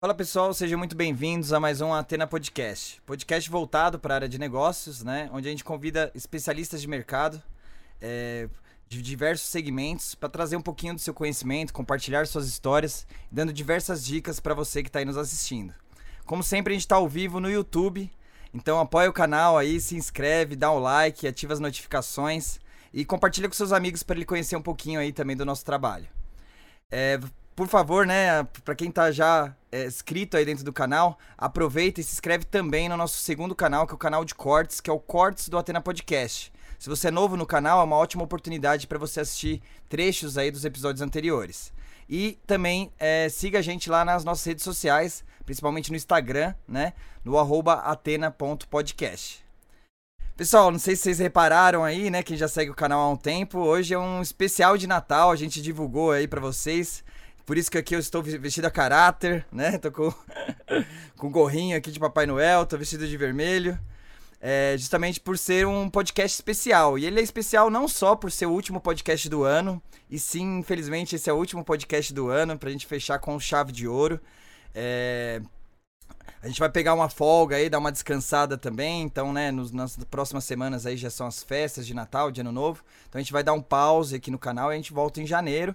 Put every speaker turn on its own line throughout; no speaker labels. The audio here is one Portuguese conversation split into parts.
Fala pessoal, sejam muito bem-vindos a mais um Atena Podcast. Podcast voltado para a área de negócios, né? Onde a gente convida especialistas de mercado é, de diversos segmentos para trazer um pouquinho do seu conhecimento, compartilhar suas histórias, dando diversas dicas para você que está aí nos assistindo. Como sempre, a gente está ao vivo no YouTube, então apoia o canal aí, se inscreve, dá um like, ativa as notificações e compartilha com seus amigos para ele conhecer um pouquinho aí também do nosso trabalho. É, por favor, né, para quem tá já é, inscrito aí dentro do canal, aproveita e se inscreve também no nosso segundo canal, que é o canal de cortes, que é o Cortes do Atena Podcast. Se você é novo no canal, é uma ótima oportunidade para você assistir trechos aí dos episódios anteriores. E também é, siga a gente lá nas nossas redes sociais, principalmente no Instagram, né, no atena.podcast. Pessoal, não sei se vocês repararam aí, né, quem já segue o canal há um tempo, hoje é um especial de Natal, a gente divulgou aí para vocês por isso que aqui eu estou vestido a caráter, né? Tô com, com gorrinho aqui de Papai Noel, tô vestido de vermelho. É, justamente por ser um podcast especial. E ele é especial não só por ser o último podcast do ano, e sim, infelizmente, esse é o último podcast do ano, pra gente fechar com chave de ouro. É, a gente vai pegar uma folga aí, dar uma descansada também. Então, né, nos, nas próximas semanas aí já são as festas de Natal, de Ano Novo. Então a gente vai dar um pause aqui no canal e a gente volta em janeiro.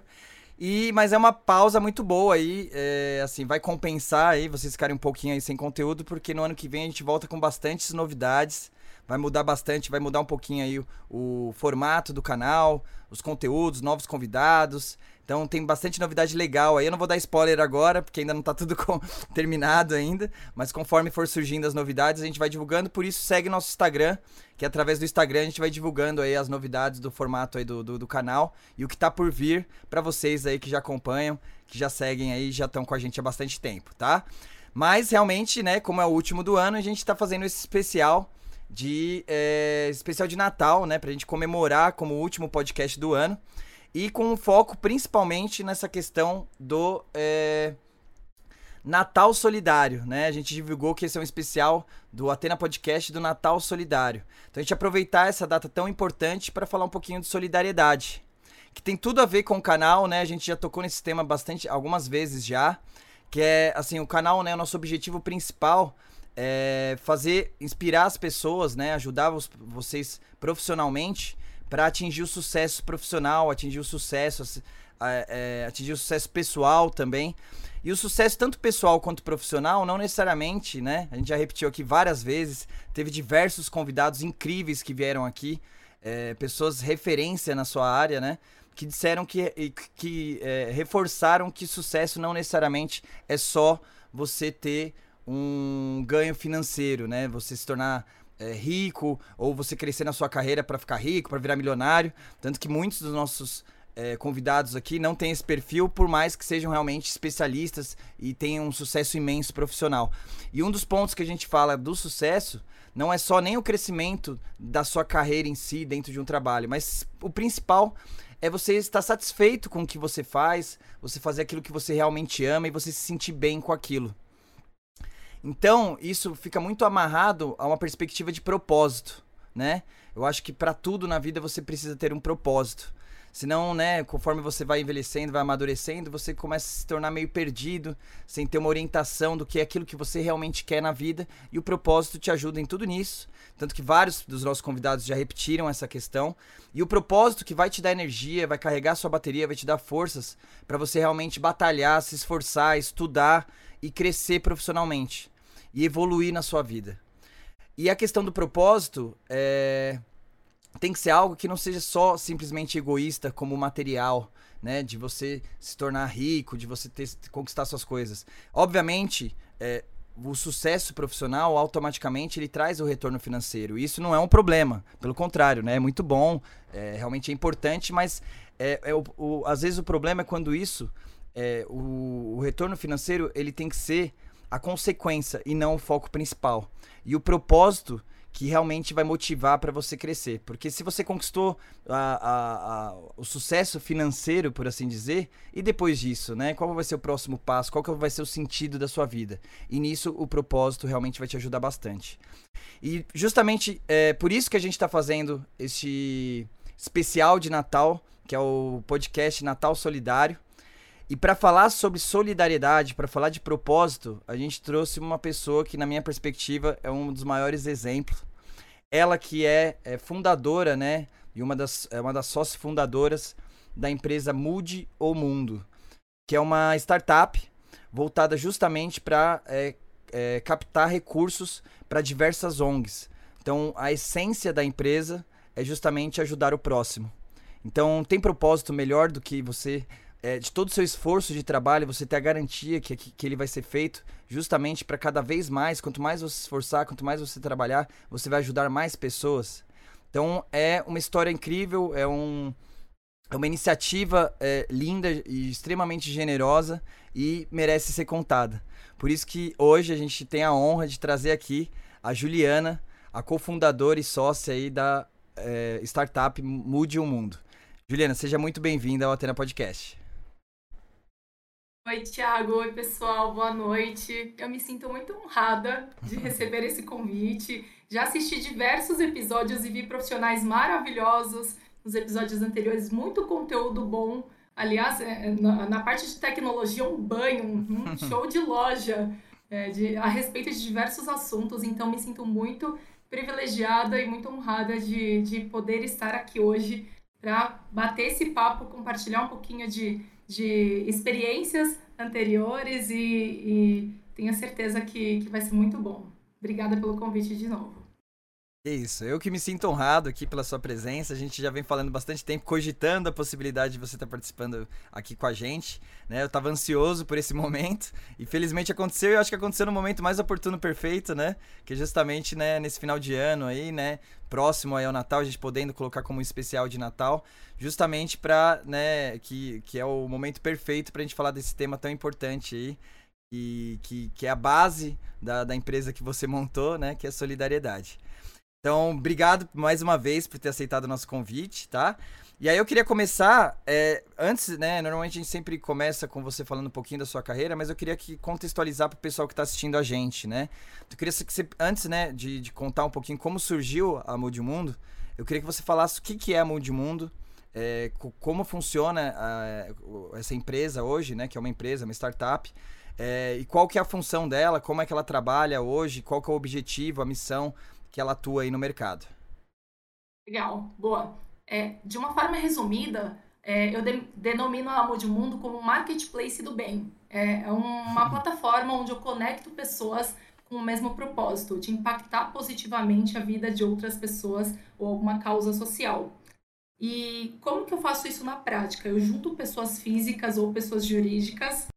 E, mas é uma pausa muito boa aí, é, assim, vai compensar aí vocês ficarem um pouquinho aí sem conteúdo, porque no ano que vem a gente volta com bastantes novidades, vai mudar bastante, vai mudar um pouquinho aí o, o formato do canal, os conteúdos, novos convidados. Então tem bastante novidade legal aí. Eu não vou dar spoiler agora, porque ainda não tá tudo com... terminado ainda. Mas conforme for surgindo as novidades, a gente vai divulgando. Por isso, segue nosso Instagram, que através do Instagram a gente vai divulgando aí as novidades do formato aí do, do, do canal e o que tá por vir para vocês aí que já acompanham, que já seguem aí, já estão com a gente há bastante tempo, tá? Mas realmente, né, como é o último do ano, a gente tá fazendo esse especial de é, especial de Natal, né, pra gente comemorar como o último podcast do ano e com um foco principalmente nessa questão do é, Natal Solidário, né? A gente divulgou que esse é um especial do Atena Podcast do Natal Solidário. Então a gente aproveitar essa data tão importante para falar um pouquinho de solidariedade, que tem tudo a ver com o canal, né? A gente já tocou nesse tema bastante algumas vezes já, que é assim, o canal, né, o nosso objetivo principal é fazer inspirar as pessoas, né, ajudar vocês profissionalmente para atingir o sucesso profissional, atingir o sucesso, é, atingir o sucesso pessoal também. E o sucesso tanto pessoal quanto profissional, não necessariamente, né? A gente já repetiu aqui várias vezes, teve diversos convidados incríveis que vieram aqui, é, pessoas referência na sua área, né? Que disseram que, que é, reforçaram que sucesso não necessariamente é só você ter um ganho financeiro, né? Você se tornar é, rico ou você crescer na sua carreira para ficar rico, para virar milionário. Tanto que muitos dos nossos é, convidados aqui não têm esse perfil, por mais que sejam realmente especialistas e tenham um sucesso imenso profissional. E um dos pontos que a gente fala do sucesso não é só nem o crescimento da sua carreira em si dentro de um trabalho, mas o principal é você estar satisfeito com o que você faz, você fazer aquilo que você realmente ama e você se sentir bem com aquilo. Então, isso fica muito amarrado a uma perspectiva de propósito, né? Eu acho que para tudo na vida você precisa ter um propósito. Senão, né, conforme você vai envelhecendo, vai amadurecendo, você começa a se tornar meio perdido, sem ter uma orientação do que é aquilo que você realmente quer na vida, e o propósito te ajuda em tudo nisso. Tanto que vários dos nossos convidados já repetiram essa questão. E o propósito que vai te dar energia, vai carregar sua bateria, vai te dar forças para você realmente batalhar, se esforçar, estudar e crescer profissionalmente e evoluir na sua vida. E a questão do propósito é... tem que ser algo que não seja só simplesmente egoísta como material, né? De você se tornar rico, de você ter, conquistar suas coisas. Obviamente, é, o sucesso profissional automaticamente ele traz o retorno financeiro. E isso não é um problema, pelo contrário, né? É muito bom, é, realmente é importante, mas é, é o, o, às vezes o problema é quando isso, é, o, o retorno financeiro ele tem que ser a consequência e não o foco principal. E o propósito que realmente vai motivar para você crescer. Porque se você conquistou a, a, a, o sucesso financeiro, por assim dizer, e depois disso, né? Qual vai ser o próximo passo? Qual vai ser o sentido da sua vida? E nisso o propósito realmente vai te ajudar bastante. E justamente é por isso que a gente está fazendo este especial de Natal, que é o podcast Natal Solidário. E para falar sobre solidariedade, para falar de propósito, a gente trouxe uma pessoa que, na minha perspectiva, é um dos maiores exemplos. Ela que é, é fundadora, né? E uma das, é uma das sócios fundadoras da empresa Mude ou Mundo, que é uma startup voltada justamente para é, é, captar recursos para diversas ONGs. Então, a essência da empresa é justamente ajudar o próximo. Então, tem propósito melhor do que você, é, de todo o seu esforço de trabalho, você ter a garantia que, que, que ele vai ser feito justamente para cada vez mais, quanto mais você se esforçar, quanto mais você trabalhar, você vai ajudar mais pessoas. Então, é uma história incrível, é um, é uma iniciativa é, linda e extremamente generosa e merece ser contada. Por isso que hoje a gente tem a honra de trazer aqui a Juliana, a cofundadora e sócia aí da é, startup Mude o Mundo. Juliana, seja muito bem-vinda ao Atena Podcast.
Oi, Thiago. Oi, pessoal. Boa noite. Eu me sinto muito honrada de receber esse convite. Já assisti diversos episódios e vi profissionais maravilhosos nos episódios anteriores, muito conteúdo bom. Aliás, é, na, na parte de tecnologia, um banho, um show de loja é, de, a respeito de diversos assuntos. Então, me sinto muito privilegiada e muito honrada de, de poder estar aqui hoje para bater esse papo, compartilhar um pouquinho de, de experiências anteriores e, e tenho certeza que, que vai ser muito bom. Obrigada pelo convite de novo.
É isso, eu que me sinto honrado aqui pela sua presença. A gente já vem falando bastante tempo, cogitando a possibilidade de você estar participando aqui com a gente. Né? Eu estava ansioso por esse momento e felizmente aconteceu. E eu acho que aconteceu no momento mais oportuno, perfeito, né? Que é justamente né, nesse final de ano aí, né? Próximo aí ao Natal, a gente podendo colocar como um especial de Natal, justamente para, né? Que, que é o momento perfeito para a gente falar desse tema tão importante aí. E que, que é a base da, da empresa que você montou, né? Que é a solidariedade. Então, obrigado mais uma vez por ter aceitado o nosso convite, tá? E aí eu queria começar, é, antes, né, normalmente a gente sempre começa com você falando um pouquinho da sua carreira, mas eu queria que contextualizar para o pessoal que está assistindo a gente, né? Eu queria que você, antes, né, de, de contar um pouquinho como surgiu a Mude Mundo, eu queria que você falasse o que, que é a Mude Mundo, é, como funciona a, essa empresa hoje, né, que é uma empresa, uma startup, é, e qual que é a função dela, como é que ela trabalha hoje, qual que é o objetivo, a missão que ela atua aí no mercado.
Legal, boa. É, de uma forma resumida, é, eu de, denomino a Amor de Mundo como marketplace do bem. É, é uma plataforma onde eu conecto pessoas com o mesmo propósito, de impactar positivamente a vida de outras pessoas ou alguma causa social. E como que eu faço isso na prática? Eu junto pessoas físicas ou pessoas jurídicas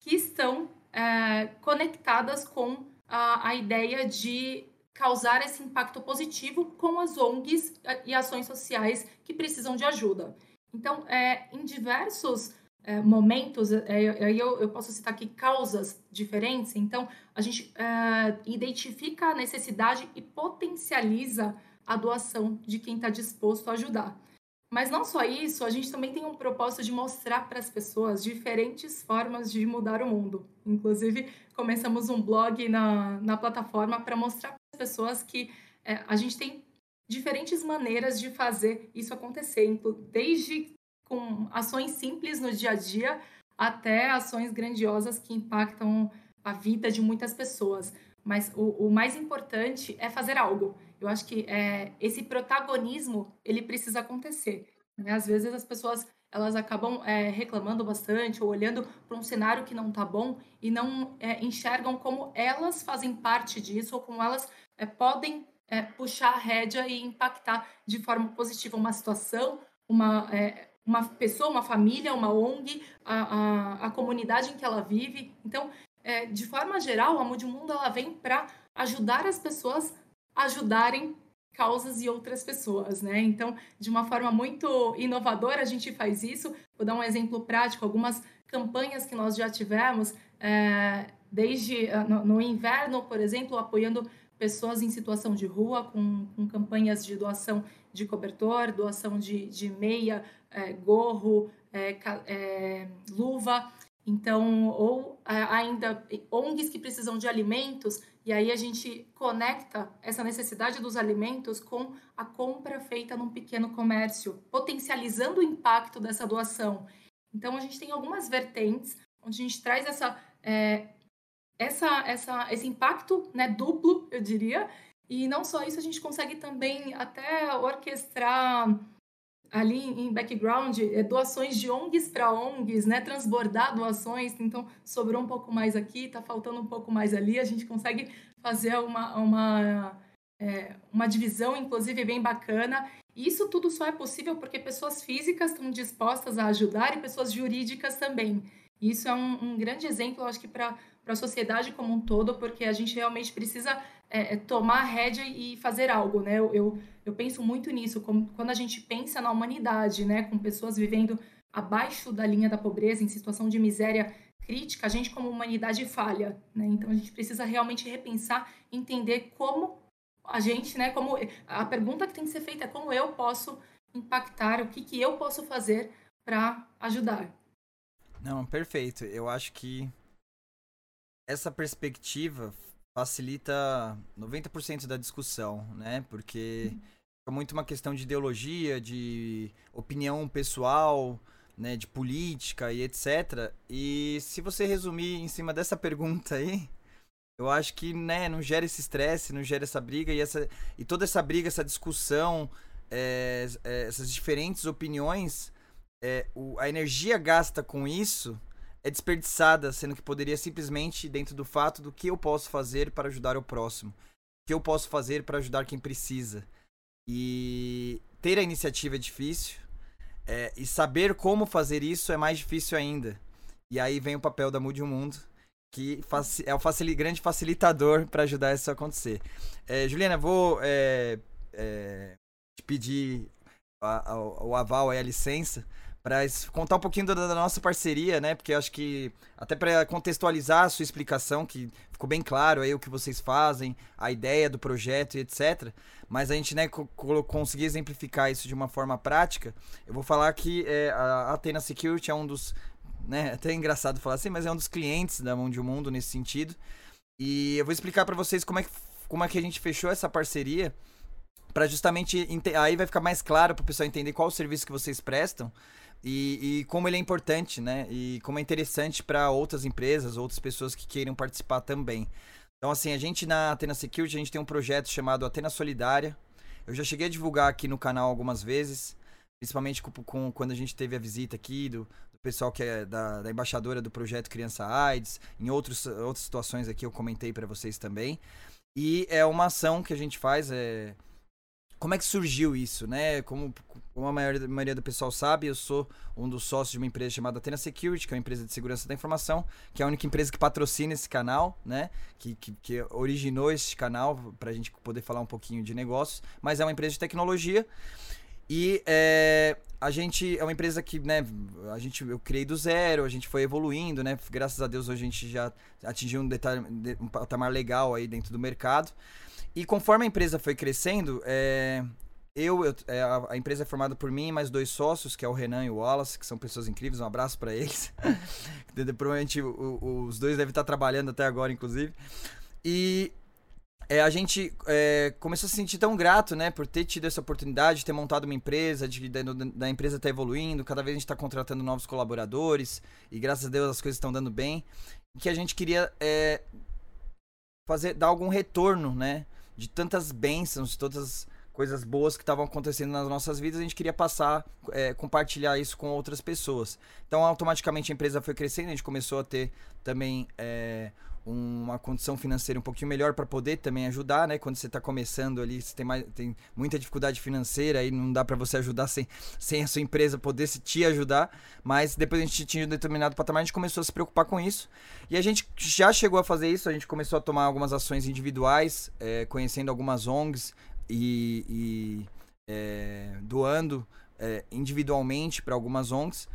que estão é, conectadas com a, a ideia de causar esse impacto positivo com as ONGs e ações sociais que precisam de ajuda. Então, é, em diversos é, momentos, é, aí eu, eu, posso citar aqui causas diferentes, então a gente é, identifica a necessidade e potencializa a doação de quem está disposto a ajudar. Mas não só isso, a gente também tem um propósito de mostrar para as pessoas diferentes formas de mudar o mundo. Inclusive, começamos um blog na, na plataforma para mostrar pessoas que é, a gente tem diferentes maneiras de fazer isso acontecer, desde com ações simples no dia a dia até ações grandiosas que impactam a vida de muitas pessoas. Mas o, o mais importante é fazer algo. Eu acho que é, esse protagonismo ele precisa acontecer. Né? Às vezes as pessoas elas acabam é, reclamando bastante ou olhando para um cenário que não está bom e não é, enxergam como elas fazem parte disso ou como elas é, podem é, puxar a rédea e impactar de forma positiva uma situação, uma, é, uma pessoa, uma família, uma ONG, a, a, a comunidade em que ela vive. Então, é, de forma geral, a Mude Mundo ela vem para ajudar as pessoas a ajudarem causas e outras pessoas, né? Então, de uma forma muito inovadora, a gente faz isso. Vou dar um exemplo prático: algumas campanhas que nós já tivemos, é, desde ah, no, no, inverno, por exemplo, apoiando pessoas em situação de rua, com, com campanhas de doação de cobertor, doação de, de meia, é, gorro, é, é luva. Então, ou ainda ONGs que precisam de alimentos, e aí a gente conecta essa necessidade dos alimentos com a compra feita num pequeno comércio, potencializando o impacto dessa doação. Então, a gente tem algumas vertentes onde a gente traz essa, é, essa, essa, esse impacto né, duplo, eu diria. E não só isso, a gente consegue também até orquestrar ali em background é, doações de ONGs para ONGs, né, transbordar doações. Então, sobrou um pouco mais aqui, está faltando um pouco mais ali. A gente consegue fazer uma, uma, é, uma divisão, inclusive, bem bacana. Isso tudo só é possível porque pessoas físicas estão dispostas a ajudar e pessoas jurídicas também. Isso é um, um grande exemplo, eu acho que para a sociedade como um todo, porque a gente realmente precisa é, é, tomar a rédea e fazer algo, né? Eu, eu, eu penso muito nisso, como, quando a gente pensa na humanidade, né, com pessoas vivendo abaixo da linha da pobreza, em situação de miséria crítica, a gente como humanidade falha, né? Então a gente precisa realmente repensar, entender como a gente, né, como a pergunta que tem que ser feita é como eu posso impactar, o que que eu posso fazer para ajudar.
Não, perfeito. Eu acho que essa perspectiva facilita 90% da discussão, né? Porque é muito uma questão de ideologia, de opinião pessoal, né, de política e etc. E se você resumir em cima dessa pergunta aí, eu acho que, né, não gera esse estresse, não gera essa briga e essa e toda essa briga, essa discussão, é, é, essas diferentes opiniões, é, o, a energia gasta com isso é desperdiçada, sendo que poderia simplesmente dentro do fato do que eu posso fazer para ajudar o próximo, o que eu posso fazer para ajudar quem precisa. E ter a iniciativa é difícil, é, e saber como fazer isso é mais difícil ainda. E aí vem o papel da Mude o Mundo, que é o facil, grande facilitador para ajudar isso a acontecer. É, Juliana, vou é, é, te pedir a, a, o aval e a licença para contar um pouquinho da, da, nossa parceria, né? Porque acho que até para contextualizar a sua explicação, que ficou bem claro aí o que vocês fazem, a ideia do projeto e etc. Mas a gente né, conseguir exemplificar isso de uma forma prática. Eu vou falar que é, a Athena Security é um dos né? Até é engraçado falar assim, mas é um dos clientes da Mão de Mundo nesse sentido. E eu vou explicar para vocês como é, que, como é que a gente fechou essa parceria para justamente aí vai ficar mais claro para o pessoal entender qual o serviço que vocês prestam e, e, como ele é importante, né? E como é interessante para outras empresas, outras pessoas que queiram participar também. Então, assim, a gente na Atena Security, a gente tem um projeto chamado Atena Solidária. Eu já cheguei a divulgar aqui no canal algumas vezes, principalmente com, com quando a gente teve a visita aqui do, do pessoal que é da, da, embaixadora do projeto Criança AIDS, em outros, outras situações aqui eu comentei para vocês também. E é uma ação que a gente faz, é, como é que surgiu isso, né? Como, como a maioria, do pessoal sabe, eu sou um dos sócios de uma empresa chamada Atena Security, que é uma empresa de segurança da informação, que é a única empresa que patrocina esse canal, né? Que, que, que originou esse canal para a gente poder falar um pouquinho de negócios, mas é uma empresa de tecnologia. E é, a gente é uma empresa que, né, a gente, eu criei do zero, a gente foi evoluindo, né? Graças a Deus hoje a gente já atingiu um, detalhe, um patamar legal aí dentro do mercado. E conforme a empresa foi crescendo, é, eu, eu é, a, a, empresa é formada por mim e mais dois sócios, que é o Renan e o Wallace, que são pessoas incríveis. Um abraço para eles. Provavelmente o, o, os dois devem estar trabalhando até agora, inclusive. E é, a gente é, começou a se sentir tão grato, né, por ter tido essa oportunidade de ter montado uma empresa, de, da, da empresa estar tá evoluindo, cada vez a gente está contratando novos colaboradores e graças a Deus as coisas estão dando bem, que a gente queria é, fazer dar algum retorno, né, de tantas bênçãos, de todas as coisas boas que estavam acontecendo nas nossas vidas, a gente queria passar, é, compartilhar isso com outras pessoas. Então, automaticamente a empresa foi crescendo, a gente começou a ter também é, uma condição financeira um pouquinho melhor para poder também ajudar, né? Quando você está começando ali, você tem, mais, tem muita dificuldade financeira e não dá para você ajudar sem, sem a sua empresa poder se te ajudar. Mas depois a gente tinha um determinado patamar, a gente começou a se preocupar com isso. E a gente já chegou a fazer isso, a gente começou a tomar algumas ações individuais, é, conhecendo algumas ONGs e, e é, doando é, individualmente para algumas ONGs.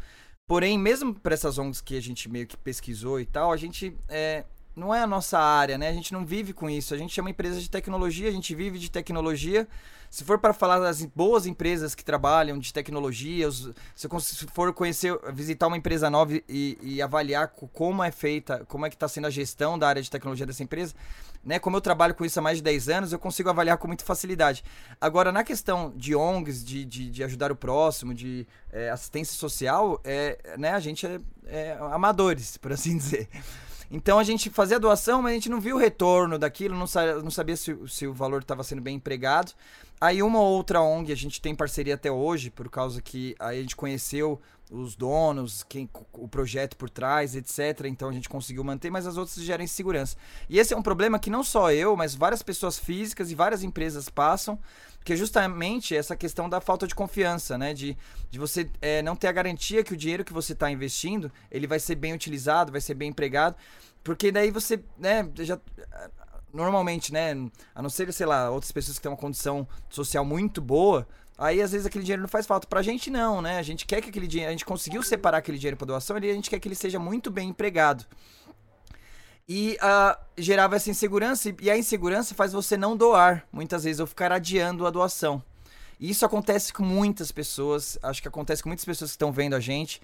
Porém, mesmo para essas ONGs que a gente meio que pesquisou e tal, a gente é, não é a nossa área, né? A gente não vive com isso. A gente é uma empresa de tecnologia, a gente vive de tecnologia. Se for para falar das boas empresas que trabalham de tecnologia, se for conhecer, visitar uma empresa nova e, e avaliar como é feita, como é que está sendo a gestão da área de tecnologia dessa empresa, né? Como eu trabalho com isso há mais de 10 anos, eu consigo avaliar com muita facilidade. Agora, na questão de ONGs, de, de, de ajudar o próximo, de é, assistência social, é, né? A gente é, é amadores, por assim dizer. Então a gente fazia a doação, mas a gente não viu o retorno daquilo, não, sa não sabia se, se o valor estava sendo bem empregado. Aí uma outra ONG a gente tem parceria até hoje, por causa que aí a gente conheceu os donos, quem o projeto por trás, etc. Então a gente conseguiu manter, mas as outras geram insegurança. E esse é um problema que não só eu, mas várias pessoas físicas e várias empresas passam, que é justamente essa questão da falta de confiança, né? De, de você é, não ter a garantia que o dinheiro que você está investindo ele vai ser bem utilizado, vai ser bem empregado, porque daí você, né? Já normalmente, né? A não ser, sei lá, outras pessoas que têm uma condição social muito boa, aí às vezes aquele dinheiro não faz falta. Pra gente não, né? A gente quer que aquele dinheiro, a gente conseguiu separar aquele dinheiro para doação e a gente quer que ele seja muito bem empregado. E uh, gerava essa insegurança, e a insegurança faz você não doar, muitas vezes, ou ficar adiando a doação. E isso acontece com muitas pessoas, acho que acontece com muitas pessoas que estão vendo a gente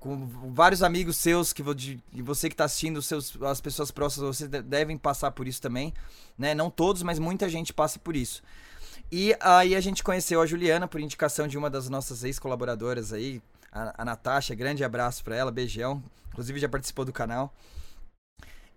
com vários amigos seus que você que está assistindo, seus, as pessoas próximas, vocês devem passar por isso também, né? Não todos, mas muita gente passa por isso. E aí a gente conheceu a Juliana por indicação de uma das nossas ex-colaboradoras aí, a, a Natasha, grande abraço para ela, beijão. Inclusive já participou do canal.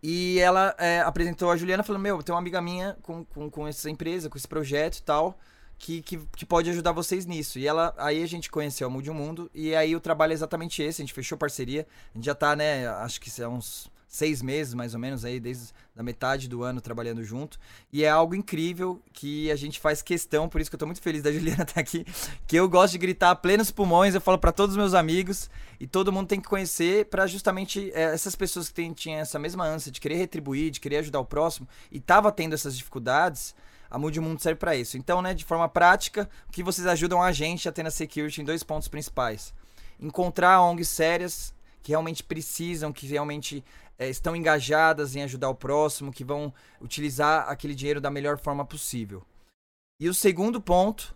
E ela é, apresentou a Juliana falando, meu, tem uma amiga minha com, com, com essa empresa, com esse projeto e tal que, que, que, pode ajudar vocês nisso. E ela, aí a gente conheceu a Mude o Mundo, e aí o trabalho é exatamente esse, a gente fechou parceria, a gente já tá, né, acho que são uns seis meses, mais ou menos, aí, desde a metade do ano trabalhando junto, e é algo incrível que a gente faz questão, por isso que eu tô muito feliz da Juliana estar tá aqui, que eu gosto de gritar a plenos pulmões, eu falo para todos os meus amigos, e todo mundo tem que conhecer para justamente é, essas pessoas que tem, tinham essa mesma ânsia de querer retribuir, de querer ajudar o próximo, e tava tendo essas dificuldades, a Mude Mundo serve para isso. Então, né, de forma prática, que vocês ajudam a gente a ter na Security em dois pontos principais. Encontrar ONGs sérias que realmente precisam, que realmente é, estão engajadas em ajudar o próximo, que vão utilizar aquele dinheiro da melhor forma possível. E o segundo ponto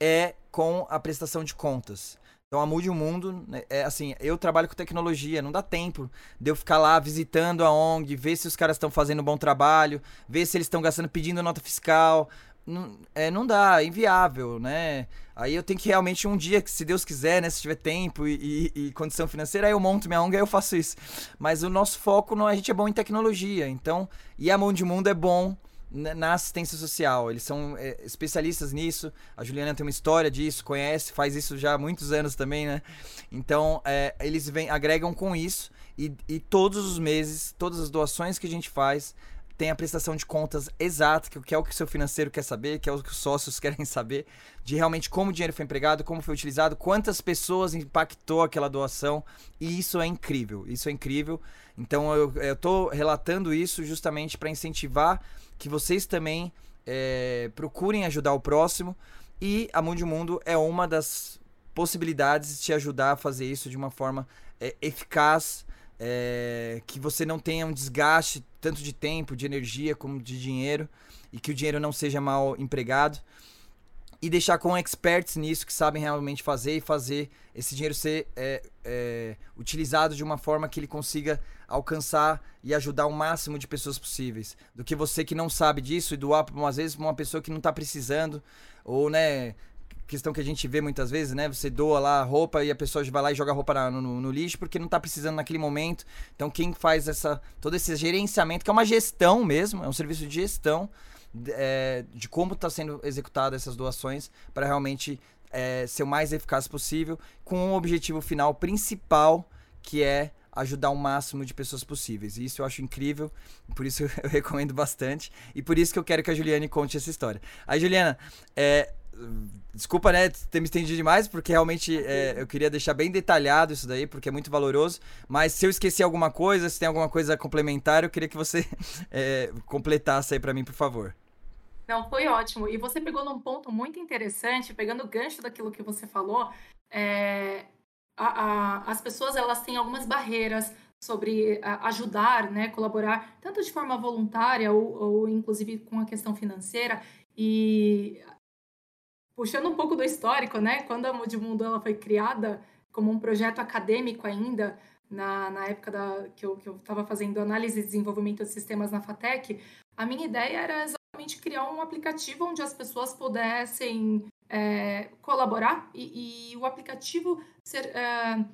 é com a prestação de contas. Então a Mude o Mundo, né, é assim, eu trabalho com tecnologia, não dá tempo de eu ficar lá visitando a ONG, ver se os caras estão fazendo um bom trabalho, ver se eles estão gastando, pedindo nota fiscal. Não, é, não dá, é inviável, né? Aí eu tenho que realmente um dia, que se Deus quiser, né? Se tiver tempo e, e, e condição financeira, aí eu monto minha ONG e eu faço isso. Mas o nosso foco, não, a gente é bom em tecnologia, então, e a Mão de Mundo é bom na assistência social. Eles são é, especialistas nisso. A Juliana tem uma história disso, conhece, faz isso já há muitos anos também, né? Então, é, eles vem, agregam com isso e, e, todos os meses, todas as doações que a gente faz, tem a prestação de contas exata, que é o que o seu financeiro quer saber, que é o que os sócios querem saber, de realmente como o dinheiro foi empregado, como foi utilizado, quantas pessoas impactou aquela doação. E isso é incrível, isso é incrível. Então, eu estou relatando isso justamente para incentivar que vocês também é, procurem ajudar o próximo. E a Mundo Mundo é uma das possibilidades de te ajudar a fazer isso de uma forma é, eficaz, é, que você não tenha um desgaste tanto de tempo, de energia como de dinheiro e que o dinheiro não seja mal empregado e deixar com experts nisso que sabem realmente fazer e fazer esse dinheiro ser é, é, utilizado de uma forma que ele consiga alcançar e ajudar o máximo de pessoas possíveis. Do que você que não sabe disso e doar, às vezes, para uma pessoa que não está precisando, ou, né, questão que a gente vê muitas vezes, né? Você doa lá roupa e a pessoa vai lá e joga a roupa no, no, no, lixo porque não tá precisando naquele momento. Então, quem faz essa todo esse gerenciamento, que é uma gestão mesmo, é um serviço de gestão, é, de como está sendo executada essas doações para realmente é, ser o mais eficaz possível, com um objetivo final principal que é ajudar o máximo de pessoas possíveis. E isso eu acho incrível, por isso eu recomendo bastante e por isso que eu quero que a Juliane conte essa história. Aí, Juliana, é, Desculpa, né, ter me estendido demais, porque realmente é, eu queria deixar bem detalhado isso daí, porque é muito valoroso. Mas se eu esqueci alguma coisa, se tem alguma coisa complementar, eu queria que você é, completasse aí para mim, por favor.
Não, foi ótimo. E você pegou num ponto muito interessante, pegando o gancho daquilo que você falou. É, a, a, as pessoas elas têm algumas barreiras sobre ajudar, né, colaborar, tanto de forma voluntária ou, ou inclusive com a questão financeira. E puxando um pouco do histórico, né, quando a Mundo ela foi criada como um projeto acadêmico ainda, na, na época da, que eu estava fazendo análise e desenvolvimento de sistemas na FATEC, a minha ideia era exatamente criar um aplicativo onde as pessoas pudessem é, colaborar e, e, o aplicativo ser, é,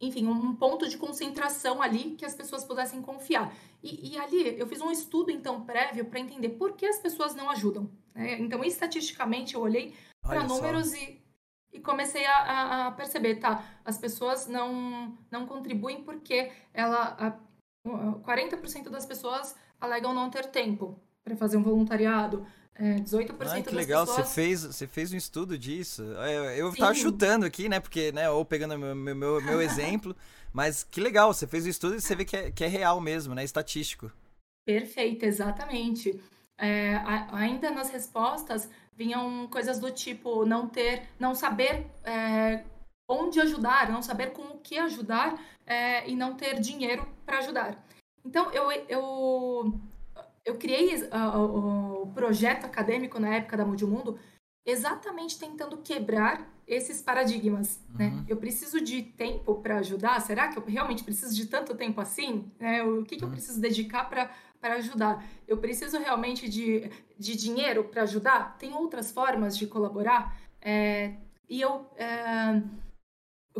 enfim, um ponto de concentração ali que as pessoas pudessem confiar. E, e ali eu fiz um estudo, então, prévio para entender por que as pessoas não ajudam. Né? Então, estatisticamente, eu olhei para números e, e comecei a, a, perceber, tá, as pessoas não, não contribuem porque ela, a, 40% das pessoas alegam não ter tempo para fazer um voluntariado. É, 18% ah,
que legal,
pessoas...
você fez, você fez um estudo disso. Eu, eu tava chutando aqui, né? Porque, né, ou pegando meu, meu, meu, meu exemplo, mas que legal, você fez o um estudo e você vê que é, que é real mesmo, né? Estatístico.
Perfeito, exatamente. É, ainda nas respostas vinham coisas do tipo não ter, não saber é, onde ajudar, não saber com o que ajudar é, e não ter dinheiro para ajudar. Então eu, eu eu criei uh, o projeto acadêmico na época da Mundo exatamente tentando quebrar esses paradigmas, né? uhum. né? Eu preciso de tempo para ajudar? Será que eu realmente preciso de tanto tempo assim? É, o que, que uhum. eu preciso dedicar para ajudar? Eu preciso realmente de, de dinheiro para ajudar? Tem outras formas de colaborar? É, e eu... É,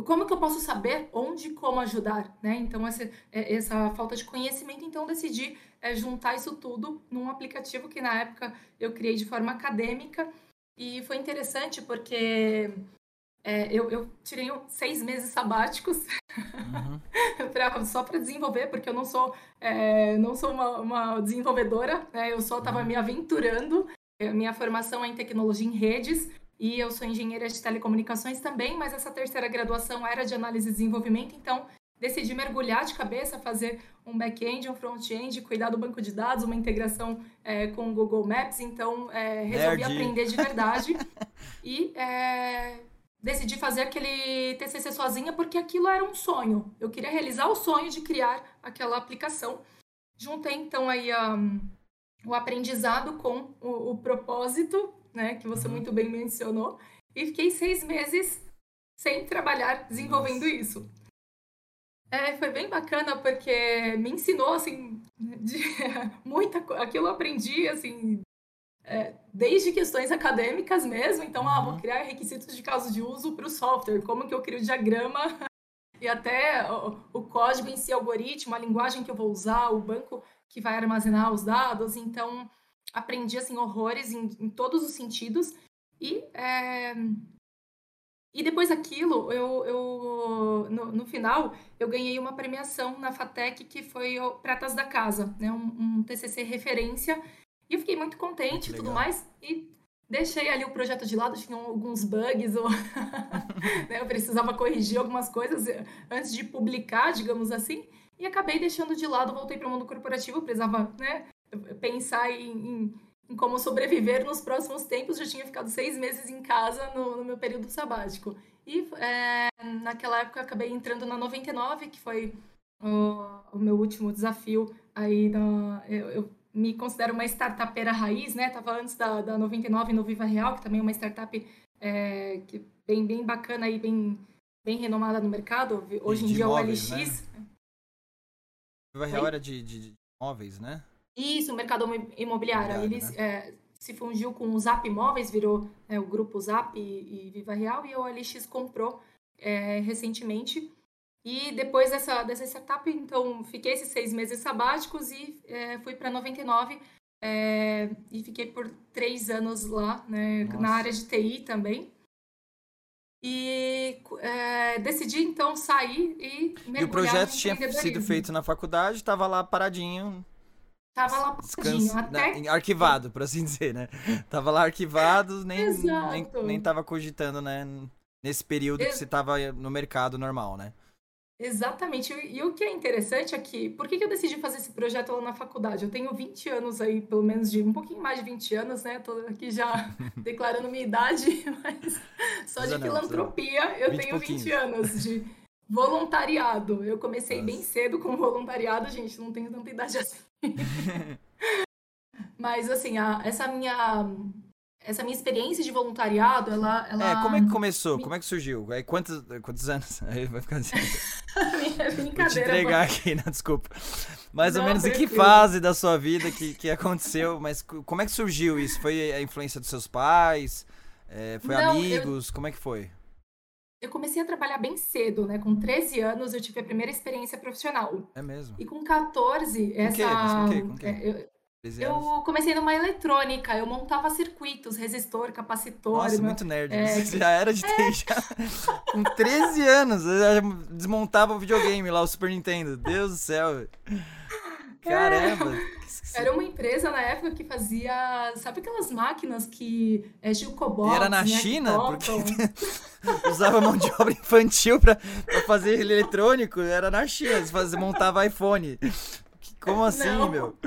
como que eu posso saber onde e como ajudar, né? Então, essa, é, essa falta de conhecimento, então, decidi é, juntar isso tudo num aplicativo que, na época, eu criei de forma acadêmica. E foi interessante porque é, eu, eu, tirei seis meses sabáticos uhum. pra, só para desenvolver, porque eu não sou, é, não sou uma, uma desenvolvedora, né? eu só estava uhum. me aventurando. Minha formação é em tecnologia em redes, e eu sou engenheira de telecomunicações também, mas essa terceira graduação era de análise e desenvolvimento, então decidi mergulhar de cabeça, fazer um back-end, um front-end, cuidar do banco de dados, uma integração é, com o Google Maps, então é, resolvi Nerd. aprender de verdade e é, decidi fazer aquele TCC sozinha porque aquilo era um sonho. Eu queria realizar o sonho de criar aquela aplicação. Juntei então aí um, o aprendizado com o, o propósito né, que você uhum. muito bem mencionou, e fiquei seis meses sem trabalhar desenvolvendo Nossa. isso. É, foi bem bacana porque me ensinou assim de, muita aquilo eu aprendi assim é, desde questões acadêmicas mesmo. Então, uhum. ah, vou uhum. criar requisitos de caso de uso para o software, como que eu crio o diagrama e até o, o, código em si, algoritmo, a linguagem que eu vou usar, o banco que vai armazenar os dados. Então, aprendi assim horrores em, em todos os sentidos e é... e depois daquilo eu, eu no, no, final eu ganhei uma premiação na Fatec que foi Pratas da Casa né um, um TCC referência e eu fiquei muito contente e tudo mais e deixei ali o projeto de lado tinha alguns bugs ou né, eu precisava corrigir algumas coisas eh, antes de publicar digamos assim e acabei deixando de lado voltei para o mundo corporativo precisava né pensar em, em, em, como sobreviver nos próximos tempos. Já tinha ficado seis meses em casa no, no meu período sabático. E é, naquela época acabei entrando na 99, que foi o, o meu último desafio. Aí eu, eu, me considero uma startupeira raiz, né? Tava antes da, da 99 no Viva Real, que também é uma startup é, que bem, bem bacana e bem, bem renomada no mercado. Hoje em dia é o LX. Né?
Viva Real era de, de, de móveis, né?
Isso, o mercado imobiliário. Ele né? é, se fundiu com o Zap Imóveis, virou é, o grupo Zap e, e, Viva Real, e o OLX comprou é, recentemente. E depois dessa, dessa startup, então, fiquei esses seis meses sabáticos e é, fui para 99 é, e fiquei por três anos lá, né, na área de TI também. E é, decidi então sair e
mergulhar E o projeto tinha sido feito na faculdade, estava lá paradinho,
Tava lá paradinho, até...
Né, arquivado, por assim dizer, né? Tava lá arquivado, nem, nem, nem tava cogitando, né? Nesse período Ex que você tava no mercado normal, né?
Exatamente. E, o que é interessante é que, por que, eu decidi fazer esse projeto lá na faculdade? Eu tenho 20 anos aí, pelo menos de um pouquinho mais de 20 anos, né? Tô aqui já declarando minha idade, mas só de filantropia eu tenho 20 anos de, Voluntariado. Eu comecei Nossa. bem cedo com voluntariado, gente, não tenho tanta idade assim. Mas assim, a, essa minha essa minha experiência de voluntariado, ela, ela...
É, como é que começou? Como é que surgiu? É, quantos, quantos anos? Aí vai ficar assim.
brincadeira.
Vou te entregar aqui, não, desculpa. Mais não, ou menos em que fase da sua vida que, que aconteceu, mas como é que surgiu isso? Foi a influência dos seus pais? É, foi não, amigos? Eu... Como é que foi?
Eu comecei a trabalhar bem cedo, né? Com 13 anos eu tive a primeira experiência profissional.
É mesmo?
E com 14,
com essa... Com quê? Com quê?
É, eu eu comecei numa eletrônica, eu montava circuitos, resistor, capacitor.
Nossa, muito nerd. É, Você já era de é. ter já. Com 13 anos, eu já desmontava o videogame lá, o Super Nintendo. Deus do céu. Caramba.
É. Era uma empresa na época que fazia. Sabe aquelas máquinas que. É Gilcobox?
Era na né, China? Porque usava mão de obra infantil pra, pra fazer eletrônico. Era na China. Você montava iPhone. Como assim, Não. meu?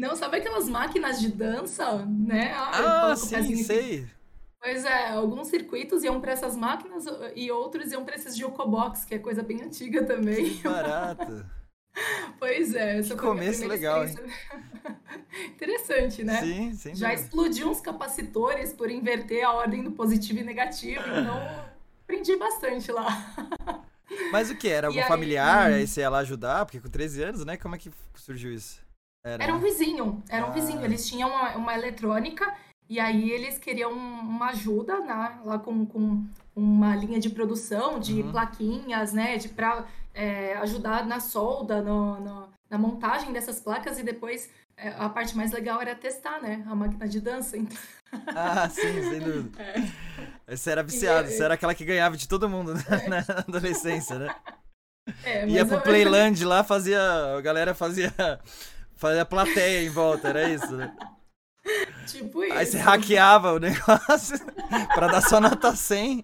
Não, sabe aquelas máquinas de dança, né?
Ah, ah sim, sei.
Pois é, alguns circuitos iam para essas máquinas e outros iam para esses Jocobox, que é coisa bem antiga também.
Que barato.
pois é, essa
que começo legal, hein?
Interessante, né?
Sim, sim.
Já explodiu uns capacitores por inverter a ordem do positivo e negativo, então aprendi bastante lá.
Mas o que? Era algum familiar? Hum. Aí você ia lá ajudar? Porque com 13 anos, né? Como é que surgiu isso?
Era, era um vizinho, era um vizinho. Ah. Eles tinham uma, uma eletrônica e aí eles queriam uma ajuda né, lá com, com uma linha de produção de uhum. plaquinhas, né? De pra é, ajudar na solda, no, no, na montagem dessas placas e depois é, a parte mais legal era testar, né? A máquina de dança. Então...
Ah, sim, sem dúvida. É. Você era viciado, e, você era aquela que ganhava de todo mundo né, é. na adolescência, né? É, Ia pro eu... Playland lá, fazia. A galera fazia Fazia plateia em volta, era isso, né?
Tipo isso.
Aí você hackeava o negócio pra dar só nota 100.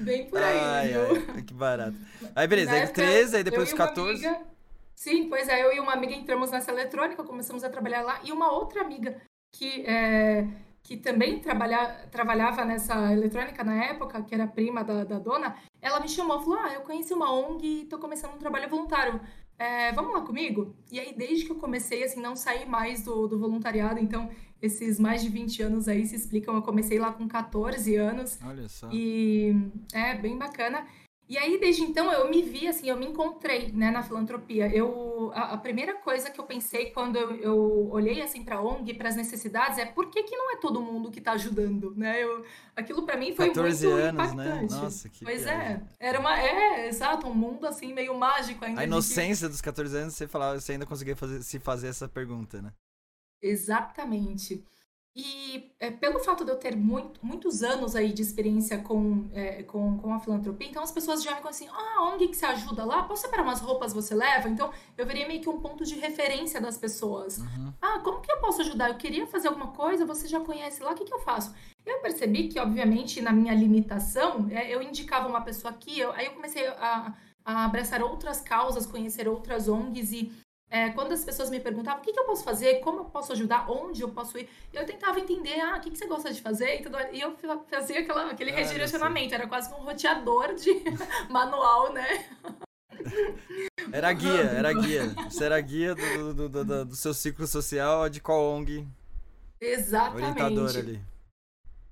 Bem por aí, ai,
viu? Ai, que barato. Aí beleza, aí 13, aí depois os 14.
Amiga, sim, pois é, eu e uma amiga entramos nessa eletrônica, começamos a trabalhar lá, e uma outra amiga que, é, que também trabalha, trabalhava nessa eletrônica na época, que era prima da, da dona, ela me chamou, falou, ah, eu conheci uma ONG e tô começando um trabalho voluntário é, vamos lá comigo? E aí, desde que eu comecei, assim, não saí mais do, do voluntariado, então esses mais de 20 anos aí se explicam. Eu comecei lá com 14 anos.
Olha só.
E é bem bacana. E aí, desde então, eu me vi, assim, eu me encontrei, né, na filantropia. Eu, a, a primeira coisa que eu pensei quando eu, eu olhei, assim, para a ONG, para as necessidades, é por que, que não é todo mundo que está ajudando, né? Eu, aquilo para mim foi 14 muito anos, né? impactante.
né? Nossa, que
Pois é, era uma, é, exato, um mundo, assim, meio mágico ainda.
A inocência que... dos 14 anos, você falava, você ainda conseguia fazer, se fazer essa pergunta, né?
Exatamente. E é, pelo fato de eu ter muito, muitos anos aí de experiência com, é, com, com a filantropia, então as pessoas já me conhecem, ah, onde que você ajuda lá? Posso separar umas roupas você leva? Então eu veria meio que um ponto de referência das pessoas.
Uhum.
Ah, como que eu posso ajudar? Eu queria fazer alguma coisa, você já conhece lá, o que, que eu faço? Eu percebi que, obviamente, na minha limitação, é, eu indicava uma pessoa aqui, eu, aí eu comecei a, a abraçar outras causas, conhecer outras ONGs e é, quando as pessoas me perguntavam o que, que, eu posso fazer, como eu posso ajudar, onde eu posso ir, eu tentava entender, ah, o que, que você gosta de fazer e tudo E eu fazia aquela, aquele ah, redirecionamento, era quase um roteador de manual, né?
Era guia, era guia. Você era guia do, do, do, do, do seu ciclo social de qual ONG?
Exatamente.
Orientador ali.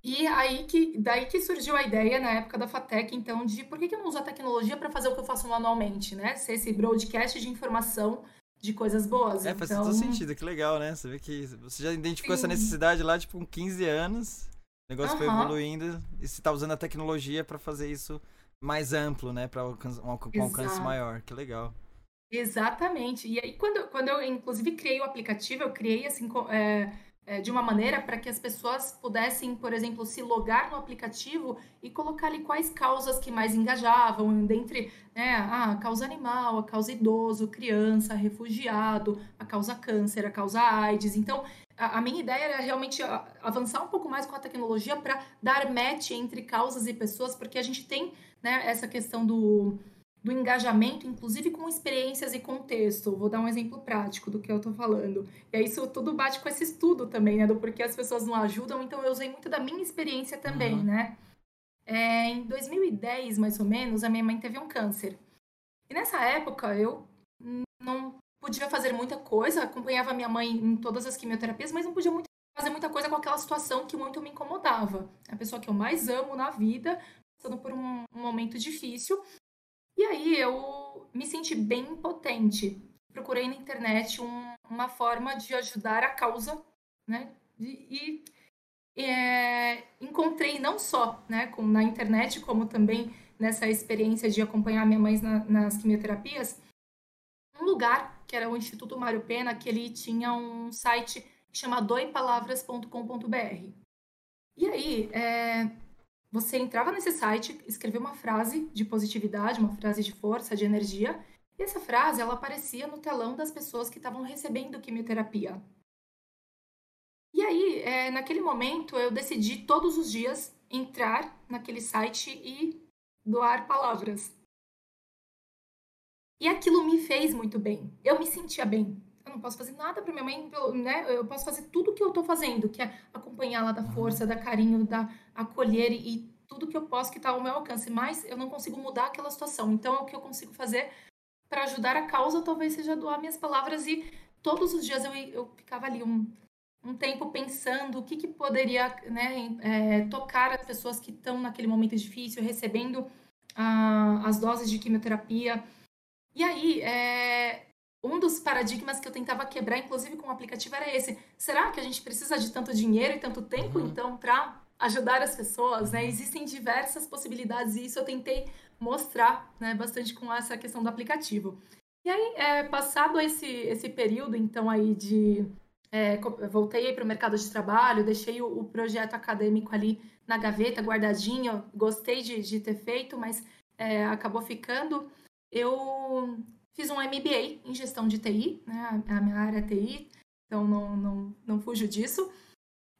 E aí que, daí que surgiu a ideia na época da FATEC, então, de por que, que eu não uso a tecnologia para fazer o que eu faço manualmente, né? Ser esse broadcast de informação de coisas boas.
É,
então...
faz todo sentido, que legal, né? Você vê que você já identificou Sim. essa necessidade lá, tipo, com 15 anos, o negócio foi evoluindo e você tá usando a tecnologia para fazer isso mais amplo, né? Para um alcance maior. Que legal.
Exatamente. E aí, quando, quando eu, inclusive, criei o aplicativo, eu criei, assim, é, de uma maneira para que as pessoas pudessem, por exemplo, se logar no aplicativo e colocar ali quais causas que mais engajavam, dentre né, a causa animal, a causa idoso, criança, refugiado, a causa câncer, a causa AIDS. Então, a, a minha ideia era realmente avançar um pouco mais com a tecnologia para dar match entre causas e pessoas, porque a gente tem né, essa questão do do engajamento, inclusive com experiências e contexto. Vou dar um exemplo prático do que eu estou falando. E aí isso tudo bate com esse estudo também, né? Do porquê as pessoas não ajudam. Então eu usei muito da minha experiência também, uhum. né? É, em 2010, mais ou menos, a minha mãe teve um câncer. E nessa época eu não podia fazer muita coisa, acompanhava minha mãe em todas as quimioterapias, mas não podia muito, fazer muita coisa com aquela situação que muito me incomodava. A pessoa que eu mais amo na vida, passando por um, um momento difícil. E aí eu me senti bem impotente. Procurei na internet um, uma forma de ajudar a causa, né? E, e é, encontrei não só né, com, na internet, como também nessa experiência de acompanhar minha mãe na, nas quimioterapias, um lugar que era o Instituto Mário Pena, que ele tinha um site que chama doipalavras.com.br. E aí, é, você entrava nesse site, escrevia uma frase de positividade, uma frase de força, de energia, e essa frase ela aparecia no telão das pessoas que estavam recebendo quimioterapia. E aí, é, naquele momento, eu decidi todos os dias entrar naquele site e doar palavras. E aquilo me fez muito bem. Eu me sentia bem. Não posso fazer nada para minha mãe, né? Eu posso fazer tudo que eu tô fazendo, que é acompanhá-la da força, da carinho, da acolher e tudo que eu posso que está ao meu alcance, mas eu não consigo mudar aquela situação. Então, o que eu consigo fazer para ajudar a causa talvez seja doar minhas palavras e todos os dias eu, eu ficava ali um, um tempo pensando o que, que poderia né, é, tocar as pessoas que estão naquele momento difícil, recebendo ah, as doses de quimioterapia. E aí, é, um dos paradigmas que eu tentava quebrar, inclusive com o aplicativo, era esse. Será que a gente precisa de tanto dinheiro e tanto tempo, uhum. então, para ajudar as pessoas? Né? Existem diversas possibilidades e isso eu tentei mostrar né, bastante com essa questão do aplicativo. E aí, é, passado esse, esse período, então, aí de... É, voltei para o mercado de trabalho, deixei o, o, projeto acadêmico ali na gaveta, guardadinho, gostei de, de ter feito, mas é, acabou ficando. Eu Fiz um MBA em gestão de TI, né? A minha área é TI, então não, não, não fujo disso.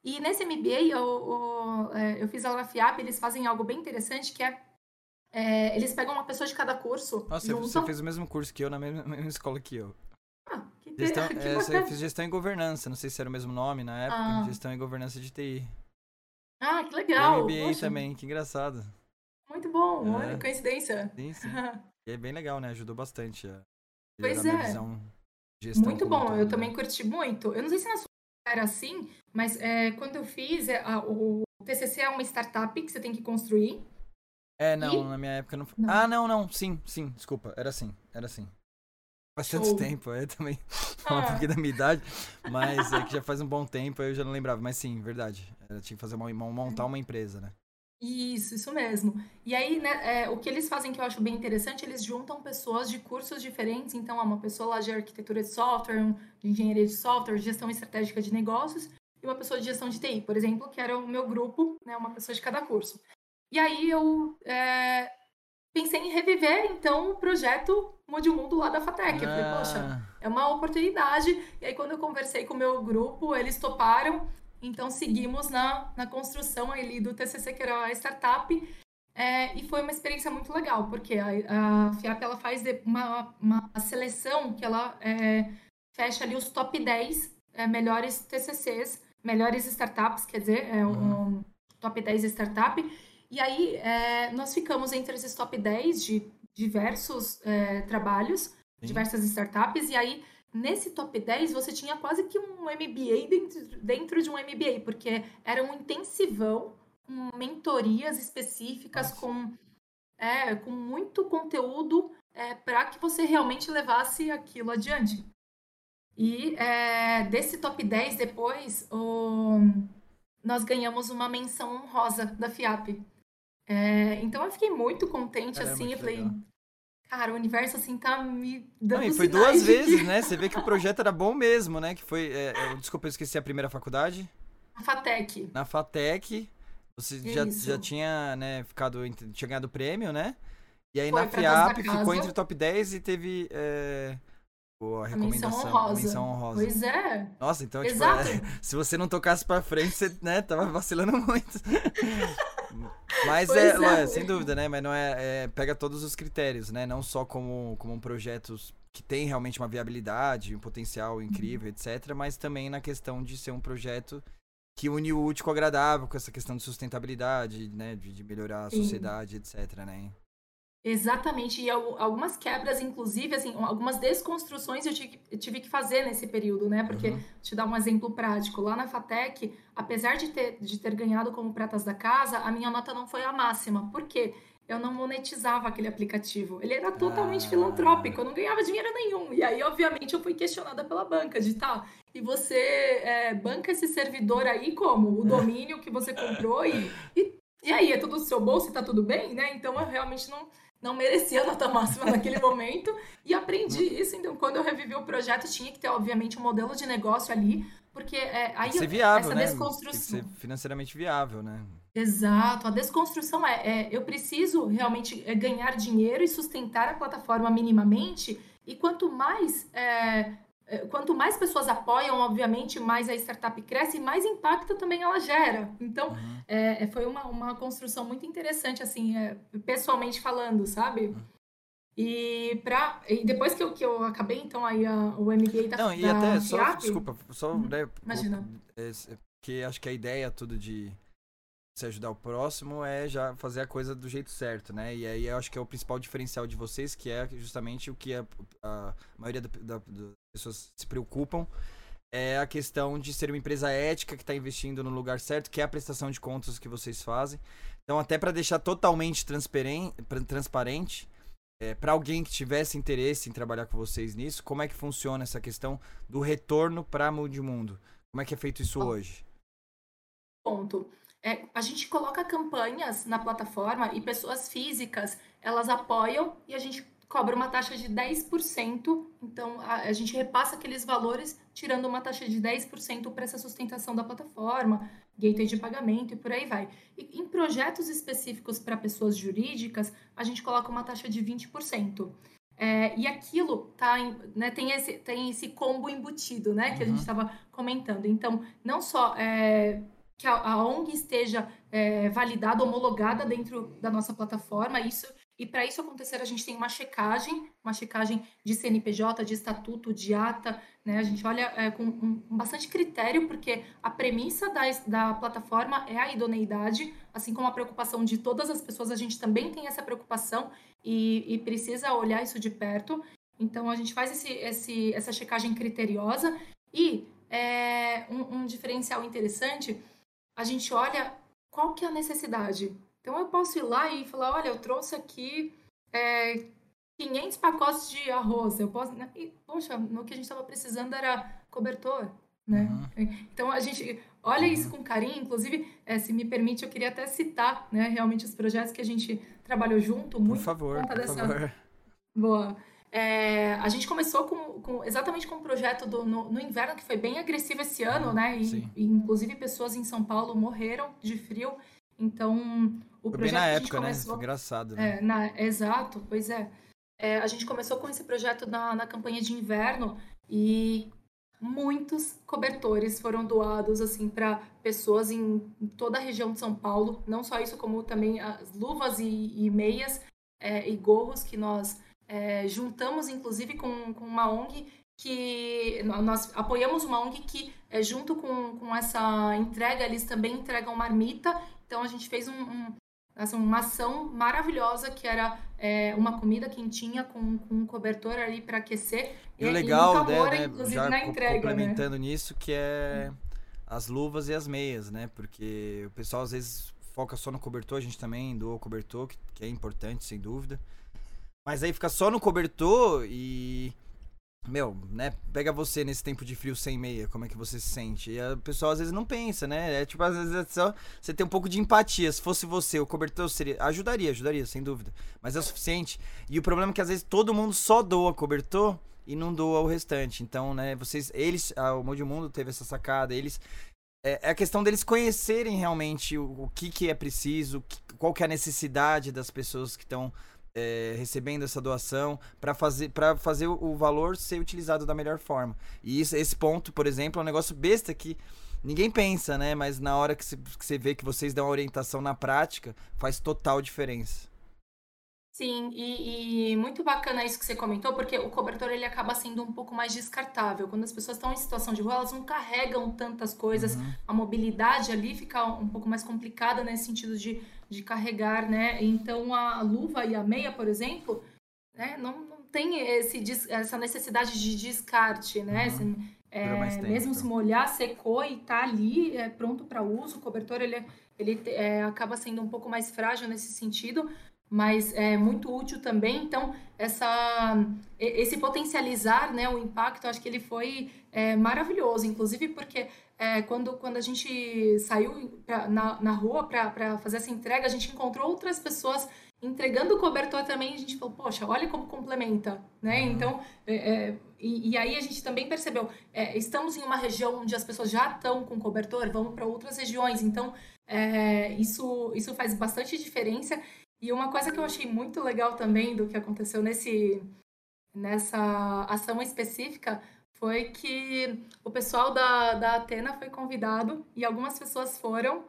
E nesse MBA eu, eu, é, eu fiz a UFAP, eles fazem algo bem interessante que é, é eles pegam uma pessoa de cada curso.
Nossa, juntam... você fez o mesmo curso que eu na mesma, mesma escola que eu.
Ah, que
gestão, que é, eu fiz gestão e governança, não sei se era o mesmo nome na época, ah. gestão e governança de TI.
Ah, que legal.
E MBA Poxa. também, que engraçado.
Muito bom, é. olha, coincidência.
Sim, sim. E é bem legal, né? Ajudou bastante a
pois é. Muito bom, eu também curti muito. Eu não sei se na sua era assim, mas é, quando eu fiz, é, a, o TCC é uma startup que você tem que construir.
É, não, e... na minha época não... não. Ah, não, não, sim, sim, desculpa, era assim, era assim. Faz tanto Show. tempo, é também falar ah. um pouquinho da minha idade, mas é que já faz um bom tempo, eu já não lembrava, mas sim, verdade. Era, tinha que fazer uma, montar uma empresa, né?
Isso, isso mesmo. E aí, né, é, o que eles fazem que eu acho bem interessante, eles juntam pessoas de cursos diferentes. Então, é uma pessoa lá de arquitetura de software, de engenharia de software, gestão estratégica de negócios, e uma pessoa de gestão de TI, por exemplo, que era o meu grupo, né, uma pessoa de cada curso. E aí eu é, pensei em reviver, então, o projeto Mude o Mundo lá da FATEC. Eu falei, poxa, ah. é uma oportunidade. E aí, quando eu conversei com o meu grupo, eles toparam. Então, seguimos na, na construção ali do TCC, que era a startup, é, e foi uma experiência muito legal, porque a, a FIAP ela faz uma, uma seleção que ela é, fecha ali os top 10 é, melhores TCCs, melhores startups, quer dizer, é um, um top 10 startup. E aí é, nós ficamos entre esses top 10 de diversos é, trabalhos, Sim. diversas startups, e aí nesse top 10 você tinha quase que um MBA dentro, dentro de um MBA, porque era um intensivão com mentorias específicas, com, é, com muito conteúdo é, para que você realmente levasse aquilo adiante. E é, desse top 10 depois, o, nós ganhamos uma menção honrosa da FIAP. É, então eu fiquei muito contente, Caramba, assim, eu falei, legal. Cara, o universo, assim, tá me dando Não,
e foi duas vezes, que... né? Você vê que o projeto era bom mesmo, né? Que foi... É, é, desculpa, eu esqueci a primeira faculdade.
Na FATEC.
Na FATEC. Você já, já tinha, né, ficado... Tinha ganhado prêmio, né? E aí foi na FIAP ficou entre o top 10 e teve... É... a recomendação. Menção honrosa. menção honrosa.
Pois é.
Nossa, então, Exato. tipo, é, se você não tocasse pra frente, você, né, tava vacilando muito. Mas é, é, sem dúvida, né? Mas não é, é, Pega todos os critérios, né? Não só como, como um projeto que tem realmente uma viabilidade, um potencial incrível, uhum. etc. Mas também na questão de ser um projeto que une o útil com o agradável, com essa questão de sustentabilidade, né? De, de melhorar a Sim. sociedade, etc, né?
Exatamente, e algumas quebras, inclusive, assim, algumas desconstruções eu tive, que fazer nesse período, né? Porque, uhum. te dar um exemplo prático, lá na FATEC, apesar de ter, de ter ganhado como pratas da casa, a minha nota não foi a máxima. Por quê? Eu não monetizava aquele aplicativo. Ele era totalmente ah. filantrópico, eu não ganhava dinheiro nenhum. E aí, obviamente, eu fui questionada pela banca de tá. E você é, banca esse servidor aí como? O domínio que você comprou e, e, e aí, é tudo do seu bolso e tá tudo bem, né? Então eu realmente não não merecia a nota máxima naquele momento e aprendi isso. Então, quando eu revivi o projeto, tinha que ter, obviamente, um modelo de negócio ali, porque é, aí
ser viável, essa né? desconstrução. Tem que ser financeiramente viável, né?
Exato. A desconstrução é, é eu preciso realmente é, ganhar dinheiro e sustentar a plataforma minimamente. E quanto mais é, é, quanto mais pessoas apoiam, obviamente, mais a startup cresce e mais impacto também ela gera. Então, uhum. é, é foi uma, uma construção muito interessante, assim, é, pessoalmente falando, sabe? Uhum. E, pra, e depois que eu, que eu acabei, então, aí a, o MBA da
Não, e da até, só, desculpa, só, uhum. né, Imagina. Porque acho que a ideia tudo de se ajudar o próximo é já fazer a coisa do jeito certo, né? E aí eu acho que é o principal diferencial de vocês, que é justamente o que a, a maioria das da, da pessoas se preocupam, é a questão de ser uma empresa ética que está investindo no lugar certo, que é a prestação de contas que vocês fazem. Então, até para deixar totalmente transparente, é, para alguém que tivesse interesse em trabalhar com vocês nisso, como é que funciona essa questão do retorno para Mundo? Como é que é feito isso hoje?
Ponto. É, a gente coloca campanhas na plataforma e pessoas físicas, elas apoiam e a gente cobra uma taxa de 10%. Então, a, a gente repassa aqueles valores, tirando uma taxa de 10% para essa sustentação da plataforma, gateway de pagamento e por aí vai. E em projetos específicos para pessoas jurídicas, a gente coloca uma taxa de 20%. É, e aquilo tá, né, tem, esse, tem esse combo embutido, né, que uhum. a gente estava uhum. comentando. Então, não só é, que a, a ONG esteja é, validada, homologada dentro da nossa plataforma. Isso e para isso acontecer, a gente tem uma checagem, uma checagem de CNPJ, de estatuto, de ata, né? A gente olha é, com, um, bastante critério, porque a premissa da, da plataforma é a idoneidade, assim como a preocupação de todas as pessoas, a gente também tem essa preocupação e, e precisa olhar isso de perto. Então, a gente faz esse, esse, essa checagem criteriosa e é, um, um diferencial interessante a gente olha qual que é a necessidade. Então eu posso ir lá e falar, olha, eu trouxe aqui é, 500 pacotes de arroz. Eu posso, né? e, poxa, no que a gente estava precisando era cobertor, né? Uhum. Então a gente olha isso com carinho. Inclusive, é, se me permite, eu queria até citar, né, realmente os projetos que a gente trabalhou junto.
Muito por favor, por
dessa...
favor.
Boa. É, a gente começou com, com, exatamente com um projeto do, no, no, inverno, que foi bem agressivo esse ano, né? E, e, inclusive pessoas em São Paulo morreram de frio. Então, o foi
projeto bem na época, começou, né? Foi engraçado. Né?
É, na, exato, pois é. é. A gente começou com esse projeto na, na campanha de inverno e muitos cobertores foram doados assim para pessoas em toda a região de São Paulo. Não só isso, como também as luvas e, e meias é, e gorros que nós é, juntamos, inclusive, com, com uma ONG que nós apoiamos uma ONG que, é, junto com, com essa entrega, eles também entregam marmita. Então a gente fez um, um assim, uma ação maravilhosa que era é, uma comida quentinha com, com um cobertor ali para aquecer.
E, o legal, e né, né, já na entrega, né? complementando né? nisso, que é as luvas e as meias, né? Porque o pessoal às vezes foca só no cobertor, a gente também doa o cobertor, que, que é importante, sem dúvida. Mas aí fica só no cobertor e. Meu, né? Pega você nesse tempo de frio sem meia, como é que você se sente? E o pessoal às vezes não pensa, né? É tipo, às vezes é só você tem um pouco de empatia. Se fosse você, o cobertor seria. Ajudaria, ajudaria, sem dúvida. Mas é o suficiente. E o problema é que às vezes todo mundo só doa cobertor e não doa o restante. Então, né, vocês. Eles. o Mundo Mundo teve essa sacada, eles. É, é a questão deles conhecerem realmente o, o que, que é preciso, que, qual que é a necessidade das pessoas que estão é, recebendo essa doação para fazer para fazer o, valor ser utilizado da melhor forma. E isso, esse ponto, por exemplo, é um negócio besta que ninguém pensa, né? Mas na hora que você vê que vocês dão orientação na prática, faz total diferença.
Sim, e, e, muito bacana isso que você comentou, porque o cobertor ele acaba sendo um pouco mais descartável. Quando as pessoas estão em situação de rua, elas não carregam tantas coisas, uhum. a mobilidade ali fica um pouco mais complicada nesse sentido de, de carregar, né? Então a luva e a meia, por exemplo, né, não, não tem esse, essa necessidade de descarte, né? Uhum. é, mesmo se molhar, secou e tá ali, é pronto para uso, o cobertor ele, ele é, acaba sendo um pouco mais frágil nesse sentido, mas é muito útil também. Então, essa, esse potencializar né, o impacto, acho que ele foi é, maravilhoso, inclusive porque é, quando, quando a gente saiu pra, na, na rua para fazer essa entrega, a gente encontrou outras pessoas entregando o cobertor também, a gente falou, poxa, olha como complementa, né? Uhum. Então, é, é, e, e, aí a gente também percebeu, é, estamos em uma região onde as pessoas já estão com cobertor, vamos para outras regiões, então é, isso, isso faz bastante diferença. E uma coisa que eu achei muito legal também do que aconteceu nesse, nessa ação específica foi que o pessoal da, da Atena foi convidado e algumas pessoas foram.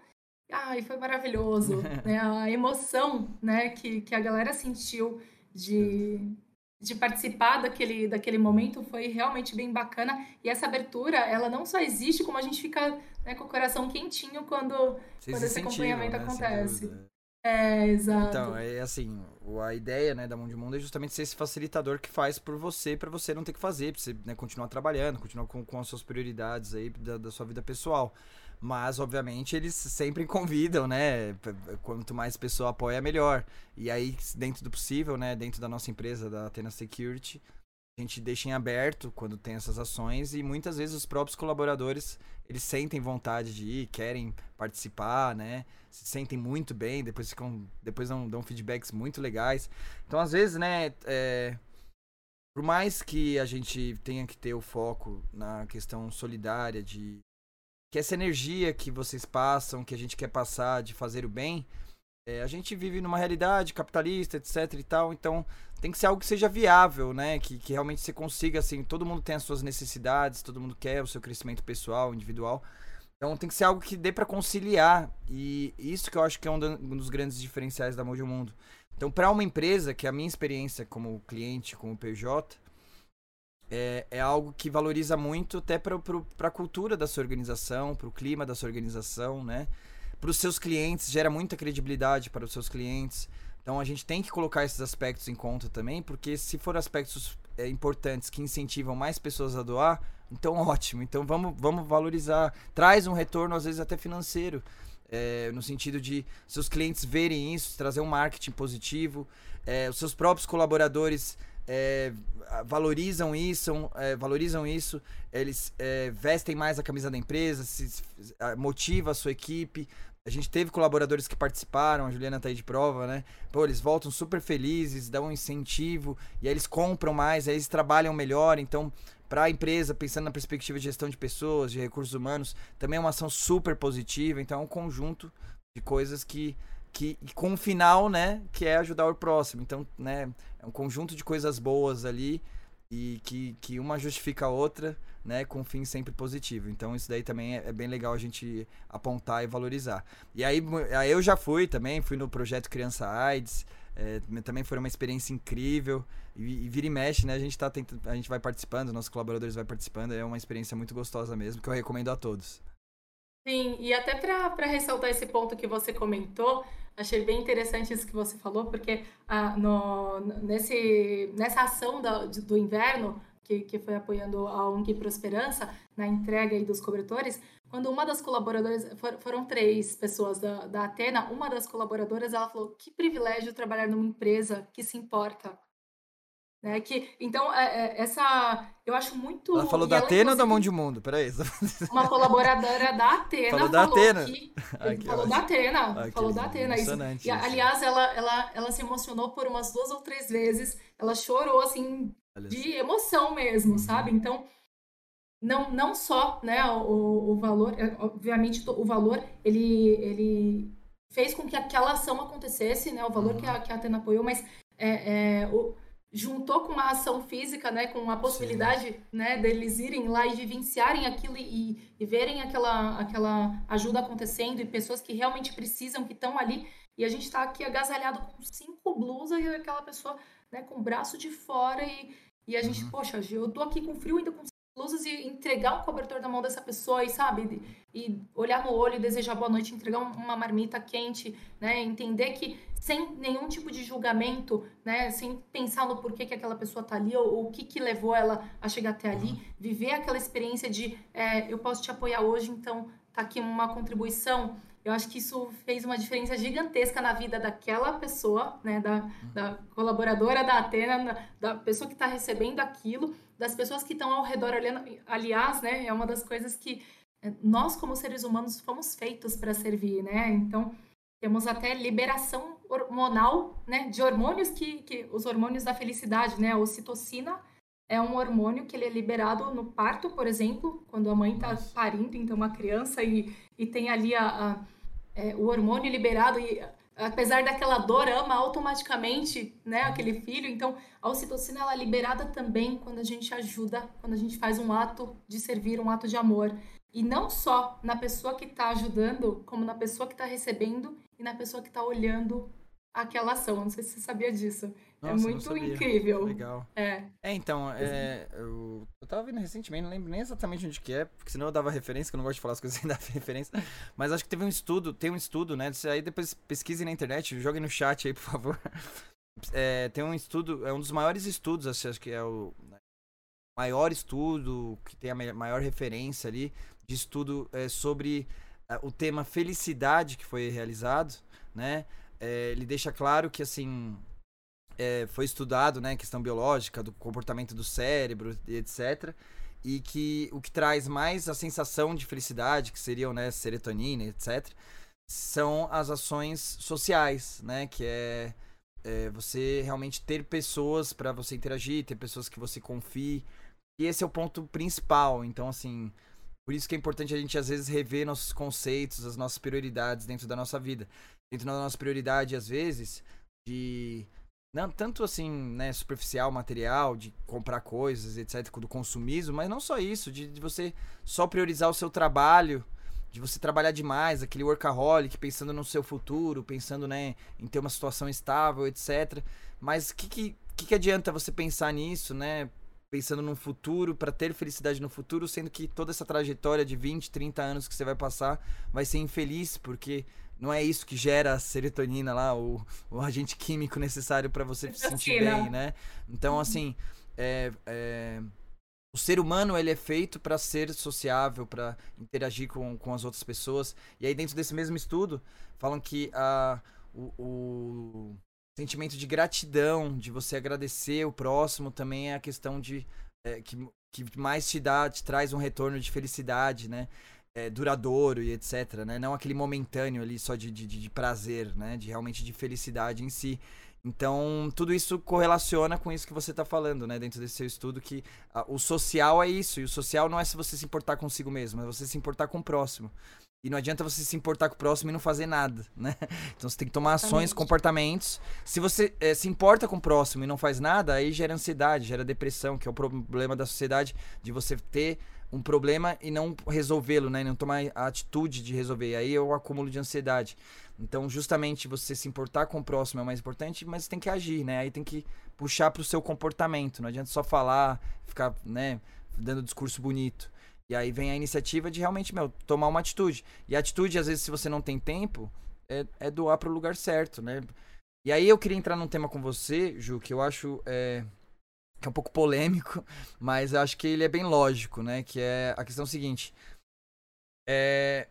Ai, foi maravilhoso, né? A emoção, né, que, que a galera sentiu de, de participar daquele, daquele momento foi realmente bem bacana. E essa abertura, ela não só existe, como a gente fica né, com o coração quentinho quando, quando esse acompanhamento né, acontece. É, exato.
Então, é assim, a ideia, né, da Mão de Mundo é justamente ser esse facilitador que faz por você, para você não ter que fazer, pra você né, continuar trabalhando, continuar com, com as suas prioridades aí da, da sua vida pessoal. Mas, obviamente, eles sempre convidam, né? Quanto mais pessoa apoia, melhor. E aí, dentro do possível, né? Dentro da nossa empresa, da Athena Security, a gente deixa em aberto quando tem essas ações e muitas vezes os próprios colaboradores eles sentem vontade de ir, querem participar, né? Se sentem muito bem, depois ficam, depois dão, dão feedbacks muito legais. Então, às vezes, né, é, por mais que a gente tenha que ter o foco na questão solidária de que essa energia que vocês passam, que a gente quer passar de fazer o bem, é, a gente vive numa realidade capitalista, etc e tal, então tem que ser algo que seja viável, né? Que, que realmente você consiga, assim, todo mundo tem as suas necessidades, todo mundo quer o seu crescimento pessoal, individual. Então tem que ser algo que dê para conciliar. E isso que eu acho que é um, dos grandes diferenciais da Mojo Mundo. Então, para uma empresa, que é a minha experiência como cliente, como PJ, é, é algo que valoriza muito até para a cultura da sua organização, para o clima da sua organização, né? Para os seus clientes, gera muita credibilidade para os seus clientes. Então a gente tem que colocar esses aspectos em conta também, porque se for aspectos é, importantes que incentivam mais pessoas a doar, então ótimo. Então vamos, vamos valorizar. Traz um retorno, às vezes até financeiro. É, no sentido de seus clientes verem isso, trazer um marketing positivo, é, os seus próprios colaboradores é, valorizam isso, é, valorizam isso, eles é, vestem mais a camisa da empresa, se, motiva a sua equipe, a gente teve colaboradores que participaram, a Juliana tá aí de prova, né? Pô, eles voltam super felizes, dão um incentivo, e aí eles compram mais, aí eles trabalham melhor. Então, para a empresa, pensando na perspectiva de gestão de pessoas, de recursos humanos, também é uma ação super positiva. Então, é um conjunto de coisas que, que com um final, né, que é ajudar o próximo. Então, né, um conjunto de coisas boas ali e que, que uma justifica a outra, né, com um fim sempre positivo. Então isso daí também é, é, bem legal a gente apontar e valorizar. E aí, aí eu já fui também, fui no projeto Criança AIDS, é, também foi uma experiência incrível. E, e, vira e mexe, né? A gente tá tentando, a gente vai participando, nossos colaboradores vai participando, é uma experiência muito gostosa mesmo, que eu recomendo a todos.
Sim, e até para ressaltar esse ponto que você comentou, achei bem interessante isso que você falou, porque ah, no, nesse, nessa ação da, do inverno, que, que foi apoiando a ONG Prosperança na entrega dos cobertores, quando uma das colaboradoras, for, foram três pessoas da, da Atena, uma das colaboradoras, ela falou, que privilégio trabalhar numa empresa que se importa né? Que, então, é, é, essa. Eu acho muito.
Ela falou da ela, Atena ou da Mão de Mundo? Peraí.
Uma colaboradora da Atena
falou da Atena.
Que, Ai, falou da Atena. Ai, falou da Atena. Isso. E, aliás, ela, ela, ela se emocionou por umas duas ou três vezes. Ela chorou, assim, de emoção mesmo, uhum. sabe? Então. Não, não só né, o, o valor, é, obviamente o valor ele, ele fez com que aquela ação acontecesse, né, o valor uhum. que, a, que a Atena apoiou, mas é, é, o, juntou com a ação física, né, com a possibilidade, Sim. né, deles irem lá e vivenciarem aquilo e, e verem aquela, aquela ajuda acontecendo e pessoas que realmente precisam, que estão ali. E a gente está aqui agasalhado com 5 blusa e aquela pessoa né, com o braço de fora e, e a gente, uhum. poxa, eu tô aqui com frio ainda com blusas e entregar um cobertor na mão dessa pessoa e, sabe, e olhar no olho e desejar boa noite, entregar uma marmita quente, né, entender que sem nenhum tipo de julgamento, né, sem pensar no porquê que aquela pessoa tá ali ou, ou o que que levou ela a chegar até ali, uhum. viver aquela experiência de é, eu posso te apoiar hoje, então tá aqui uma contribuição, eu acho que isso fez uma diferença gigantesca na vida daquela pessoa, né, da, da colaboradora da Atena, da pessoa que está recebendo aquilo, das pessoas que estão ao redor olhando. Aliás, né, é uma das coisas que é, nós, como seres humanos, fomos feitos para servir, né? Então, temos até liberação hormonal, né, de hormônios que, que os hormônios da felicidade, né, a ocitocina é um hormônio que ele é liberado no parto, por exemplo, quando a mãe está parindo, então uma criança e, e tem ali a, a é, o hormônio liberado e apesar daquela dor ama automaticamente né aquele filho. Então a ocitocina ela é liberada também quando a gente ajuda quando a gente faz um ato de servir um ato de amor e não só na pessoa que está ajudando como na pessoa que está recebendo e na pessoa que está olhando aquela ação não sei se você sabia disso é Nossa, é muito incrível.
Legal.
É.
É, então, é, eu, eu tava vendo recentemente, não lembro nem exatamente onde que é, porque senão eu dava referência, que eu não gosto de falar as coisas sem dar referência. Mas acho que teve um estudo, tem um estudo, né? Aí depois pesquise na internet, jogue no chat aí, por favor. É, tem um estudo, é um dos maiores estudos, acho que é o maior estudo, que tem a maior referência ali, de estudo é, sobre é, o tema felicidade que foi realizado, né? É, ele deixa claro que, assim, é, foi estudado, né, questão biológica, do comportamento do cérebro, etc. E que o que traz mais a sensação de felicidade, que seriam, né, serotonina, etc., são as ações sociais, né, que é, é você realmente ter pessoas para você interagir, ter pessoas que você confie. E esse é o ponto principal. Então, assim, por isso que é importante a gente às vezes rever nossos conceitos, as nossas prioridades dentro da nossa vida. Dentro da nossa prioridade, às vezes, de não, tanto assim, né, superficial, material, de comprar coisas, etc, do consumismo, mas não só isso, de, de, você só priorizar o seu trabalho, de você trabalhar demais, aquele workaholic, pensando no seu futuro, pensando, né, em ter uma situação estável, etc. Mas o que, que, que, que adianta você pensar nisso, né? Pensando no futuro, para ter felicidade no futuro, sendo que toda essa trajetória de 20, 30 anos que você vai passar vai ser infeliz, porque não é isso que gera a serotonina lá, o, o agente químico necessário para você se sentir bem, né? Então, assim, é, é, o ser humano ele é feito para ser sociável, para interagir com, com as outras pessoas. E aí, dentro desse mesmo estudo, falam que a, o, o sentimento de gratidão, de você agradecer o próximo, também é a questão de é, que, que mais te dá, te traz um retorno de felicidade, né? é, duradouro e etc, né? Não aquele momentâneo ali só de, de, de, prazer, né? De realmente de felicidade em si. Então, tudo isso correlaciona com isso que você está falando, né? Dentro desse seu estudo, que a, o social é isso. E o social não é se você se importar consigo mesmo, é você se importar com o próximo. E não adianta você se importar com o próximo e não fazer nada, né? Então você tem que tomar ações, comportamentos. Se você é, se importa com o próximo e não faz nada, aí gera ansiedade, gera depressão, que é o problema da sociedade de você ter um problema e não resolvê-lo, né? E não tomar a atitude de resolver. E aí é o acúmulo de ansiedade. Então, justamente você se importar com o próximo é o mais importante, mas tem que agir, né? Aí tem que puxar para o seu comportamento. Não adianta só falar, ficar, né, dando discurso bonito. E aí vem a iniciativa de realmente, meu, tomar uma atitude. E a atitude, às vezes, se você não tem tempo, é, é doar para o lugar certo, né? E aí eu queria entrar num tema com você, Ju, que eu acho é, que é um pouco polêmico, mas eu acho que ele é bem lógico, né? Que é a questão seguinte. É,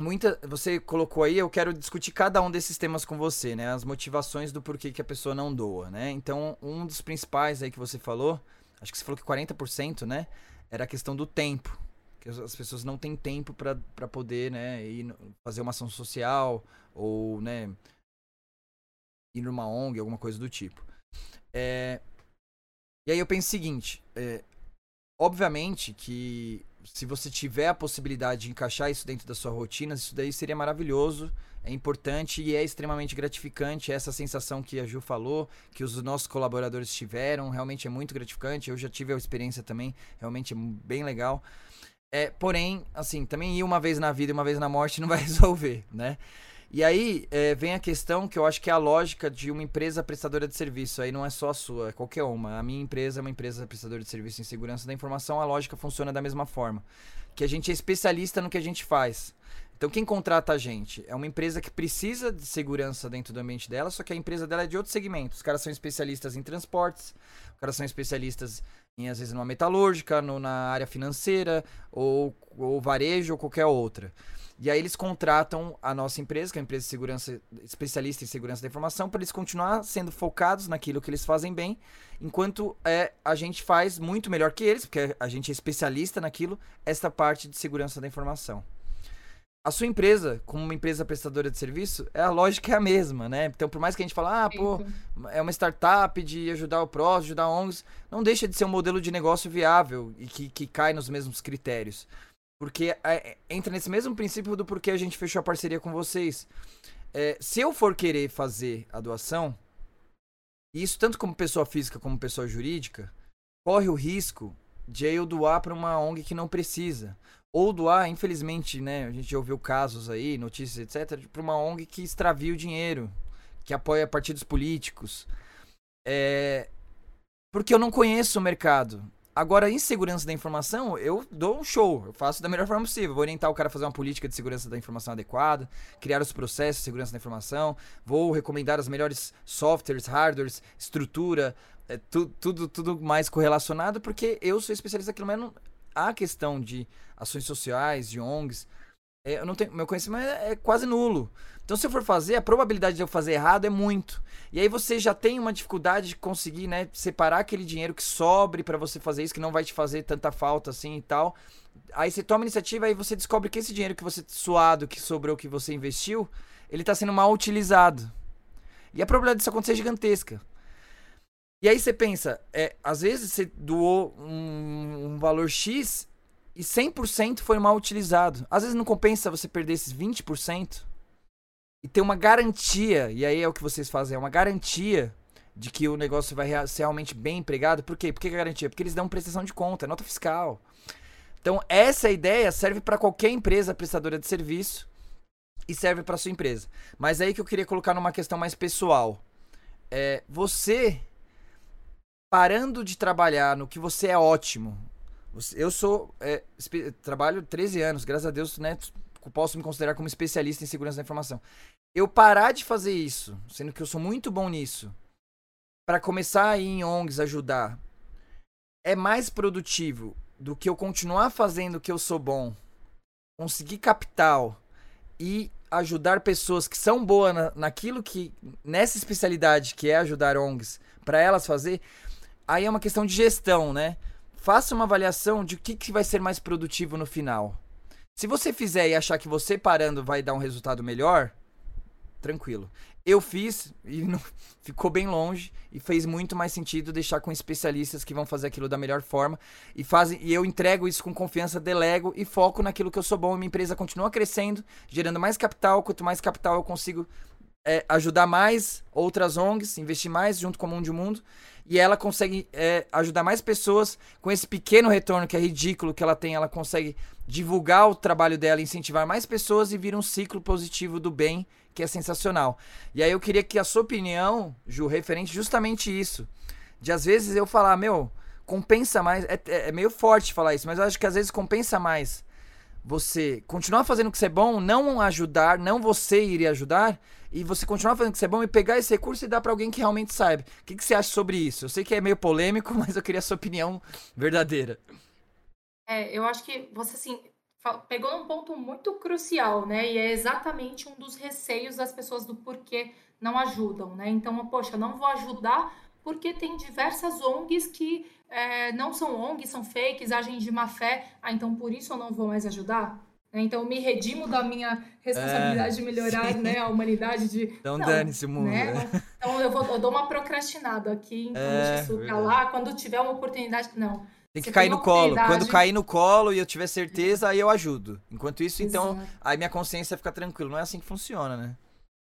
muita você colocou aí, eu quero discutir cada um desses temas com você, né? As motivações do porquê que a pessoa não doa, né? Então, um dos principais aí que você falou, acho que você falou que 40%, né? Era a questão do tempo. Que as pessoas não têm tempo para poder, né, ir fazer uma ação social ou, né, ir numa ONG, alguma coisa do tipo. É, e aí eu penso o seguinte: é, obviamente que se você tiver a possibilidade de encaixar isso dentro da sua rotina, isso daí seria maravilhoso, é importante e é extremamente gratificante. Essa sensação que a Ju falou, que os nossos colaboradores tiveram, realmente é muito gratificante. Eu já tive a experiência também, realmente é bem legal. É, porém, assim, também ir uma vez na vida e uma vez na morte não vai resolver, né? E aí é, vem a questão que eu acho que é a lógica de uma empresa prestadora de serviço. Aí não é só a sua, é qualquer uma. A minha empresa é uma empresa prestadora de serviço em segurança da informação, a lógica funciona da mesma forma. Que a gente é especialista no que a gente faz. Então quem contrata a gente é uma empresa que precisa de segurança dentro do ambiente dela, só que a empresa dela é de outro segmento. Os caras são especialistas em transportes, os caras são especialistas em, às vezes, numa metalúrgica, no, na área financeira, ou, ou varejo, ou qualquer outra. E aí eles contratam a nossa empresa, que é uma empresa de segurança, especialista em segurança da informação, para eles continuar sendo focados naquilo que eles fazem bem, enquanto é, a gente faz muito melhor que eles, porque a gente é especialista naquilo, esta parte de segurança da informação. A sua empresa, como uma empresa prestadora de serviço, é a lógica é a mesma, né? Então, por mais que a gente fale, ah, pô, é uma startup de ajudar o próximo, ajudar ONGs, não deixa de ser um modelo de negócio viável e que, que cai nos mesmos critérios. Porque é, entra nesse mesmo princípio do porquê a gente fechou a parceria com vocês. É, se eu for querer fazer a doação, e isso tanto como pessoa física como pessoa jurídica, corre o risco de eu doar para uma ONG que não precisa. Ou doar, infelizmente, né? A gente já ouviu casos aí, notícias, etc., para uma ONG que extravia o dinheiro, que apoia partidos políticos. É, porque eu não conheço o mercado. Agora, em segurança da informação, eu dou um show. Eu faço da melhor forma possível. Vou orientar o cara a fazer uma política de segurança da informação adequada, criar os processos de segurança da informação, vou recomendar os melhores softwares, hardwares, estrutura, é, tu, tudo, tudo mais correlacionado, porque eu sou especialista naquilo, mas não, a questão de ações sociais, de ONGs, é, eu não tenho, meu conhecimento é, é, quase nulo. Então, se eu for fazer, a probabilidade de eu fazer errado é muito. E aí você já tem uma dificuldade de conseguir, né, separar aquele dinheiro que sobre para você fazer isso, que não vai te fazer tanta falta assim e tal. Aí você toma iniciativa e você descobre que esse dinheiro que você suado, que sobrou, que você investiu, ele tá sendo mal utilizado. E a probabilidade disso acontecer é gigantesca. E aí você pensa, é, às vezes você doou um, um valor X e 100% foi mal utilizado. Às vezes não compensa você perder esses 20% e ter uma garantia, e aí é o que vocês fazem, é uma garantia de que o negócio vai ser realmente bem empregado. Por quê? Por que é garantia? Porque eles dão prestação de conta, é nota fiscal. Então, essa ideia serve para qualquer empresa prestadora de serviço e serve para sua empresa. Mas aí que eu queria colocar numa questão mais pessoal. É, você parando de trabalhar no que você é ótimo, eu sou. É, trabalho 13 anos, graças a Deus, né? Posso me considerar como especialista em segurança da informação. Eu parar de fazer isso, sendo que eu sou muito bom nisso, para começar a ir em ONGs ajudar, é mais produtivo do que eu continuar fazendo o que eu sou bom, conseguir capital e ajudar pessoas que são boas na, naquilo que. nessa especialidade que é ajudar ONGs, para elas fazer. Aí é uma questão de gestão, né? faça uma avaliação de o que, que vai ser mais produtivo no final. Se você fizer e achar que você parando vai dar um resultado melhor, tranquilo. Eu fiz e não, ficou bem longe e fez muito mais sentido deixar com especialistas que vão fazer aquilo da melhor forma e fazem e eu entrego isso com confiança, delego e foco naquilo que eu sou bom e minha empresa continua crescendo, gerando mais capital, quanto mais capital eu consigo é, ajudar mais outras ONGs, investir mais junto com o Mundo Mundo e ela consegue é, ajudar mais pessoas com esse pequeno retorno que é ridículo que ela tem. Ela consegue divulgar o trabalho dela, incentivar mais pessoas e vir um ciclo positivo do bem que é sensacional. E aí eu queria que a sua opinião, Ju, referente justamente isso, de às vezes eu falar, meu, compensa mais, é, é, é meio forte falar isso, mas eu acho que às vezes compensa mais você continuar fazendo o que você é bom, não ajudar, não você ir ajudar, e você continuar fazendo o que você é bom e pegar esse recurso e dar para alguém que realmente sabe. O que, que você acha sobre isso? Eu sei que é meio polêmico, mas eu queria a sua opinião verdadeira.
É, eu acho que você, assim, pegou num ponto muito crucial, né? E é exatamente um dos receios das pessoas do porquê não ajudam, né? Então, poxa, não vou ajudar porque tem diversas ONGs que é, não são ONGs, são fakes, agem de má fé. Ah, então por isso eu não vou mais ajudar? Né? Então eu me redimo da minha responsabilidade é, de melhorar né, a humanidade. De...
Então dane-se o mundo. Né?
né? Então eu, vou, eu dou uma procrastinada aqui, então é, deixa isso pra lá. Quando tiver uma oportunidade. Não.
Tem que cair no colo. Quando cair no colo e eu tiver certeza, aí eu ajudo. Enquanto isso, então, Exato. então, aí minha consciência fica tranquila. Não é assim que funciona, né?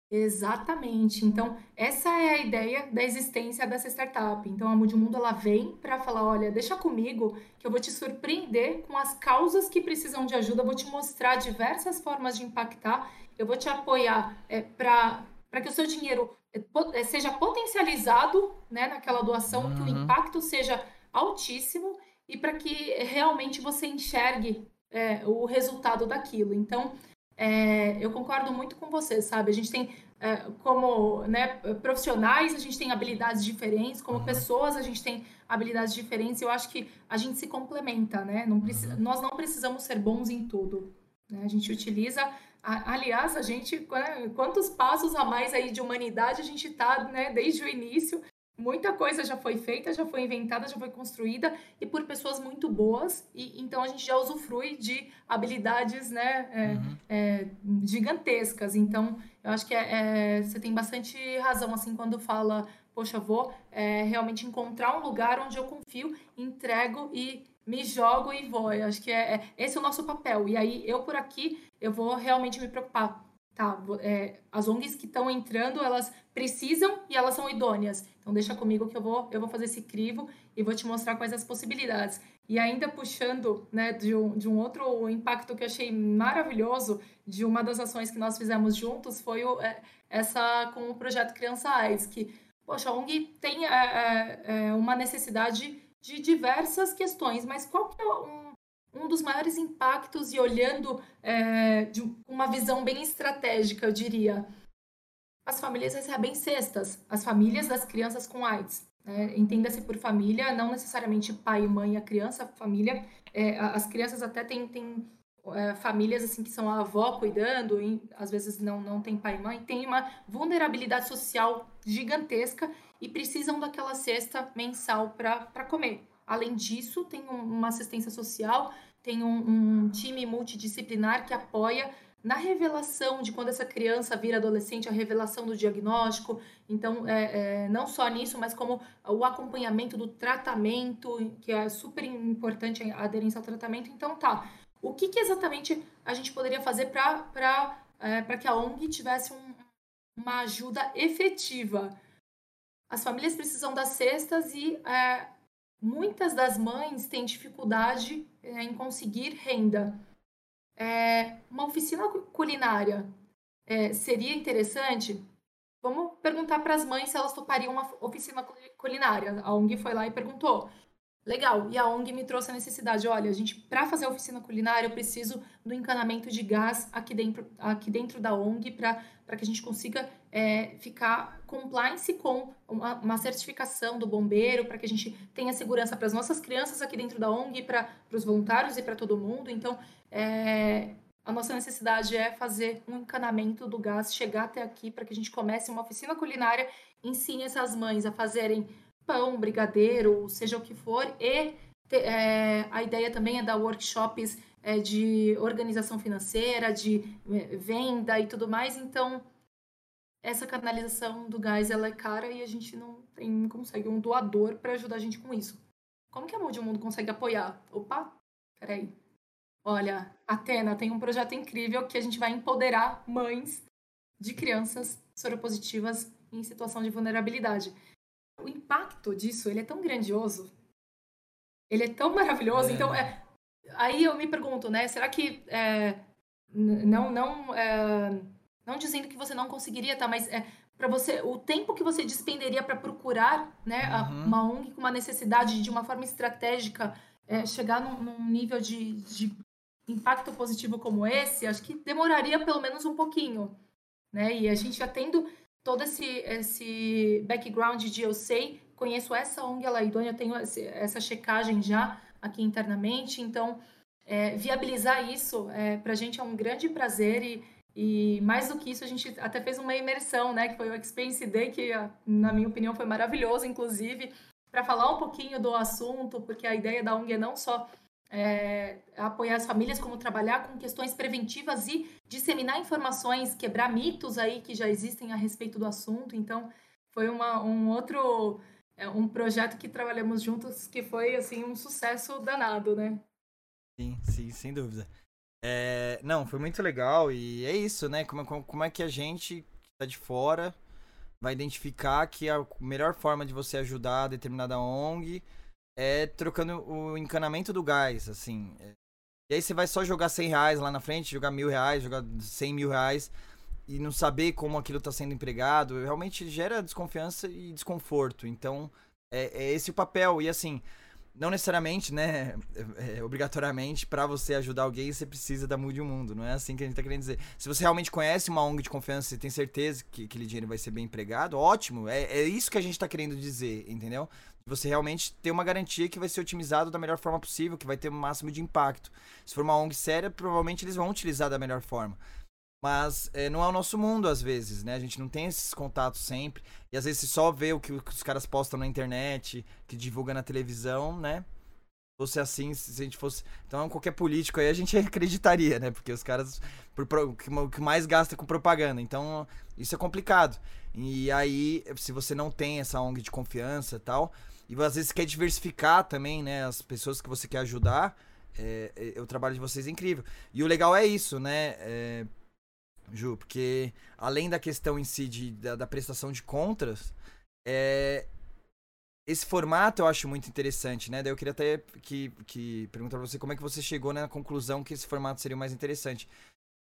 Exatamente. Então, essa é a ideia da existência dessa startup. Então, a Mundo ela vem para falar, olha, deixa comigo que eu vou te surpreender com as causas que precisam de ajuda, vou te mostrar diversas formas de impactar eu vou te apoiar é, para que o seu dinheiro é, é, seja potencializado né, naquela doação, uhum. que o uhum. impacto seja altíssimo e para que realmente você enxergue é, o resultado daquilo. Então, é, eu concordo muito com você, sabe? A gente tem, é, como né, profissionais, a gente tem habilidades diferentes, como uhum. pessoas, a gente tem habilidades diferentes. Eu acho que a gente se complementa, né? Não precisa, uhum. nós não precisamos ser bons em tudo. Né? A gente utiliza. A, aliás, a gente. Quantos passos a mais aí de humanidade a gente está, né, desde o início? Muita coisa já foi feita, já foi inventada, já foi construída e por pessoas muito boas e então a gente já usufrui de habilidades né é, uhum. é, gigantescas. Então eu acho que é, é, você tem bastante razão assim quando fala poxa vou é, realmente encontrar um lugar onde eu confio entrego e me jogo e vou. Eu acho que é, é, esse é o nosso papel. E aí eu por aqui eu vou realmente me preocupar tá, é, as ONGs que estão entrando, elas precisam e elas são idôneas. Então deixa comigo que eu vou, eu vou fazer esse crivo e vou te mostrar quais as possibilidades. E ainda puxando né, de, um, de um outro impacto que eu achei maravilhoso de uma das ações que nós fizemos juntos foi o, é, essa com o projeto Criança AIDS, que, poxa, a ONG tem é, é, é, uma necessidade de diversas questões, mas qual que é um um dos maiores impactos e olhando é, de uma visão bem estratégica, eu diria. As famílias recebem cestas, as famílias das crianças com AIDS. Né? Entenda-se por família, não necessariamente pai, mãe, a criança, a família. É, as crianças até têm, têm é, famílias assim que são a avó cuidando, e às vezes não, não tem pai e mãe, tem uma vulnerabilidade social gigantesca e precisam daquela cesta mensal para comer. Além disso, tem uma assistência social, tem um, um time multidisciplinar que apoia na revelação de quando essa criança vira adolescente, a revelação do diagnóstico. Então, é, é, não só nisso, mas como o acompanhamento do tratamento, que é super importante a aderência ao tratamento. Então, tá. O que, que exatamente a gente poderia fazer para é, que a ONG tivesse um, uma ajuda efetiva? As famílias precisam das cestas e é, muitas das mães têm dificuldade é, em conseguir renda. É, uma oficina culinária é, seria interessante? Vamos perguntar para as mães se elas topariam uma oficina culinária. A ONG foi lá e perguntou. Legal. E a ONG me trouxe a necessidade. Olha, a gente, para fazer a oficina culinária, eu preciso do encanamento de gás aqui dentro, aqui dentro da ONG para que a gente consiga é, ficar compliance com uma, uma, certificação do bombeiro, para que a gente tenha segurança para as nossas crianças aqui dentro da ONG, para os voluntários e para todo mundo. Então, é, a nossa necessidade é fazer um encanamento do gás, chegar até aqui para que a gente comece uma oficina culinária, ensine essas mães a fazerem pão, brigadeiro, seja o que for, e é, a ideia também é dar workshops é, de organização financeira, de é, venda e tudo mais, então essa canalização do gás ela é cara e a gente não tem, consegue um doador para ajudar a gente com isso. Como que a Mão de Mundo consegue apoiar? Opa, peraí. Olha, Atena tem um projeto incrível que a gente vai empoderar mães de crianças soropositivas em situação de vulnerabilidade o impacto disso, ele é tão grandioso, ele é tão maravilhoso. É. Então, é, aí eu me pergunto, né? Será que é, não, não, é, não dizendo que você não conseguiria, tá? Mas é, para você, o tempo que você despenderia para procurar, né, uhum. uma ONG com uma necessidade de uma forma estratégica é, chegar num, num nível de, de impacto positivo como esse, acho que demoraria pelo menos um pouquinho, né? E a gente já tendo todo esse, esse background de eu sei, conheço essa ONG ela idônea, eu tenho essa checagem já aqui internamente, então é, viabilizar isso é, para a gente é um grande prazer e, e mais do que isso a gente até fez uma imersão, né, que foi o Experience Day, que na minha opinião foi maravilhoso, inclusive, para falar um pouquinho do assunto, porque a ideia da ONG é não só é, apoiar as famílias, como trabalhar com questões preventivas e disseminar informações, quebrar mitos aí que já existem a respeito do assunto. Então, foi uma, um outro é, um projeto que trabalhamos juntos que foi assim um sucesso danado, né?
Sim, sim, sem dúvida. É, não, foi muito legal e é isso, né? Como, como, como é que a gente que tá de fora vai identificar que a melhor forma de você ajudar determinada ONG é trocando o encanamento do gás, assim. É, E aí você vai só jogar 100 reais lá na frente, jogar mil reais, jogar 100 mil reais e não saber como aquilo está sendo empregado, realmente gera desconfiança e desconforto. Então, é, é esse o papel. E assim, não necessariamente, né, é, é, obrigatoriamente, para você ajudar alguém, você precisa da Mude o Mundo. Não é assim que a gente tá querendo dizer. Se você realmente conhece uma ONG de confiança e tem certeza que aquele dinheiro vai ser bem empregado, ótimo. É, é isso que a gente tá querendo dizer, entendeu? Você realmente ter uma garantia que vai ser otimizado da melhor forma possível, que vai ter o máximo de impacto. Se for uma ONG séria, provavelmente eles vão utilizar da melhor forma. Mas é, não é o nosso mundo, às vezes, né? A gente não tem esses contatos sempre. E às vezes você só vê o que, os caras postam na internet, que divulga na televisão, né? Fosse assim, se a gente fosse. Então, qualquer político aí a gente acreditaria, né? Porque os caras. Por, o que mais gasta com propaganda. Então, isso é complicado. E aí, se você não tem essa ONG de confiança e tal, e às vezes quer diversificar também, né? As pessoas que você quer ajudar, é, é, o trabalho de vocês é incrível. E o legal é isso, né? É, Ju, porque além da questão em si de, da, da prestação de contas, é, esse formato eu acho muito interessante, né? Daí eu queria até que, que perguntar pra você como é que você chegou na conclusão que esse formato seria o mais interessante.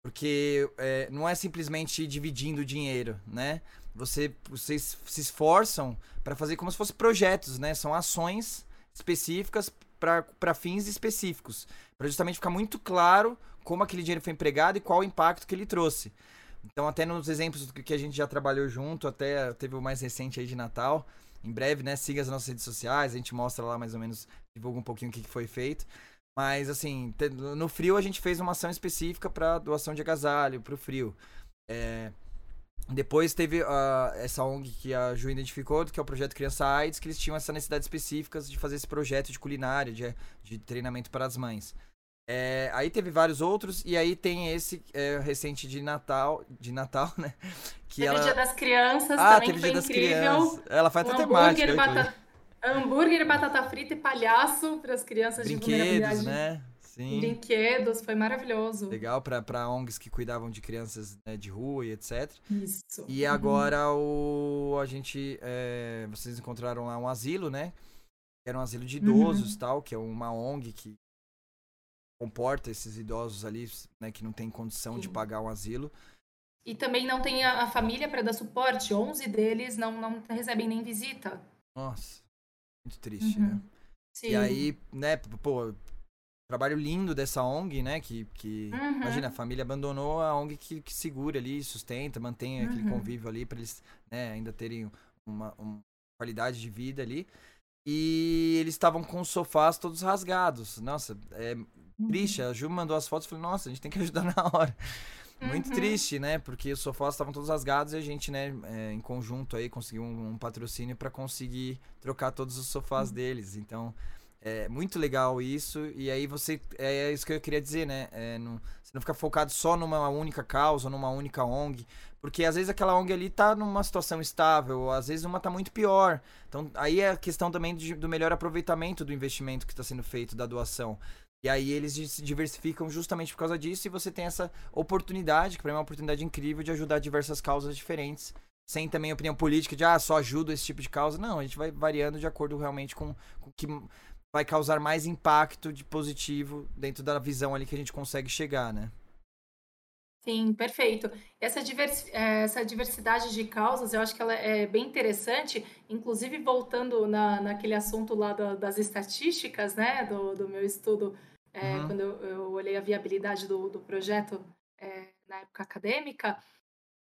Porque é, não é simplesmente dividindo dinheiro, né? Você, vocês se esforçam para fazer como se fossem projetos, né? São ações específicas para fins específicos. Para justamente ficar muito claro como aquele dinheiro foi empregado e qual o impacto que ele trouxe. Então, até nos exemplos que a gente já trabalhou junto, até teve o mais recente aí de Natal. Em breve, né? Siga as nossas redes sociais, a gente mostra lá mais ou menos, divulga um pouquinho o que foi feito. Mas, assim, no frio a gente fez uma ação específica para doação de agasalho, para o frio. É... Depois teve uh, essa ONG que a Ju identificou, que é o projeto Criança AIDS, que eles tinham essa necessidade específica de fazer esse projeto de culinária, de, de treinamento para as mães. É, aí teve vários outros, e aí tem esse é, recente de Natal, de Natal, né?
Que teve ela... Dia das Crianças, ah, também teve Dia das incrível. Crianças.
Ela faz um até temática.
Batata... Hambúrguer, batata frita e palhaço para as crianças
Brinquedos, de né?
Sim. Brinquedos, foi maravilhoso.
Legal para ONGs que cuidavam de crianças né, de rua e etc.
Isso.
E agora uhum. o a gente, é, vocês encontraram lá um asilo, né? Era um asilo de idosos, uhum. tal, que é uma ONG que comporta esses idosos ali, né, que não tem condição Sim. de pagar um asilo.
E também não tem a, família para dar suporte. 11 deles não, não recebem nem visita.
Nossa, muito triste, uhum. né? Sim. E aí, né, pô, trabalho lindo dessa ONG, né, que, que uhum. imagina, a família abandonou a ONG que, que segura ali, sustenta, mantém uhum. aquele convívio ali para eles, né, ainda terem uma, uma qualidade de vida ali. E eles estavam com os sofás todos rasgados. Nossa, é, triste. A Ju mandou as fotos e falei, nossa, a gente tem que ajudar na hora. Muito uhum. triste, né? Porque os sofás estavam todos rasgados e a gente, né, é, em conjunto aí, conseguiu um, um patrocínio para conseguir trocar todos os sofás uhum. deles. Então, é muito legal isso. E aí você. É, é isso que eu queria dizer, né? É, não, você não fica focado só numa única causa, numa única ONG. Porque às vezes aquela ONG ali tá numa situação estável, às vezes uma tá muito pior. Então aí é a questão também de, do melhor aproveitamento do investimento que está sendo feito, da doação. E aí eles se diversificam justamente por causa disso e você tem essa oportunidade, que para mim é uma oportunidade incrível de ajudar diversas causas diferentes, sem também opinião política de ah, só ajudo esse tipo de causa. Não, a gente vai variando de acordo realmente com o que vai causar mais impacto de positivo dentro da visão ali que a gente consegue chegar, né?
Sim, perfeito. Essa, diversi essa diversidade de causas, eu acho que ela é bem interessante, inclusive voltando na, naquele assunto lá da, das estatísticas, né, do, do meu estudo, é, uhum. quando eu, eu, olhei a viabilidade do, do projeto é, na época acadêmica,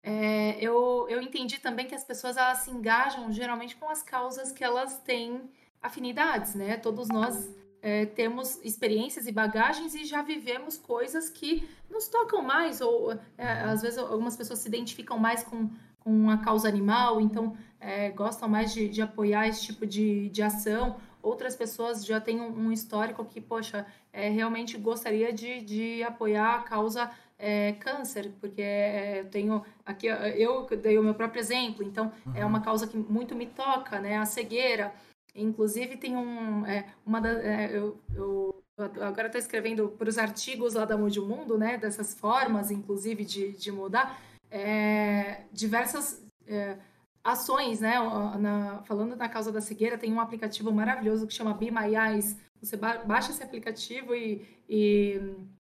é, eu, eu entendi também que as pessoas elas se engajam geralmente com as causas que elas têm afinidades, né? Todos nós é, temos experiências e bagagens e já vivemos coisas que nos tocam mais, ou é, às vezes algumas pessoas se identificam mais com, com a causa animal, então é, gostam mais de, de, apoiar esse tipo de, de ação. Outras pessoas já têm um, um histórico que, poxa, é, realmente gostaria de, de apoiar a causa é, câncer, porque é, eu tenho aqui, eu dei o meu próprio exemplo, então uhum. é uma causa que muito me toca, né? A cegueira. Inclusive, tem um. É, uma da, é, eu, eu, agora estou escrevendo para os artigos lá da Mude Mundo, né? Dessas formas, inclusive, de, de mudar. É, diversas é, ações, né? Na, falando da causa da cegueira, tem um aplicativo maravilhoso que chama Be My Eyes, você baixa esse aplicativo e, e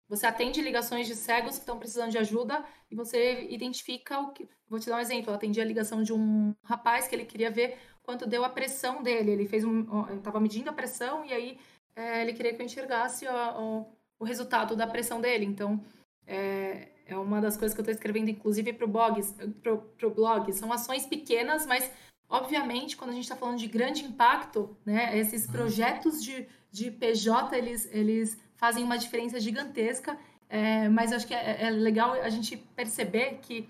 você atende ligações de cegos que estão precisando de ajuda e você identifica o que. Vou te dar um exemplo. Eu atendi a ligação de um rapaz que ele queria ver quanto deu a pressão dele. Ele fez um. estava medindo a pressão e aí é, ele queria que eu enxergasse o, o, o resultado da pressão dele. Então, é, é uma das coisas que eu estou escrevendo, inclusive, para o blog, pro, blog. São ações pequenas, mas, obviamente, quando a gente está falando de grande impacto, né, esses uhum. projetos de, de PJ, eles, eles fazem uma diferença gigantesca, é, mas acho que é, é, legal a gente perceber que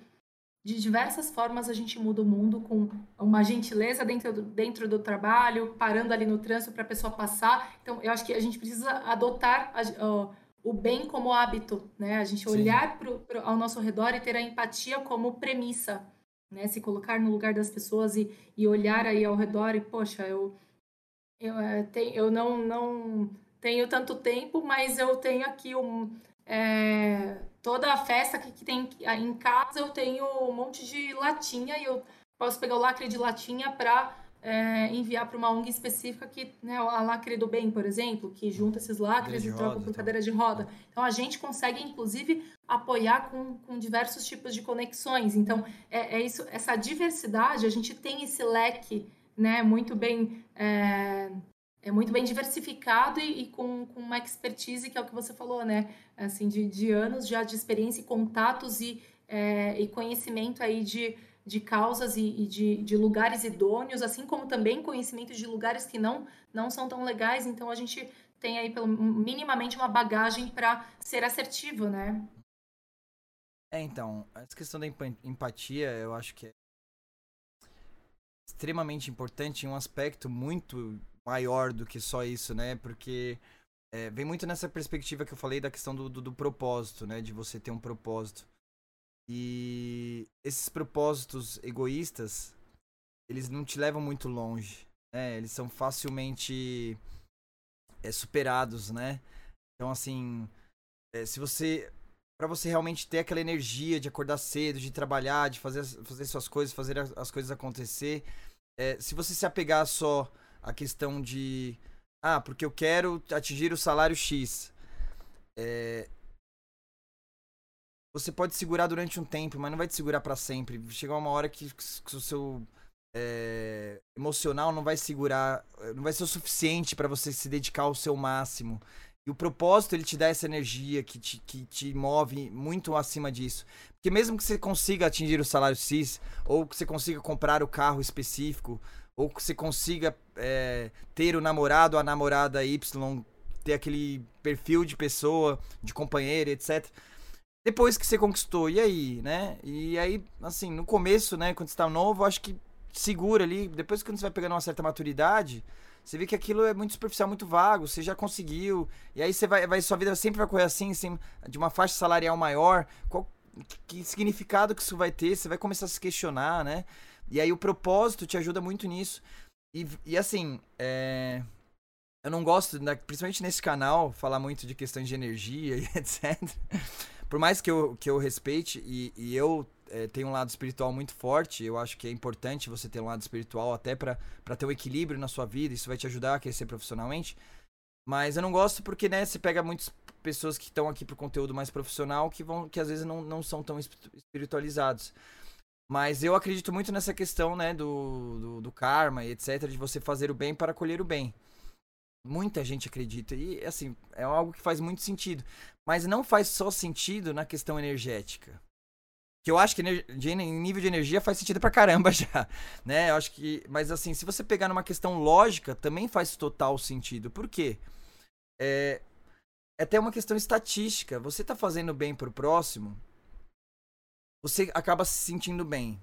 de diversas formas a gente muda o mundo com uma gentileza dentro do, dentro do trabalho, parando ali no trânsito para a pessoa passar. Então, eu acho que a gente precisa adotar a, o, o bem como hábito, né? A gente olhar pro, pro, ao nosso redor e ter a empatia como premissa, né? Se colocar no lugar das pessoas e, e olhar aí ao redor e, poxa, eu, eu, é, tenho, eu não, não tenho tanto tempo, mas eu tenho aqui um. É, toda a festa que, que tem em casa, eu tenho um monte de latinha e eu posso pegar o lacre de latinha para é, enviar para uma ONG específica que, né, a Lacre do Bem, por exemplo, que junta esses lacres e troca por então. cadeira de roda. Então a gente consegue, inclusive, apoiar com, com diversos tipos de conexões. Então é, é isso, essa diversidade, a gente tem esse leque, né, muito bem é, é muito bem diversificado e, e, com, com uma expertise, que é o que você falou, né? Assim, de, de anos já de experiência e contatos e, é, e conhecimento aí de, de causas e, e, de, de lugares idôneos, assim como também conhecimento de lugares que não, não são tão legais. Então, a gente tem aí pelo, minimamente uma bagagem para ser assertivo, né?
É, então, essa questão da empatia, eu acho que é extremamente importante um aspecto muito maior do que só isso, né? Porque é, vem muito nessa perspectiva que eu falei da questão do, do, do, propósito, né? De você ter um propósito. E esses propósitos egoístas, eles não te levam muito longe, né? Eles são facilmente é, superados, né? Então, assim, é, se você para você realmente ter aquela energia de acordar cedo, de trabalhar, de fazer, fazer suas coisas, fazer as, as coisas acontecer. É, se você se apegar só a questão de. Ah, porque eu quero atingir o salário X. É, você pode segurar durante um tempo, mas não vai te segurar para sempre. Chega uma hora que, que o seu é, emocional não vai segurar, não vai ser o suficiente para você se dedicar ao seu máximo. E o propósito, ele te dá essa energia que te, que te move muito acima disso. Porque mesmo que você consiga atingir o salário X, ou que você consiga comprar o carro específico, ou que você consiga é, ter o namorado a namorada Y, ter aquele perfil de pessoa, de companheiro, etc. Depois que você conquistou, e aí, né? E aí, assim, no começo, né, quando você tá novo, acho que segura ali. Depois que você vai pegando uma certa maturidade, você vê que aquilo é muito superficial, muito vago, você já conseguiu. E aí você vai, vai sua vida sempre vai correr assim, assim de uma faixa salarial maior. Qual, que significado que isso vai ter? Você vai começar a se questionar, né? E aí o propósito te ajuda muito nisso. E, e assim, é... eu não gosto, né, principalmente nesse canal, falar muito de questões de energia e etc. Por mais que eu, que eu respeite e, e eu é, tenho um lado espiritual muito forte, eu acho que é importante você ter um lado espiritual até para ter um equilíbrio na sua vida, isso vai te ajudar a crescer profissionalmente. Mas eu não gosto porque, né, você pega muitas pessoas que estão aqui pro conteúdo mais profissional que vão que às vezes não, não são tão espiritualizados. Mas eu acredito muito nessa questão, né, do, do, do, karma e etc, de você fazer o bem para colher o bem. Muita gente acredita e, assim, é algo que faz muito sentido. Mas não faz só sentido na questão energética. Que eu acho que em nível de energia faz sentido pra caramba já, né? Eu acho que, mas assim, se você pegar numa questão lógica, também faz total sentido. Por quê? É, é até uma questão estatística. Você tá fazendo bem pro próximo, você acaba se sentindo bem.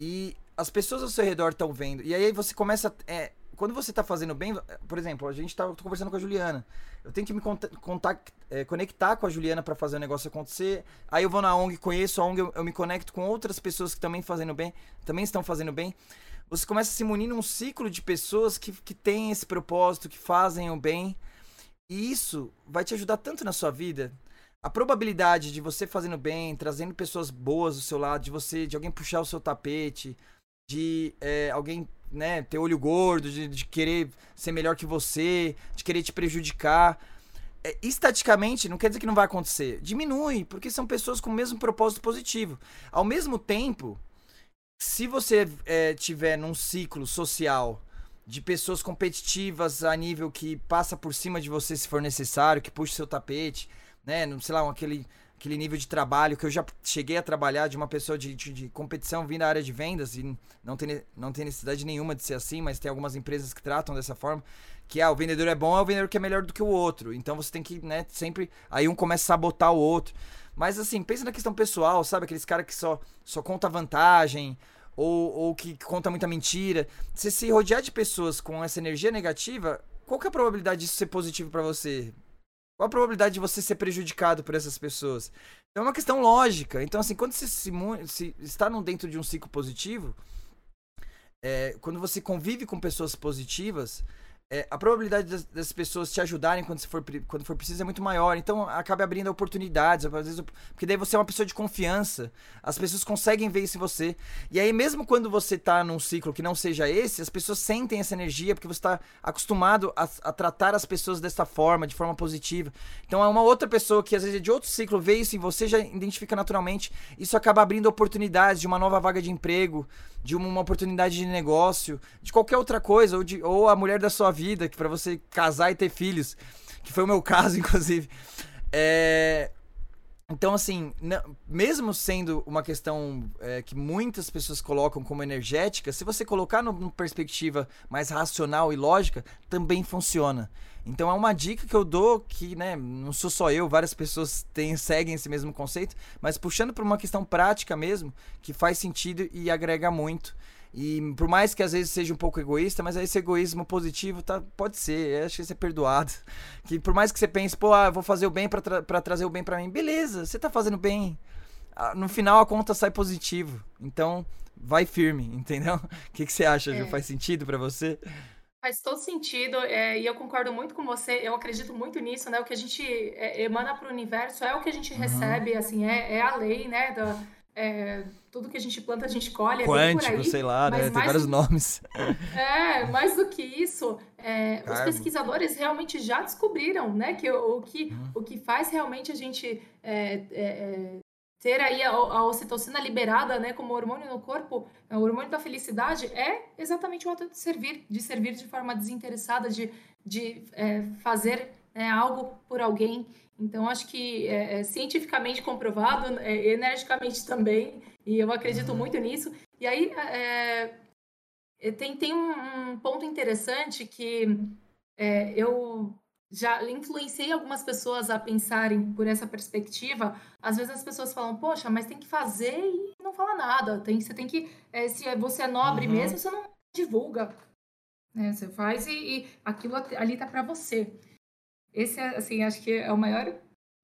E as pessoas ao seu redor estão vendo. E aí você começa. É, quando você tá fazendo bem, por exemplo, a gente tá conversando com a Juliana. Eu tenho que me contact, é, conectar com a Juliana para fazer o negócio acontecer. Aí eu vou na ONG, conheço a ONG, eu, eu, me conecto com outras pessoas que também fazendo bem, também estão fazendo bem. Você começa a se munir num ciclo de pessoas que, que têm esse propósito, que fazem o bem. E isso vai te ajudar tanto na sua vida a probabilidade de você fazendo bem, trazendo pessoas boas do seu lado, de você, de alguém puxar o seu tapete, de é, alguém né, ter olho gordo, de, de querer ser melhor que você, de querer te prejudicar. É, estaticamente, não quer dizer que não vai acontecer. Diminui, porque são pessoas com o mesmo propósito positivo. Ao mesmo tempo, se você é, tiver num ciclo social de pessoas competitivas a nível que passa por cima de você se for necessário, que puxa seu tapete, né? Sei lá, aquele, aquele nível de trabalho que eu já cheguei a trabalhar de uma pessoa de, de, de, competição vindo da área de vendas e não tem, não tem necessidade nenhuma de ser assim, mas tem algumas empresas que tratam dessa forma. Que ah, o vendedor é bom, é o vendedor que é melhor do que o outro. Então você tem que, né, sempre. Aí um começa a sabotar o outro. Mas assim, pensa na questão pessoal, sabe? Aqueles caras que só, só conta vantagem, ou, ou que conta muita mentira. Se se rodear de pessoas com essa energia negativa, qual que é a probabilidade disso ser positivo para você? Qual a probabilidade de você ser prejudicado por essas pessoas? É uma questão lógica. Então, assim, quando você se, se está dentro de um ciclo positivo, é, quando você convive com pessoas positivas, é, a probabilidade das, das, pessoas te ajudarem quando for, quando for preciso é muito maior. Então acaba abrindo oportunidades. Às vezes, porque daí você é uma pessoa de confiança. As pessoas conseguem ver isso em você. E aí, mesmo quando você tá num ciclo que não seja esse, as pessoas sentem essa energia porque você está acostumado a, a, tratar as pessoas dessa forma, de forma positiva. Então é uma outra pessoa que às vezes é de outro ciclo, vê isso em você, já identifica naturalmente. Isso acaba abrindo oportunidades de uma nova vaga de emprego, de uma, uma oportunidade de negócio, de qualquer outra coisa, ou, de, ou a mulher da sua vida, que para você casar e ter filhos, que foi o meu caso, inclusive. É, então, assim, mesmo sendo uma questão é, que muitas pessoas colocam como energética, se você colocar numa perspectiva mais racional e lógica, também funciona. Então é uma dica que eu dou que, né, não sou só eu, várias pessoas têm, seguem esse mesmo conceito, mas puxando para uma questão prática mesmo, que faz sentido e agrega muito. E por mais que às vezes seja um pouco egoísta, mas esse egoísmo positivo tá, pode ser, acho que isso é perdoado. Que por mais que você pense, pô, ah, vou fazer o bem para tra trazer o bem para mim, beleza, você tá fazendo bem. Ah, no final a conta sai positivo. Então, vai firme, entendeu? O que, que você acha, é. Faz sentido para você?
Faz todo sentido, é, e eu concordo muito com você, eu acredito muito nisso, né? O que a gente é, emana para o universo é o que a gente uhum. recebe, assim, é, é a lei, né? Da, é, tudo que a gente planta, a gente colhe.
É Quântico, sei lá, né? Tem vários do... nomes.
É, mais do que isso, é, os pesquisadores realmente já descobriram, né? Que o, o que, uhum. o que faz realmente a gente é, é, ter aí a, a, ocitocina liberada, né, como hormônio no corpo, o hormônio da felicidade, é exatamente o ato de servir, de servir de forma desinteressada, de, de é, fazer né, algo por alguém. Então, acho que é, é cientificamente comprovado, é, energicamente também, e eu acredito muito nisso. E aí, é, é, tem, tem um, um, ponto interessante que eu já influenciei algumas pessoas a pensarem por essa perspectiva. Às vezes as pessoas falam, poxa, mas tem que fazer e não fala nada. Tem, você tem que. É, se você é nobre uhum. mesmo, você não divulga. Né? Você faz e, e aquilo ali tá para você. Esse é, assim, acho que é o maior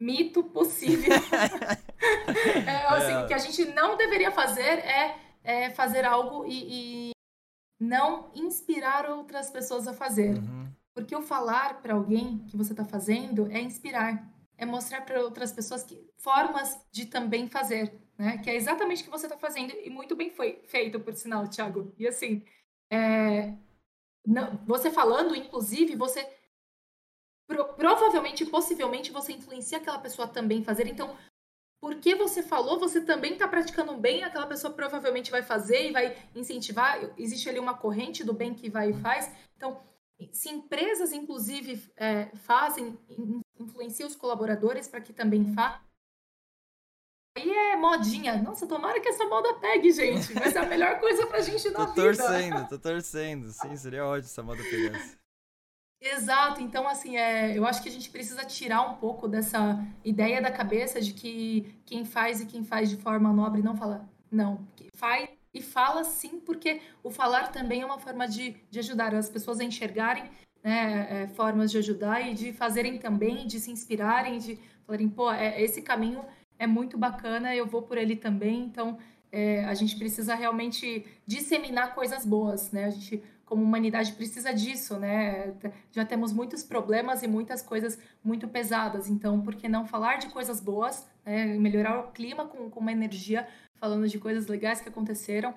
mito possível. é, assim, é. que a gente não deveria fazer é, é fazer algo e, e, não inspirar outras pessoas a fazer. Uhum. Porque o falar para alguém que você está fazendo é inspirar, é mostrar para outras pessoas que formas de também fazer, né? Que é exatamente o que você está fazendo e muito bem foi feito, por sinal, Thiago. E assim, é... não, você falando, inclusive, você pro, provavelmente, possivelmente, você influencia aquela pessoa também fazer. Então, porque você falou, você também está praticando bem, aquela pessoa provavelmente vai fazer e vai incentivar. Existe ali uma corrente do bem que vai e faz. Então, se empresas, inclusive, é, fazem, influenciam os colaboradores para que também façam. Aí é modinha. Nossa, tomara que essa moda pegue, gente. Vai ser a melhor coisa pra gente na
tô vida. Tô torcendo, tô torcendo. Sim, seria ótimo essa moda pegasse.
Exato. Então, assim, é, eu acho que a gente precisa tirar um pouco dessa ideia da cabeça de que quem faz e quem faz de forma nobre não fala. Não. Faz e fala sim, porque o falar também é uma forma de, de ajudar as pessoas a enxergarem né, é, formas de ajudar e de fazerem também, de se inspirarem, de falarem, pô, é, esse caminho é muito bacana, eu vou por ele também. Então, é, a gente precisa realmente disseminar coisas boas, né? A gente, como humanidade, precisa disso, né? Já temos muitos problemas e muitas coisas muito pesadas. Então, por que não falar de coisas boas, né? melhorar o clima com, com uma energia falando de coisas legais que aconteceram.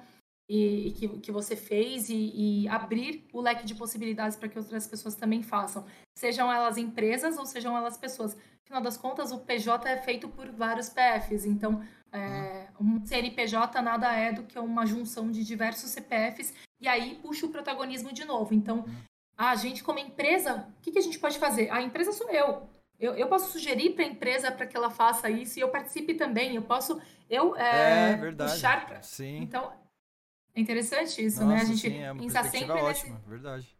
e, e que, que você fez e, e, abrir o leque de possibilidades para que outras pessoas também façam. Sejam elas empresas ou sejam elas pessoas. Afinal das contas, o PJ é feito por vários PFs, então é, um CNPJ nada é do que uma junção de diversos CPFs e aí puxa o protagonismo de novo. Então, a gente como empresa, o que, que a gente pode fazer? A empresa sou eu. Eu, eu posso sugerir para a empresa para que ela faça isso e eu participe também. Eu posso eu
é, é verdade.
puxar
pra... Sim.
Então é interessante isso, Nossa, né? A gente
sim, é pensar sempre ótima, nesse verdade.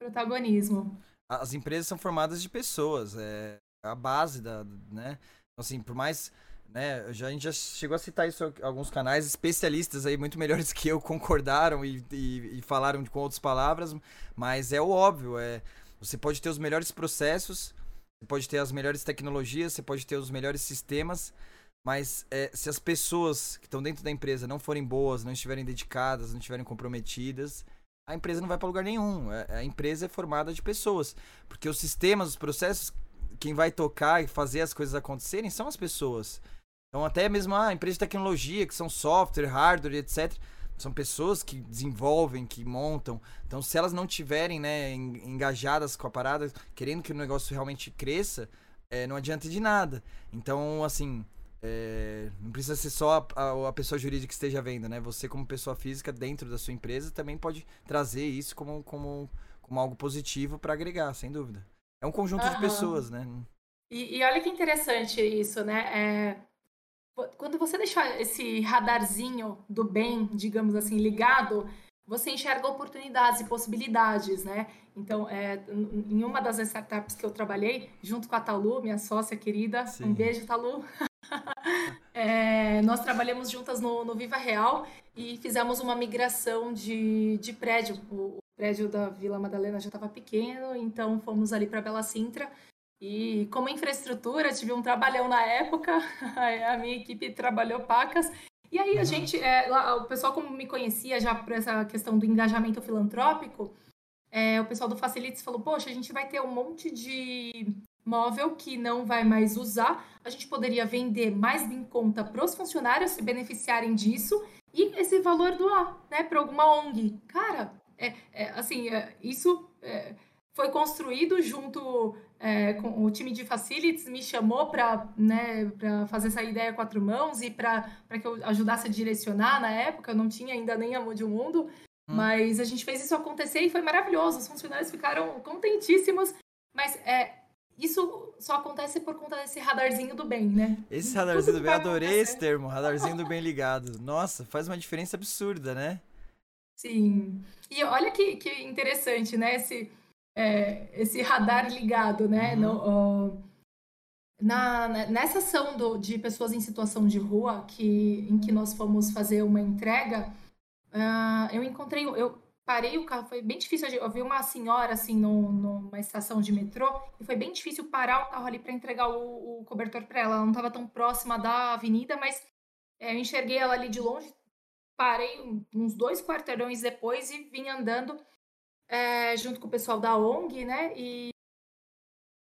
protagonismo.
As empresas são formadas de pessoas, é a base da, né? Então, assim, por mais né, a gente já chegou a citar isso em alguns canais, especialistas aí muito melhores que eu concordaram e, e, e falaram com outras palavras, mas é o óbvio, é você pode ter os melhores processos, você pode ter as melhores tecnologias, você pode ter os melhores sistemas, mas é, se as pessoas que estão dentro da empresa não forem boas, não estiverem dedicadas, não estiverem comprometidas, a empresa não vai para lugar nenhum. É, a empresa é formada de pessoas. Porque os sistemas, os processos, quem vai tocar e fazer as coisas acontecerem são as pessoas. Então, até mesmo a empresa de tecnologia, que são software, hardware, etc. São pessoas que desenvolvem, que montam. Então, se elas não tiverem né, engajadas com a parada, querendo que o negócio realmente cresça, é, não adianta de nada. Então, assim, é, não precisa ser só a, a, a, pessoa jurídica que esteja vendo, né? Você, como pessoa física dentro da sua empresa, também pode trazer isso como, como, como algo positivo para agregar, sem dúvida. É um conjunto uhum. de pessoas, né?
E, e, olha que interessante isso, né? É, quando você deixa esse radarzinho do bem, digamos assim, ligado, você enxerga oportunidades e possibilidades, né? Então, é, em uma das startups que eu trabalhei, junto com a Talu, minha sócia querida, Sim. um beijo, Talu. é, nós trabalhamos juntas no, no, Viva Real e fizemos uma migração de, de prédio. O, o prédio da Vila Madalena já estava pequeno, então fomos ali para Bela Sintra. E como infraestrutura, tive um trabalhão na época, a minha equipe trabalhou pacas. E aí a uhum. gente, é, lá, o pessoal como me conhecia já por essa questão do engajamento filantrópico, é, o pessoal do Facilities falou, poxa, a gente vai ter um monte de móvel que não vai mais usar, a gente poderia vender mais em conta para os funcionários se beneficiarem disso e esse valor doar, né, para alguma ONG. Cara, é, é assim, é, isso é, foi construído junto é, com o time de facilities, me chamou para né, fazer essa ideia quatro mãos e para que eu ajudasse a direcionar na época, eu não tinha ainda nem Amor de Mundo, hum. mas a gente fez isso acontecer e foi maravilhoso, os funcionários ficaram contentíssimos, mas é, isso só acontece por conta desse radarzinho do bem, né?
Esse radarzinho do bem, adorei esse termo, radarzinho do bem ligado. Nossa, faz uma diferença absurda, né?
Sim. E olha que, que interessante, né? Esse, é, esse radar ligado, né? Uhum. No, na, nessa ação do, de pessoas em situação de rua, que, em que nós fomos fazer uma entrega, uh, eu encontrei, eu parei o carro, foi bem difícil. Eu vi uma senhora assim no, numa estação de metrô e foi bem difícil parar o carro ali para entregar o, o cobertor para ela. Ela não estava tão próxima da avenida, mas é, eu enxerguei ela ali de longe. Parei uns dois quarteirões depois e vim andando é, junto com o pessoal da ONG, né? E,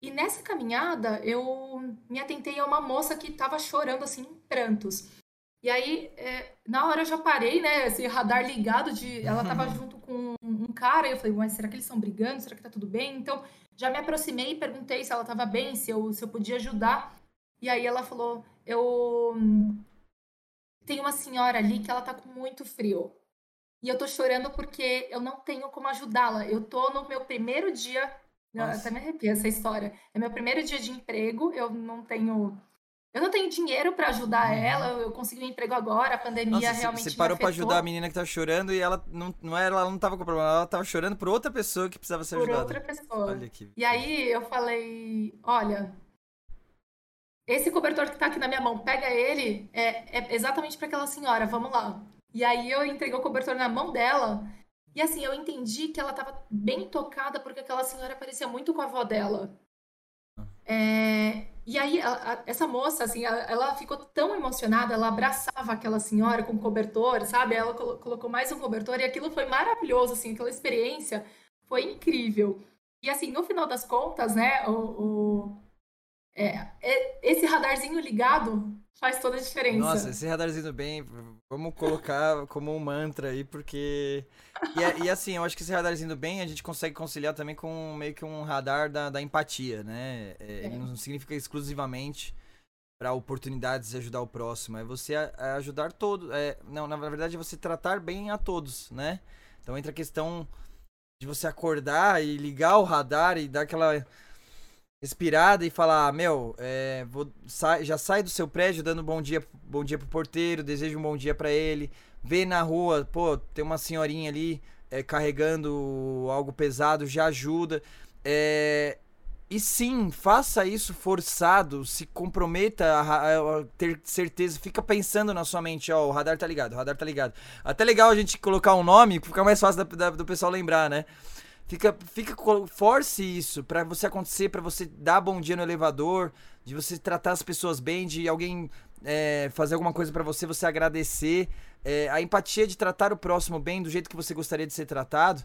e nessa caminhada eu me atentei a uma moça que estava chorando assim em prantos. E aí, é, na hora eu já parei, né? Esse radar ligado de. Ela tava junto com um cara, e eu falei, mas será que eles estão brigando? Será que tá tudo bem? Então, já me aproximei e perguntei se ela tava bem, se eu, se eu podia ajudar. E aí ela falou, eu. Tem uma senhora ali que ela tá com muito frio. E eu tô chorando porque eu não tenho como ajudá-la. Eu tô no meu primeiro dia. Nossa. Até me arrepia essa história. É meu primeiro dia de emprego, eu não tenho eu não tenho dinheiro para ajudar uhum. ela, eu consegui um emprego agora, a pandemia Nossa, realmente
Você parou para ajudar a menina que tava chorando e ela não, não era, ela não tava com problema, ela tava chorando por outra pessoa que precisava ser
por
ajudada.
Por outra pessoa. Olha aqui. E aí eu falei, olha, esse cobertor que tá aqui na minha mão, pega ele, é, é exatamente para aquela senhora, vamos lá. E aí eu entreguei o cobertor na mão dela, e assim, eu entendi que ela tava bem tocada porque aquela senhora parecia muito com a avó dela. É, e aí, a, a, essa moça, assim, ela, ela, ficou tão emocionada, ela abraçava aquela senhora com cobertor, sabe? Ela colo colocou mais um cobertor e aquilo foi maravilhoso, assim, aquela experiência foi incrível. E assim, no final das contas, né, o, o é, é, esse radarzinho ligado faz toda a diferença.
Nossa, esse radarzinho bem, vamos colocar como um mantra aí, porque. E, e, assim, eu acho que esse radarzinho bem a gente consegue conciliar também com meio que um radar da, da empatia, né? É, é. Ele não significa exclusivamente para oportunidades de ajudar o próximo, é você ajudar todos. É, não, na verdade é você tratar bem a todos, né? Então entra a questão de você acordar e ligar o radar e dar aquela respirada e falar, meu, é, vou, já sai do seu prédio dando bom dia, bom dia pro porteiro, desejo um bom dia para ele, vê na rua, pô, tem uma senhorinha ali é, carregando algo pesado, já ajuda. É, e sim, faça isso forçado, se comprometa a, a, ter certeza, fica pensando na sua mente, ó, o radar tá ligado, o radar tá ligado. Até legal a gente colocar um nome, fica mais fácil da, da, do pessoal lembrar, né? Fica, fica, force isso para você acontecer, para você dar bom dia no elevador, de você tratar as pessoas bem, de alguém é, fazer alguma coisa para você, você agradecer. É, a empatia de tratar o próximo bem do jeito que você gostaria de ser tratado.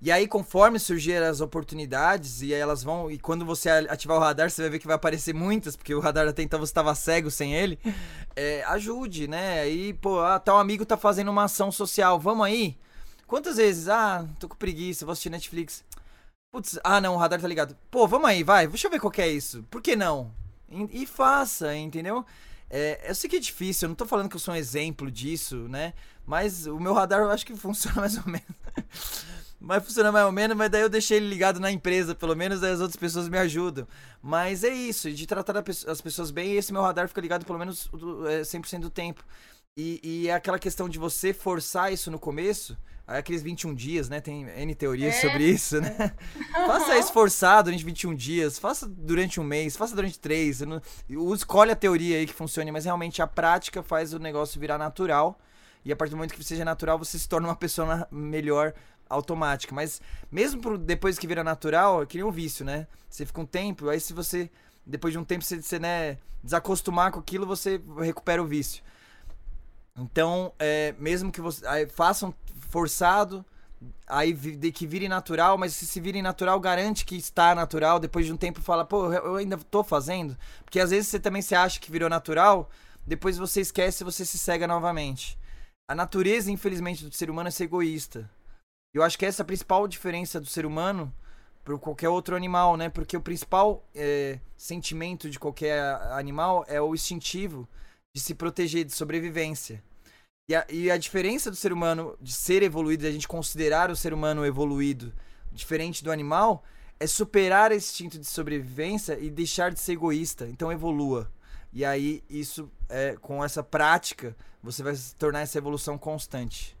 E aí, conforme surgir as oportunidades, e elas vão. E quando você ativar o radar, você vai ver que vai aparecer muitas, porque o radar até então você estava cego sem ele. É, ajude, né? Aí, pô, ah, tal amigo tá fazendo uma ação social, vamos aí? Quantas vezes? Ah, tô com preguiça, vou assistir Netflix. Putz, ah não, o radar tá ligado. Pô, vamos aí, vai, deixa eu ver qual que é isso. Por que não? E, e faça, entendeu? É, eu sei que é difícil, eu não tô falando que eu sou um exemplo disso, né? Mas o meu radar eu acho que funciona mais ou menos. mas funciona mais ou menos, mas daí eu deixei ele ligado na empresa, pelo menos daí as outras pessoas me ajudam. Mas é isso, de tratar as pessoas bem, esse meu radar fica ligado pelo menos 100% do tempo. E, e é aquela questão de você forçar isso no começo, aqueles 21 dias, né? Tem N teorias é. sobre isso, né? faça isso forçado durante 21 dias, faça durante um mês, faça durante três. Não... Escolhe a teoria aí que funcione, mas realmente a prática faz o negócio virar natural. E a partir do momento que seja natural, você se torna uma pessoa melhor automática. Mas mesmo pro, depois que vira natural, é que um vício, né? Você fica um tempo, aí se você, depois de um tempo, você, você né, desacostumar com aquilo, você recupera o vício. Então, é, mesmo que você aí, façam forçado, aí de que vire natural, mas se se vire natural, garante que está natural, depois de um tempo fala, pô, eu ainda tô fazendo. Porque às vezes você também se acha que virou natural, depois você esquece e você se cega novamente. A natureza, infelizmente, do ser humano é ser egoísta. Eu acho que essa é a principal diferença do ser humano para qualquer outro animal, né? Porque o principal é, sentimento de qualquer animal é o instintivo de se proteger, de sobrevivência. E a, e a diferença do ser humano de ser evoluído, de a gente considerar o ser humano evoluído diferente do animal, é superar esse instinto de sobrevivência e deixar de ser egoísta. Então evolua. E aí, isso, é, com essa prática, você vai se tornar essa evolução constante.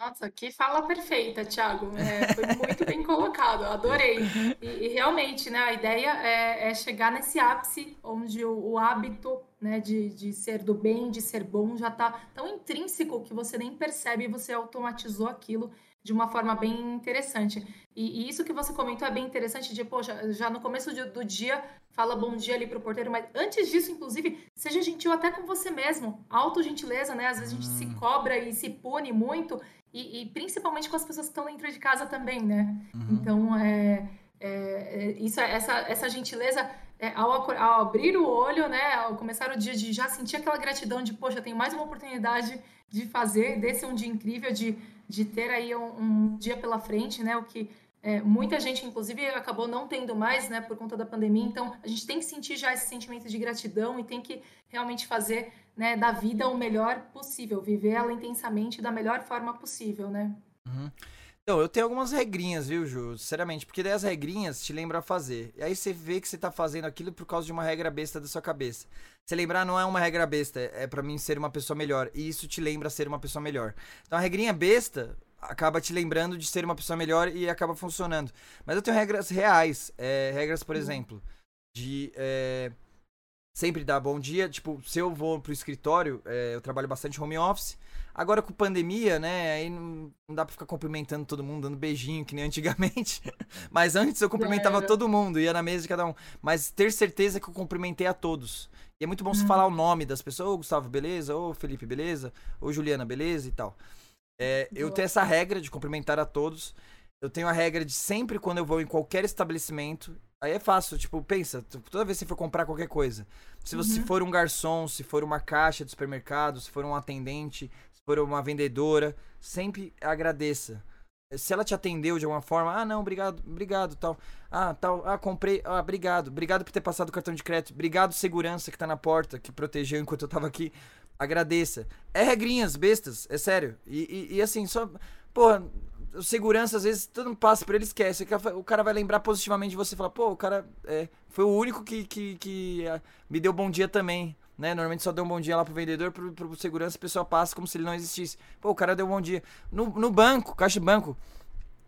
Nossa, que fala perfeita, Thiago. É, foi muito bem colocado, adorei. E, e, realmente, né, a ideia é, é chegar nesse ápice onde o, o hábito né, de, de ser do bem, de ser bom, já está tão intrínseco que você nem percebe e você automatizou aquilo de uma forma bem interessante. E, e, isso que você comentou é bem interessante, de, poxa, já no começo do, do dia, fala bom dia ali pro porteiro, mas antes disso, inclusive, seja gentil até com você mesmo. Autogentileza, né? Às vezes a gente se hum. cobra e se pune muito, e, e, principalmente com as pessoas que estão dentro de casa também, né? Uhum. Então, é, é, é, isso, essa, essa gentileza, é, ao, ao, abrir o olho, né? Ao começar o dia, de já sentir aquela gratidão de, poxa, tenho mais uma oportunidade de fazer desse um dia incrível, de, de ter aí um, um dia pela frente, né? O que é, muita gente, inclusive, acabou não tendo mais, né, por conta da pandemia. Então, a gente tem que sentir já esse sentimento de gratidão e tem que realmente fazer né, da vida o melhor possível, viver ela intensamente da melhor forma possível, né?
Uhum. Então, eu tenho algumas regrinhas, viu, Ju? Sinceramente, porque daí as regrinhas te lembram a fazer. E aí você vê que você tá fazendo aquilo por causa de uma regra besta da sua cabeça. Você lembrar não é uma regra besta, é para mim ser uma pessoa melhor. E isso te lembra ser uma pessoa melhor. Então a regrinha besta acaba te lembrando de ser uma pessoa melhor e acaba funcionando. Mas eu tenho regras reais. É, regras, por uhum. exemplo, de. É, sempre dar bom dia. Tipo, se eu vou pro escritório, é, eu trabalho bastante home office. Agora com pandemia, né? Aí não, não, dá pra ficar cumprimentando todo mundo, dando beijinho, que nem antigamente. Mas antes eu cumprimentava todo mundo, ia na mesa de cada um. Mas ter certeza que eu cumprimentei a todos. E é muito bom hum. você falar o nome das pessoas. Ô, Gustavo, beleza? Ô, Felipe, beleza? Ô, Juliana, beleza? E tal. É, eu tenho essa regra de cumprimentar a todos. eu tenho a regra de sempre quando eu vou em qualquer estabelecimento, aí é fácil, tipo, pensa, toda vez que você for comprar qualquer coisa, se você uhum. for um garçom, se for uma caixa de supermercado, se for um atendente, se for uma vendedora, sempre agradeça. Se ela te atendeu de alguma forma, ah, não, obrigado, obrigado, tal. Ah, tal, ah, comprei, ah, obrigado. Obrigado por ter passado o cartão de crédito. Obrigado, segurança que tá na porta, que protegeu enquanto eu tava aqui. Agradeça. É regrinhas bestas, é sério. E, e, e assim, só. Porra, segurança, às vezes, todo mundo passa por ele esquece. O cara vai lembrar positivamente de você e falar, pô, o cara é, foi o único que, que, que uh, me deu bom dia também. Né? Normalmente só deu um bom dia lá pro vendedor, pro, pro segurança, a pessoa passa como se ele não existisse. Pô, o cara deu um bom dia. No, no banco, caixa de banco.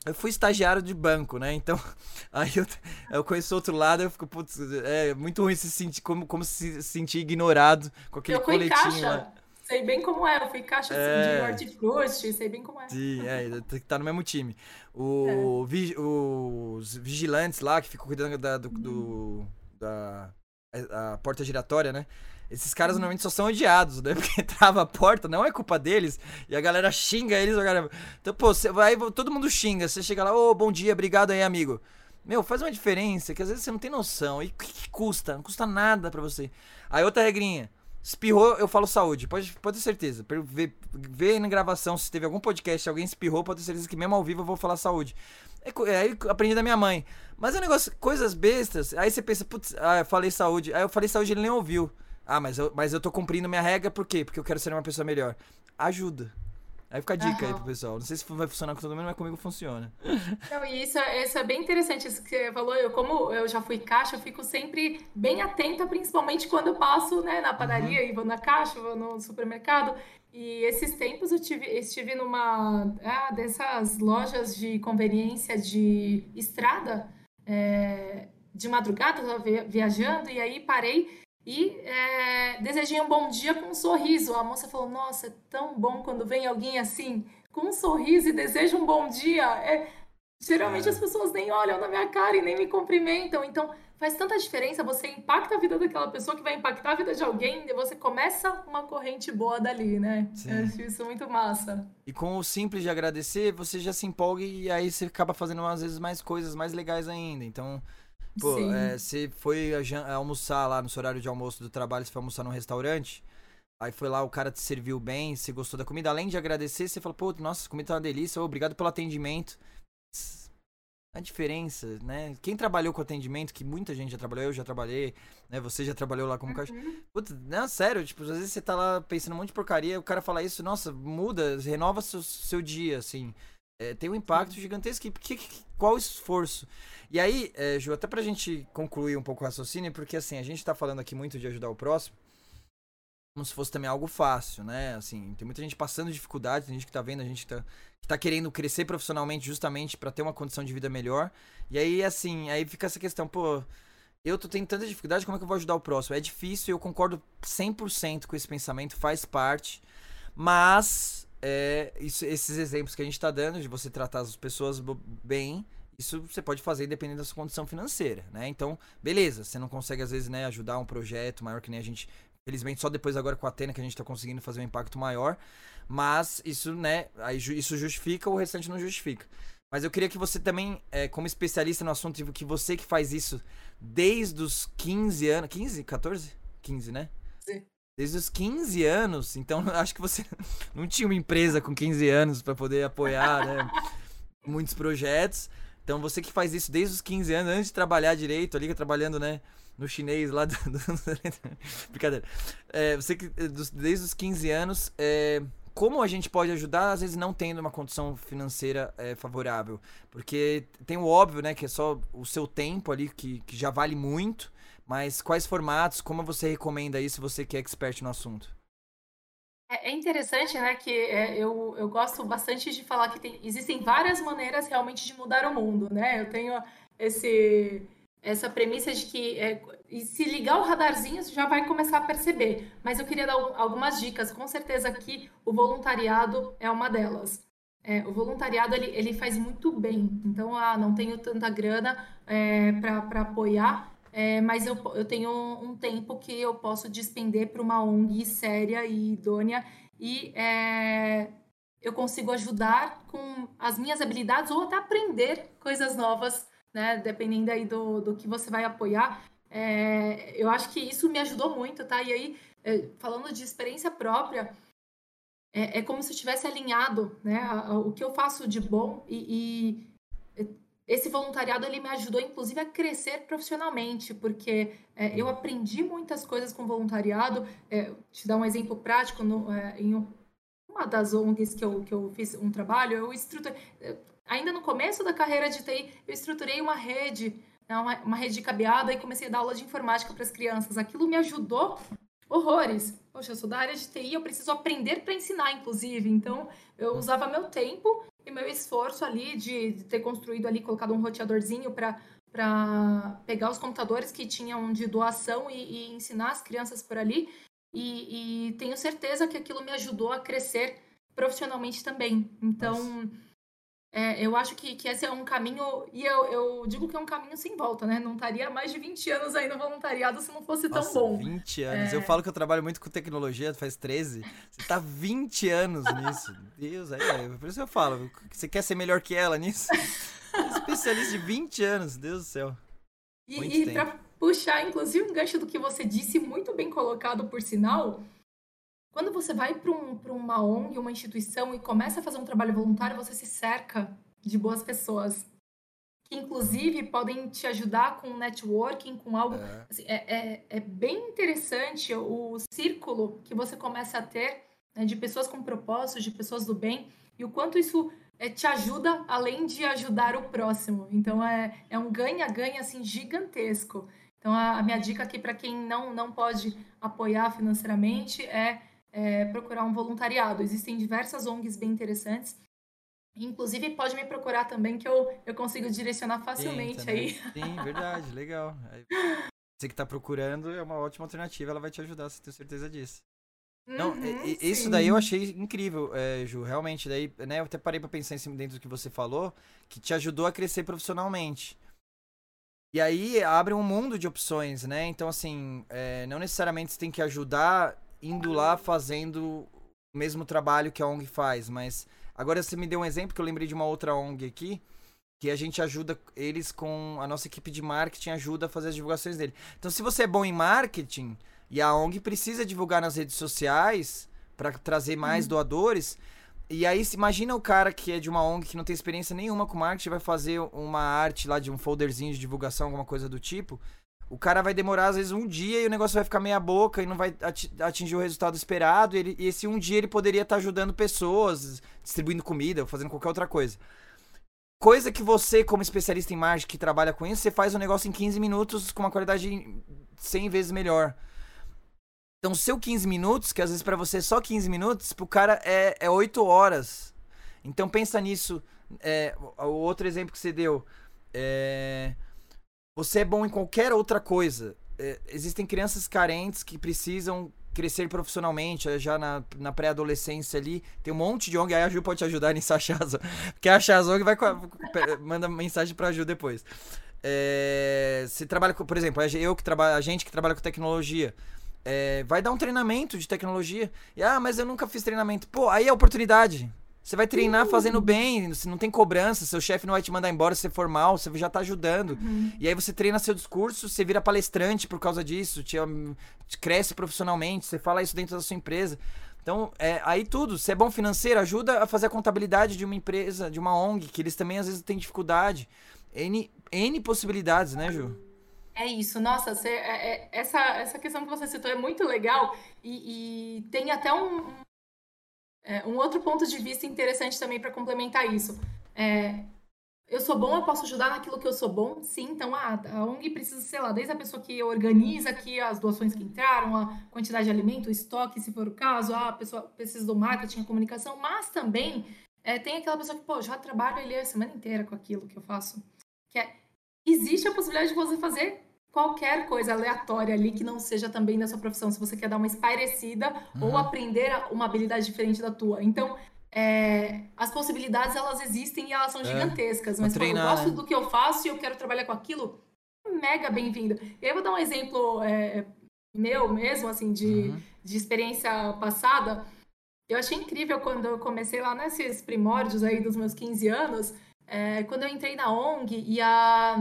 Eu fui estagiário de banco, né? Então, aí eu, eu conheço outro lado, eu fico, putz, é muito ruim se sentir, como, como se sentir ignorado com aquele eu coletinho caixa. lá.
Sei bem como é, eu fui caixa é... assim, de hortifruti, sei bem como é.
Sim, é, tem que estar no mesmo time. O, é. vi, os vigilantes lá que ficam cuidando da, do, do, da a porta giratória, né? Esses caras normalmente só são odiados, né? Porque trava a porta, não é culpa deles. E a galera xinga eles, galera. Então, pô, você vai, todo mundo xinga. Você chega lá, ô, oh, bom dia, obrigado aí, amigo. Meu, faz uma diferença, que às vezes você não tem noção. E o que, custa? Não custa nada pra você. Aí outra regrinha. Espirrou, eu falo saúde. Pode, pode ter certeza. Ver, ver na gravação se teve algum podcast, alguém espirrou, pode ter certeza que mesmo ao vivo eu vou falar saúde. É, aí aprendi da minha mãe. Mas é um negócio, coisas bestas. Aí você pensa, putz, ah, eu falei saúde. Aí eu falei saúde ele nem ouviu. Ah, mas eu, mas eu tô cumprindo minha regra por quê? Porque eu quero ser uma pessoa melhor. Ajuda. Aí fica a dica uhum. aí pro pessoal. Não sei se vai funcionar com todo mundo, mas comigo funciona.
Não, e isso, é, isso é bem interessante, isso que você falou. Eu, como eu já fui caixa, eu fico sempre bem atenta, principalmente quando eu passo né, na padaria uhum. e vou na caixa, vou no supermercado. E esses tempos eu tive, estive numa ah, dessas lojas de conveniência de estrada, é, de madrugada, eu tava viajando, e aí parei e é, desejei um bom dia com um sorriso. A moça falou: Nossa, é tão bom quando vem alguém assim, com um sorriso e deseja um bom dia. É, geralmente as pessoas nem olham na minha cara e nem me cumprimentam. Então faz tanta diferença. Você impacta a vida daquela pessoa que vai impactar a vida de alguém e você começa uma corrente boa dali, né? Sim. Eu acho isso muito massa.
E com o simples de agradecer, você já se empolga e aí você acaba fazendo às vezes mais coisas mais legais ainda. Então. Pô, é, você foi almoçar lá no seu horário de almoço do trabalho, você foi almoçar num restaurante. Aí foi lá, o cara te serviu bem, você gostou da comida. Além de agradecer, você falou, pô, nossa, a comida tá uma delícia, obrigado pelo atendimento. A diferença, né? Quem trabalhou com atendimento, que muita gente já trabalhou, eu já trabalhei, né? Você já trabalhou lá como uhum. caixa. Putz, não, sério, tipo, às vezes você tá lá pensando um monte de porcaria, o cara fala isso, nossa, muda, renova seu, seu dia, assim. É, tem um impacto gigantesco. Que, que, qual o esforço? E aí, é, Ju, até pra gente concluir um pouco o raciocínio, porque assim, a gente tá falando aqui muito de ajudar o próximo, como se fosse também algo fácil, né? Assim, tem muita gente passando dificuldade, tem gente que tá vendo, a gente que tá, que tá querendo crescer profissionalmente justamente para ter uma condição de vida melhor. E aí, assim, aí fica essa questão, pô, eu tô tendo tanta dificuldade, como é que eu vou ajudar o próximo? É difícil, eu concordo 100% com esse pensamento, faz parte, mas é, isso, esses exemplos que a gente tá dando, de você tratar as pessoas bem, isso você pode fazer dependendo da sua condição financeira, né? Então, beleza, você não consegue às vezes, né, ajudar um projeto maior que nem a gente, felizmente só depois agora com a Atena que a gente tá conseguindo fazer um impacto maior, mas isso, né, aí isso justifica, o restante não justifica. Mas eu queria que você também, é, como especialista no assunto, que você que faz isso desde os 15 anos, 15, 14? 15, né? Desde os 15 anos, então acho que você não tinha uma empresa com 15 anos para poder apoiar, né, muitos projetos. Então você que faz isso desde os 15 anos, antes de trabalhar direito, ali trabalhando, né? No chinês lá do. do... Brincadeira. É, você que desde os 15 anos. É, como a gente pode ajudar, às vezes não tendo uma condição financeira é, favorável? Porque tem o óbvio, né? Que é só o seu tempo ali, que, que já vale muito. Mas quais formatos, como você recomenda isso, você que é expert no assunto?
É, é interessante, né, que é, eu, eu gosto bastante de falar que tem, existem várias maneiras realmente de mudar o mundo, né? Eu tenho esse, essa premissa de que é, se ligar o radarzinho, você já vai começar a perceber. Mas eu queria dar algumas dicas. Com certeza aqui o voluntariado é uma delas. É, o voluntariado ele, ele faz muito bem. Então, ah, não tenho tanta grana é, para apoiar, é, mas eu, eu tenho um tempo que eu posso despender para uma ONG séria e idônea e é, eu consigo ajudar com as minhas habilidades ou até aprender coisas novas, né? Dependendo aí do, do que você vai apoiar. É, eu acho que isso me ajudou muito, tá? E aí, é, falando de experiência própria, é, é, como se eu tivesse alinhado, né? O que eu faço de bom e, e esse voluntariado ele me ajudou inclusive a crescer profissionalmente porque é, eu aprendi muitas coisas com voluntariado. É, te dar um exemplo prático no, é, em uma das ONGs que eu, que eu fiz um trabalho eu estruturei ainda no começo da carreira de TI eu estruturei uma rede né, uma, uma rede de cabeada e comecei a dar aula de informática para as crianças. Aquilo me ajudou horrores poxa eu sou da área de TI eu preciso aprender para ensinar inclusive então eu usava meu tempo e meu esforço ali de, de ter construído ali, colocado um roteadorzinho para pegar os computadores que tinham de doação e, e ensinar as crianças por ali. E, e, tenho certeza que aquilo me ajudou a crescer profissionalmente também. Então, é, eu acho que, que esse é um caminho, e eu, eu digo que é um caminho sem volta, né? Não estaria mais de 20 anos aí no voluntariado se não fosse
Nossa,
tão bom.
20 anos. É... Eu falo que eu trabalho muito com tecnologia, faz 13. Você tá 20 anos nisso. Deus, aí, é, por isso eu falo, você quer ser melhor que ela nisso? Especialista de 20 anos, Deus do céu.
Muito e, e pra puxar, inclusive, um gancho do que você disse, muito bem colocado por sinal, quando você vai para um, uma ONG, uma instituição e começa a fazer um trabalho voluntário, você se cerca de boas pessoas. Que, inclusive, podem te ajudar com networking, com algo. É. Assim, é, é, é, bem interessante o círculo que você começa a ter né, de pessoas com propósitos, de pessoas do bem, e o quanto isso é, te ajuda além de ajudar o próximo. Então, é, é um ganha-ganha assim, gigantesco. Então, a, a minha dica aqui para quem não, não pode apoiar financeiramente é é, procurar um voluntariado. Existem diversas ONGs bem interessantes. Inclusive, pode me procurar também, que eu, eu consigo direcionar facilmente
Sim,
aí.
Sim, verdade, legal. Você que está procurando é uma ótima alternativa, ela vai te ajudar, você tem certeza disso. Uhum, Não, isso daí eu achei incrível, é, Ju. Realmente, daí, né, eu até parei para pensar em cima dentro do que você falou, que te ajudou a crescer profissionalmente. E aí abre um mundo de opções, né? Então, assim, é, não necessariamente você tem que ajudar indo lá fazendo o mesmo trabalho que a ONG faz, mas agora você me deu um exemplo que eu lembrei de uma outra ONG aqui, que a gente ajuda eles com a nossa equipe de marketing ajuda a fazer as divulgações dele. Então, se você é bom em marketing e a ONG precisa divulgar nas redes sociais para trazer mais uhum. doadores, e aí imagina o cara que é de uma ONG que não tem experiência nenhuma com marketing vai fazer uma arte lá de um folderzinho de divulgação, alguma coisa do tipo o cara vai demorar às vezes um dia e o negócio vai ficar meia boca e não vai atingir o resultado esperado. E, ele, e esse um dia ele poderia estar ajudando pessoas, distribuindo comida, fazendo qualquer outra coisa. Coisa que você, como especialista em marketing que trabalha com isso, você faz o um negócio em 15 minutos com uma qualidade 100 vezes melhor. Então, seu 15 minutos, que às vezes para você é só 15 minutos, pro cara é, é 8 horas. Então, pensa nisso. É, o outro exemplo que você deu. É você é bom em qualquer outra coisa. É, existem crianças carentes que precisam crescer profissionalmente, é, já na, na pré-adolescência ali. Tem um monte de ONG, aí a Ju pode te ajudar nisso, achar as Porque achar as ONG vai manda mensagem pra Ju depois. É, você trabalha com, por exemplo, eu que trabalho, a gente que trabalha com tecnologia. É, vai dar um treinamento de tecnologia. E, ah, mas eu nunca fiz treinamento. Pô, aí é oportunidade. Você vai treinar fazendo bem, você não tem cobrança, seu chefe não vai te mandar embora se você for mal, você já tá ajudando. Uhum. E aí você treina seu discurso, você vira palestrante por causa disso, te, te cresce profissionalmente, você fala isso dentro da sua empresa. Então, é, aí tudo, se é bom financeiro, ajuda a fazer a contabilidade de uma empresa, de uma ONG, que eles também às vezes têm dificuldade. N, N possibilidades, né, Ju?
É isso, nossa, você, é, é, essa, essa questão que você citou é muito legal e, e tem até um, é, um outro ponto de vista interessante também para complementar isso. É, eu sou bom, eu posso ajudar naquilo que eu sou bom, sim. Então, ah, a ONG precisa, sei lá, desde a pessoa que organiza aqui as doações que entraram, a quantidade de alimento, o estoque, se for o caso, ah, a pessoa precisa do marketing, a comunicação, mas também é, tem aquela pessoa que, pô, já trabalho ali a semana inteira com aquilo que eu faço. Que é, existe a possibilidade de você fazer qualquer coisa aleatória ali que não seja também da sua profissão, se você quer dar uma espairecida uhum. ou aprender uma habilidade diferente da tua. Então, é, as possibilidades elas existem e elas são é, gigantescas, mas treinar, eu gosto né? do que eu faço e eu quero trabalhar com aquilo, mega bem-vindo. Eu vou dar um exemplo é, meu mesmo, assim, de, uhum. de experiência passada. Eu achei incrível quando eu comecei lá nesses primórdios aí dos meus 15 anos, é, quando eu entrei na ONG e a,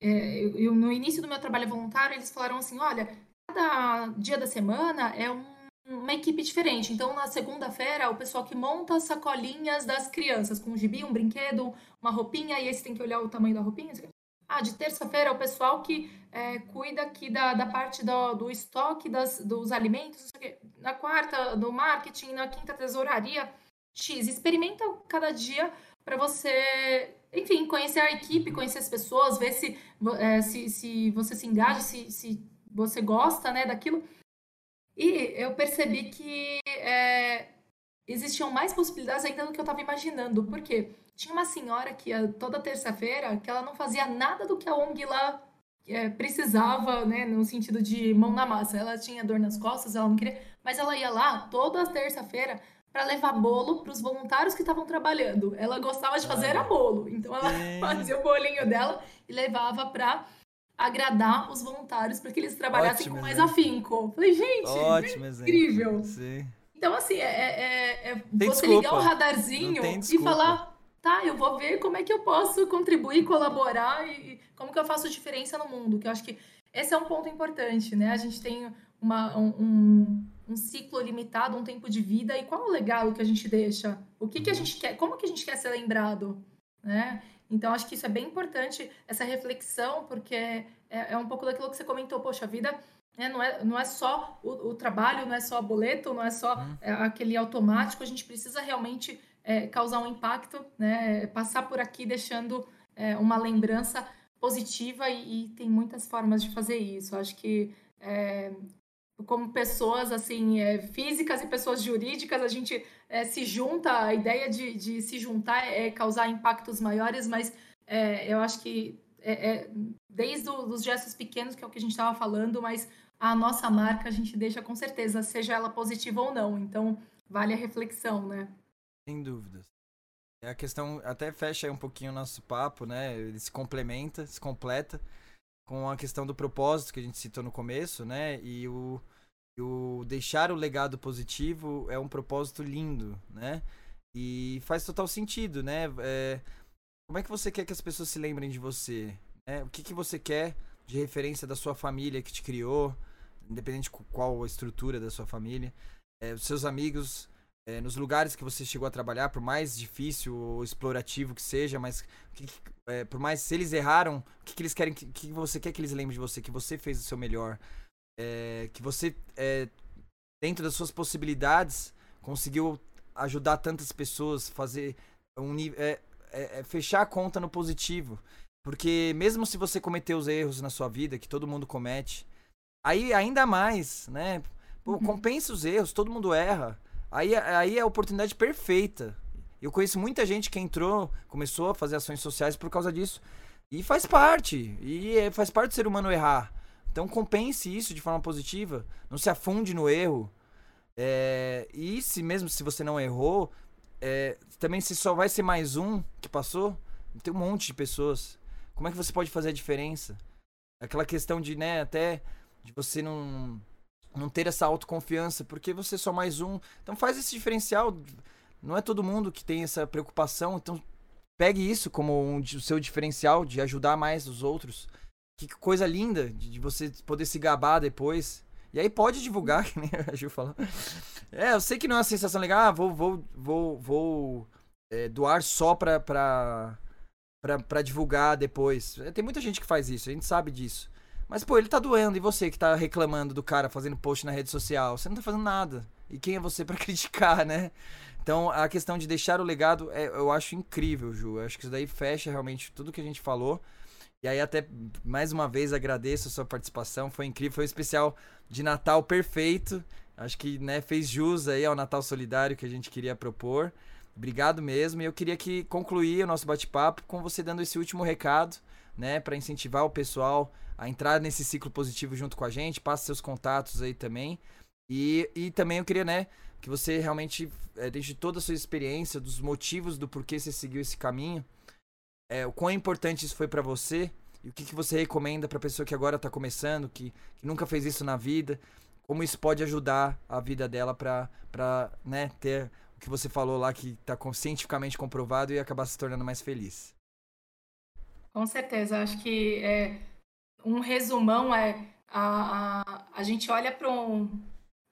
é, eu, eu, no início do meu trabalho voluntário, eles falaram assim: olha, cada dia da semana é um, uma equipe diferente. Então, na segunda-feira, o pessoal que monta as sacolinhas das crianças, com um gibi, um brinquedo, uma roupinha, e aí você tem que olhar o tamanho da roupinha. Ah, de terça-feira o pessoal que é, cuida aqui da, da parte do, do estoque das, dos alimentos. Na quarta, do marketing. Na quinta, tesouraria. X. Experimenta cada dia para você, enfim, conhecer a equipe, conhecer as pessoas, ver se, é, se, se você se engaja, se, se você gosta né, daquilo. E eu percebi que é, existiam mais possibilidades ainda do que eu estava imaginando. Por quê? Tinha uma senhora que toda terça-feira que ela não fazia nada do que a ONG lá é, precisava, né, no sentido de mão na massa. Ela tinha dor nas costas, ela não queria, mas ela ia lá toda terça-feira para levar bolo para os voluntários que estavam trabalhando. Ela gostava de fazer ah, bolo, então ela fazia o bolinho dela e levava para agradar os voluntários para que eles trabalhassem Ótimo com mais exemplo. afinco. Falei, gente, Ótimo é incrível. Então, assim, é, é, é você desculpa. ligar o radarzinho e falar, tá, eu vou ver como é que eu posso contribuir, colaborar e como que eu faço diferença no mundo. Que eu acho que esse é um ponto importante, né? A gente tem uma, um, um ciclo limitado, um tempo de vida, e qual o legado que a gente deixa? O que, que a gente quer? Como que a gente quer ser lembrado? Né? Então, acho que isso é bem importante, essa reflexão, porque é, é um pouco daquilo que você comentou, poxa, a vida né, não, é, não é só o, o, trabalho, não é só boleto, não é só uhum. é, aquele automático, a gente precisa realmente é, causar um impacto, né, passar por aqui deixando é, uma lembrança positiva e, e, tem muitas formas de fazer isso. Acho que é, como pessoas assim é, físicas e pessoas jurídicas a gente é, se junta a ideia de, de, se juntar é causar impactos maiores mas é, eu acho que é, é desde os gestos pequenos que é o que a gente estava falando mas a nossa marca a gente deixa com certeza seja ela positiva ou não. Então vale a reflexão né?
Sem dúvidas. É a questão até fecha um pouquinho o nosso papo né? Ele se complementa se completa com a questão do propósito que a gente citou no começo, né? E o, o deixar o legado positivo é um propósito lindo, né? E faz total sentido, né? É, como é que você quer que as pessoas se lembrem de você? Né? O que, que você quer de referência da sua família que te criou, independente de qual a estrutura da sua família, é, os seus amigos, é, nos lugares que você chegou a trabalhar, por mais difícil ou explorativo que seja, mas que, é, por mais se eles erraram, o que, que eles querem, que, que você quer que eles lembrem de você, que você fez o seu melhor, é, que você, é, dentro das suas possibilidades, conseguiu ajudar tantas pessoas, fazer um é, é, fechar a conta no positivo. Porque mesmo se você cometeu os erros na sua vida, que todo mundo comete, aí ainda mais, né? Pô, uhum. compensa os erros, todo mundo erra. Aí, aí é a oportunidade perfeita. Eu conheço muita gente que entrou, começou a fazer ações sociais por causa disso. E faz parte. E é, faz parte do ser humano errar. Então compense isso de forma positiva. Não se afunde no erro. É, e se mesmo se você não errou, é, também se só vai ser mais um que passou, tem um monte de pessoas. Como é que você pode fazer a diferença? Aquela questão de, né, até de você não não ter essa autoconfiança, porque você é só mais um. Então faz esse diferencial. Não é todo mundo que tem essa preocupação, então pegue isso como um, o seu diferencial de ajudar mais os outros. Que coisa linda de, de você poder se gabar depois. E aí pode divulgar, que nem a Gil falou. É, eu sei que não é uma sensação legal, ah, vou, vou, vou, vou é, doar só pra, pra, pra, pra divulgar depois. É, tem muita gente que faz isso, a gente sabe disso. Mas, pô, ele tá doendo. E você que tá reclamando do cara fazendo post na rede social? Você não tá fazendo nada. E quem é você para criticar, né? Então, a questão de deixar o legado, é, eu acho incrível, Ju. Eu acho que isso daí fecha realmente tudo que a gente falou. E aí, até mais uma vez, agradeço a sua participação. Foi incrível. Foi um especial de Natal perfeito. Acho que né, fez jus aí ao Natal Solidário que a gente queria propor. Obrigado mesmo. E eu queria que concluir o nosso bate-papo com você dando esse último recado, né, para incentivar o pessoal a entrar nesse ciclo positivo junto com a gente. Passe seus contatos aí também. E, e também eu queria, né, que você realmente é, deixe toda a sua experiência, dos motivos do porquê você seguiu esse caminho, é, o quão importante isso foi para você e o que, que você recomenda para pessoa que agora tá começando, que, que nunca fez isso na vida, como isso pode ajudar a vida dela pra né, ter o que você falou lá que tá cientificamente comprovado e acabar se tornando mais feliz.
Com certeza, acho que é, um resumão é a, a, a gente olha para um,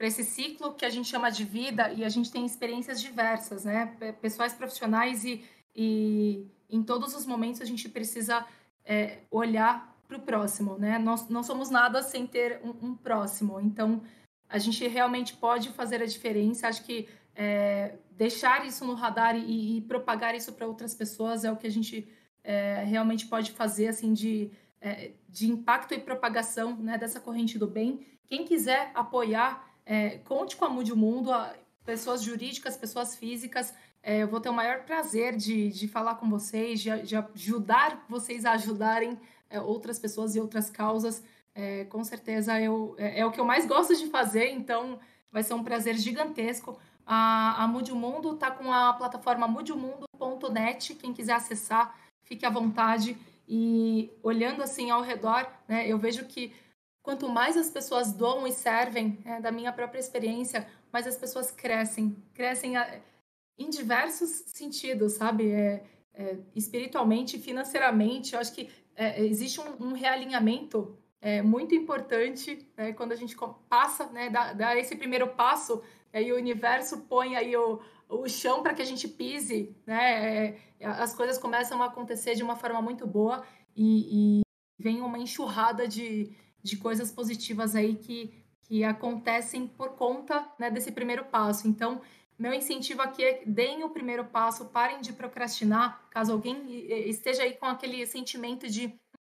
esse ciclo que a gente chama de vida e a gente tem experiências diversas, né? Pessoais profissionais e, e em todos os momentos a gente precisa é, olhar para o próximo, né? Nós não somos nada sem ter um, um, próximo. Então, a gente realmente pode fazer a diferença. Acho que é, deixar isso no radar e, e propagar isso para outras pessoas é o que a gente é, realmente pode fazer, assim, de, é, de impacto e propagação né, dessa corrente do bem. Quem quiser apoiar, é, conte com a Mude o Mundo, pessoas jurídicas, pessoas físicas. É, eu vou ter o maior prazer de, de falar com vocês, de, de ajudar vocês a ajudarem é, outras pessoas e outras causas. É, com certeza eu, é, é, o que eu mais gosto de fazer, então vai ser um prazer gigantesco. A, a Mude o Mundo está com a plataforma mudeomundo.net, quem quiser acessar, fique à vontade. E olhando assim ao redor, né, eu vejo que quanto mais as pessoas doam e servem, é, da minha própria experiência, mais as pessoas crescem. Crescem a, em diversos sentidos, sabe? É, é, espiritualmente, financeiramente. Eu acho que é, existe um, um realinhamento é, muito importante né, quando a gente passa, né, dá, dá esse primeiro passo, aí o universo põe aí o, o chão para que a gente pise, né? É, as coisas começam a acontecer de uma forma muito boa e, e vem uma enxurrada de, de coisas positivas aí que, que acontecem por conta né, desse primeiro passo. Então, meu incentivo aqui é deem o primeiro passo, parem de procrastinar, caso alguém esteja aí com aquele sentimento de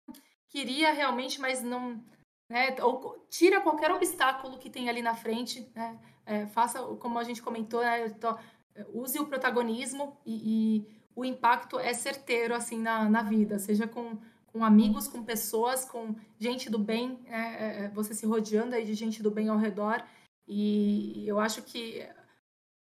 hum, queria realmente, mas não. Né, ou tira qualquer obstáculo que tem ali na frente, né, é, faça como a gente comentou, né, tô, use o protagonismo e, e, o impacto é certeiro assim na, na vida, seja com, com amigos, com pessoas, com gente do bem, né, é, é, você se rodeando aí de gente do bem ao redor. E eu acho que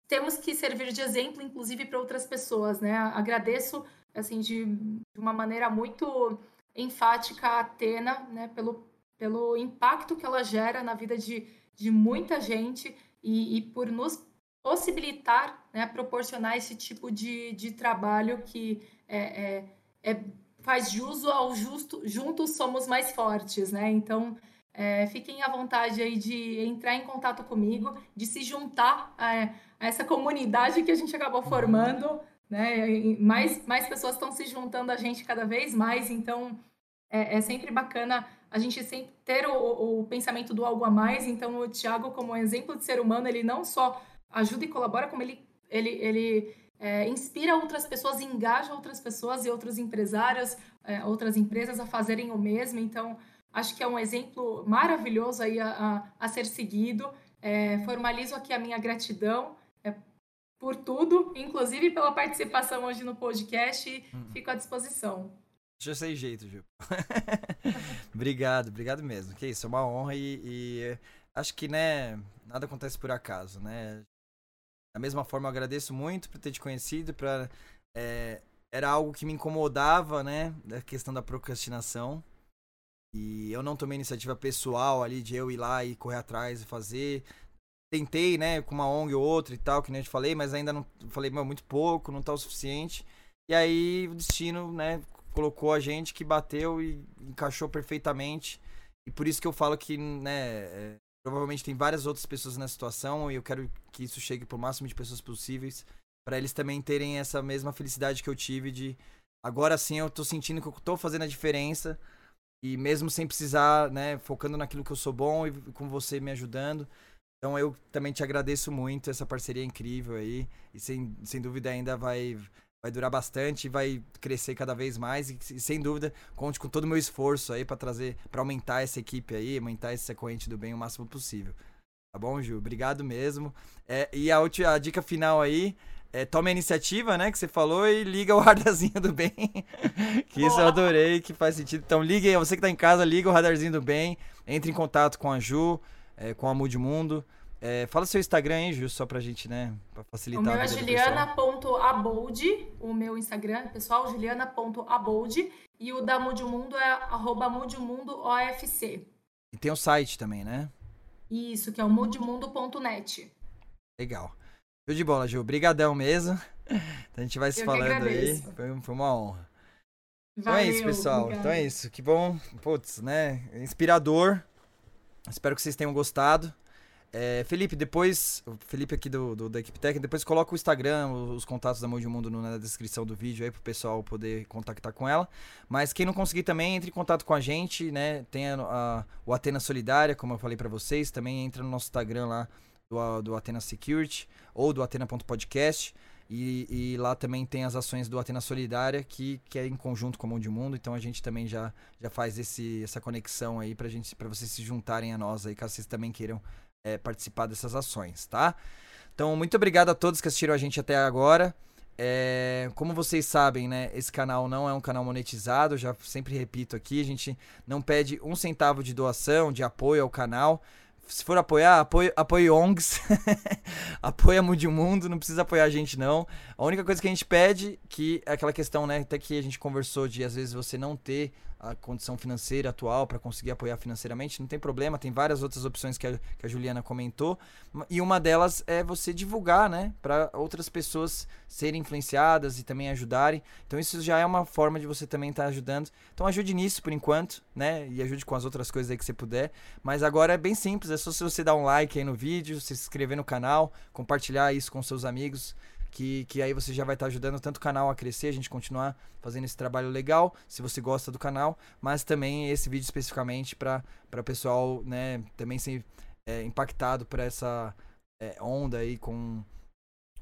temos que servir de exemplo, inclusive, para outras pessoas, né? Agradeço, assim, de, de uma maneira muito enfática a Atena, né? Pelo, pelo impacto que ela gera na vida de, de muita gente e, e por nos possibilitar, né? Proporcionar esse tipo de, de trabalho que é, é, é faz jus ao justo, juntos somos mais fortes, né? Então, é, fiquem à vontade aí de entrar em contato comigo, de se juntar é, a essa comunidade que a gente acabou formando, né? mais, mais pessoas estão se juntando a gente cada vez mais, então é, é sempre bacana a gente sempre ter o, o, pensamento do algo a mais. Então, o Tiago, como exemplo de ser humano, ele não só ajuda e colabora, como ele, ele, ele é, inspira outras pessoas, engaja outras pessoas e outros empresários, é, outras empresas a fazerem o mesmo. Então, acho que é um exemplo maravilhoso aí a, a, a ser seguido. É, formalizo aqui a minha gratidão por tudo, inclusive pela participação hoje no podcast. Hum. Fico à disposição.
Já sei jeito, Gil. obrigado, obrigado mesmo. Que isso, é uma honra e, e, acho que, né, nada acontece por acaso, né? Da mesma forma, eu agradeço muito por ter te conhecido, pra, é, era algo que me incomodava, né, da questão da procrastinação. E eu não tomei iniciativa pessoal ali de eu ir lá e correr atrás e fazer tentei, né, com uma ONG ou outra e tal, que nem eu te falei, mas ainda não falei, meu, muito pouco, não tá o suficiente. E aí o destino, né, colocou a gente que bateu e encaixou perfeitamente. E por isso que eu falo que, né, é, provavelmente tem várias outras pessoas nessa situação e eu quero que isso chegue pro máximo de pessoas possíveis para eles também terem essa mesma felicidade que eu tive de agora sim eu tô sentindo que eu tô fazendo a diferença e mesmo sem precisar, né, focando naquilo que eu sou bom e com você me ajudando. Então eu também te agradeço muito, essa parceria é incrível aí. E sem, sem dúvida ainda vai, vai durar bastante, vai crescer cada vez mais. E, sem dúvida, conte com todo o meu esforço aí para trazer, para aumentar essa equipe aí, aumentar esse corrente do bem o máximo possível. Tá bom, Ju? Obrigado mesmo. É, e a, última, a dica final aí. É, tome a iniciativa, né, que você falou, e liga o radarzinho do bem. que isso eu adorei, que faz sentido. Então ligue, você que tá em casa, liga o radarzinho do bem, entre em contato com a Ju é, com a Mude Mundo. É, fala seu Instagram aí, Ju, só pra gente, né, pra facilitar.
O meu é juliana.abold, o meu Instagram, pessoal, juliana.abold, e o da Mude Mundo é arroba Mude Mundo OFC.
E tem o site também, né?
Isso, que é o mudemundo.net.
Legal. Show de bola, Ju. Obrigadão mesmo. Então a gente vai se
Eu
falando aí. Foi, foi uma honra. Então
Valeu,
é isso, pessoal.
obrigada.
Então é isso. Que bom. Putz, né? Inspirador. Espero que vocês tenham gostado. É, Felipe, depois. O Felipe aqui do, do- da equipe técnica, depois coloca o Instagram, os, os contatos da Mão de Mundo na descrição do vídeo aí pro pessoal poder contactar com ela. Mas quem não conseguir também, entre em contato com a gente, né? Tem a, a- o Atena Solidária, como eu falei pra vocês. Também entra no nosso Instagram lá do, do Atena Security ou do Atena.podcast. E, e lá também tem as ações do Atena Solidária, que, que é em conjunto com a Mão de Mundo. Então a gente também já, já faz esse, essa conexão aí pra vocês se juntarem a nós aí, caso vocês também queiram é, participar dessas ações, tá? Então, muito obrigado a todos que assistiram a gente até agora. É, como vocês sabem, né? Esse canal não é um canal monetizado, já sempre repito aqui, a gente não pede um centavo de doação, de apoio ao canal. Se for apoiar, apoie, apoie ONGs, apoia Mundo, não precisa apoiar a gente não. A única coisa que a gente pede, que é aquela questão, né, até que a gente conversou de às vezes você não ter a condição financeira atual para conseguir apoiar financeiramente, não tem problema, tem várias outras opções que a, que a Juliana comentou, e uma delas é você divulgar, né, para outras pessoas serem influenciadas e também ajudarem. Então isso já é uma forma de você também estar ajudando. Então ajude nisso por enquanto, né, e ajude com as outras coisas aí que você puder. Mas agora é bem simples, é só se você dar um like aí no vídeo, se inscrever no canal, compartilhar isso com seus amigos, que, que aí você já vai estar ajudando tanto o canal a crescer, a gente continuar fazendo esse trabalho legal, se você gosta do canal, mas também esse vídeo especificamente para o pessoal, né, também ser é, impactado por essa é, onda aí com,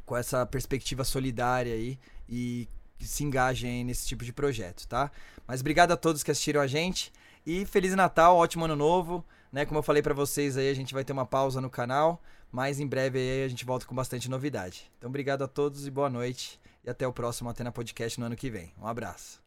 com essa perspectiva solidária aí e se engajem nesse tipo de projeto, tá? Mas obrigado a todos que assistiram a gente e feliz Natal, ótimo ano novo, né? Como eu falei pra vocês aí, a gente vai ter uma pausa no canal, mas em breve aí a gente volta com bastante novidade. Então obrigado a todos e boa noite e até o próximo Atena Podcast no ano que vem. Um abraço.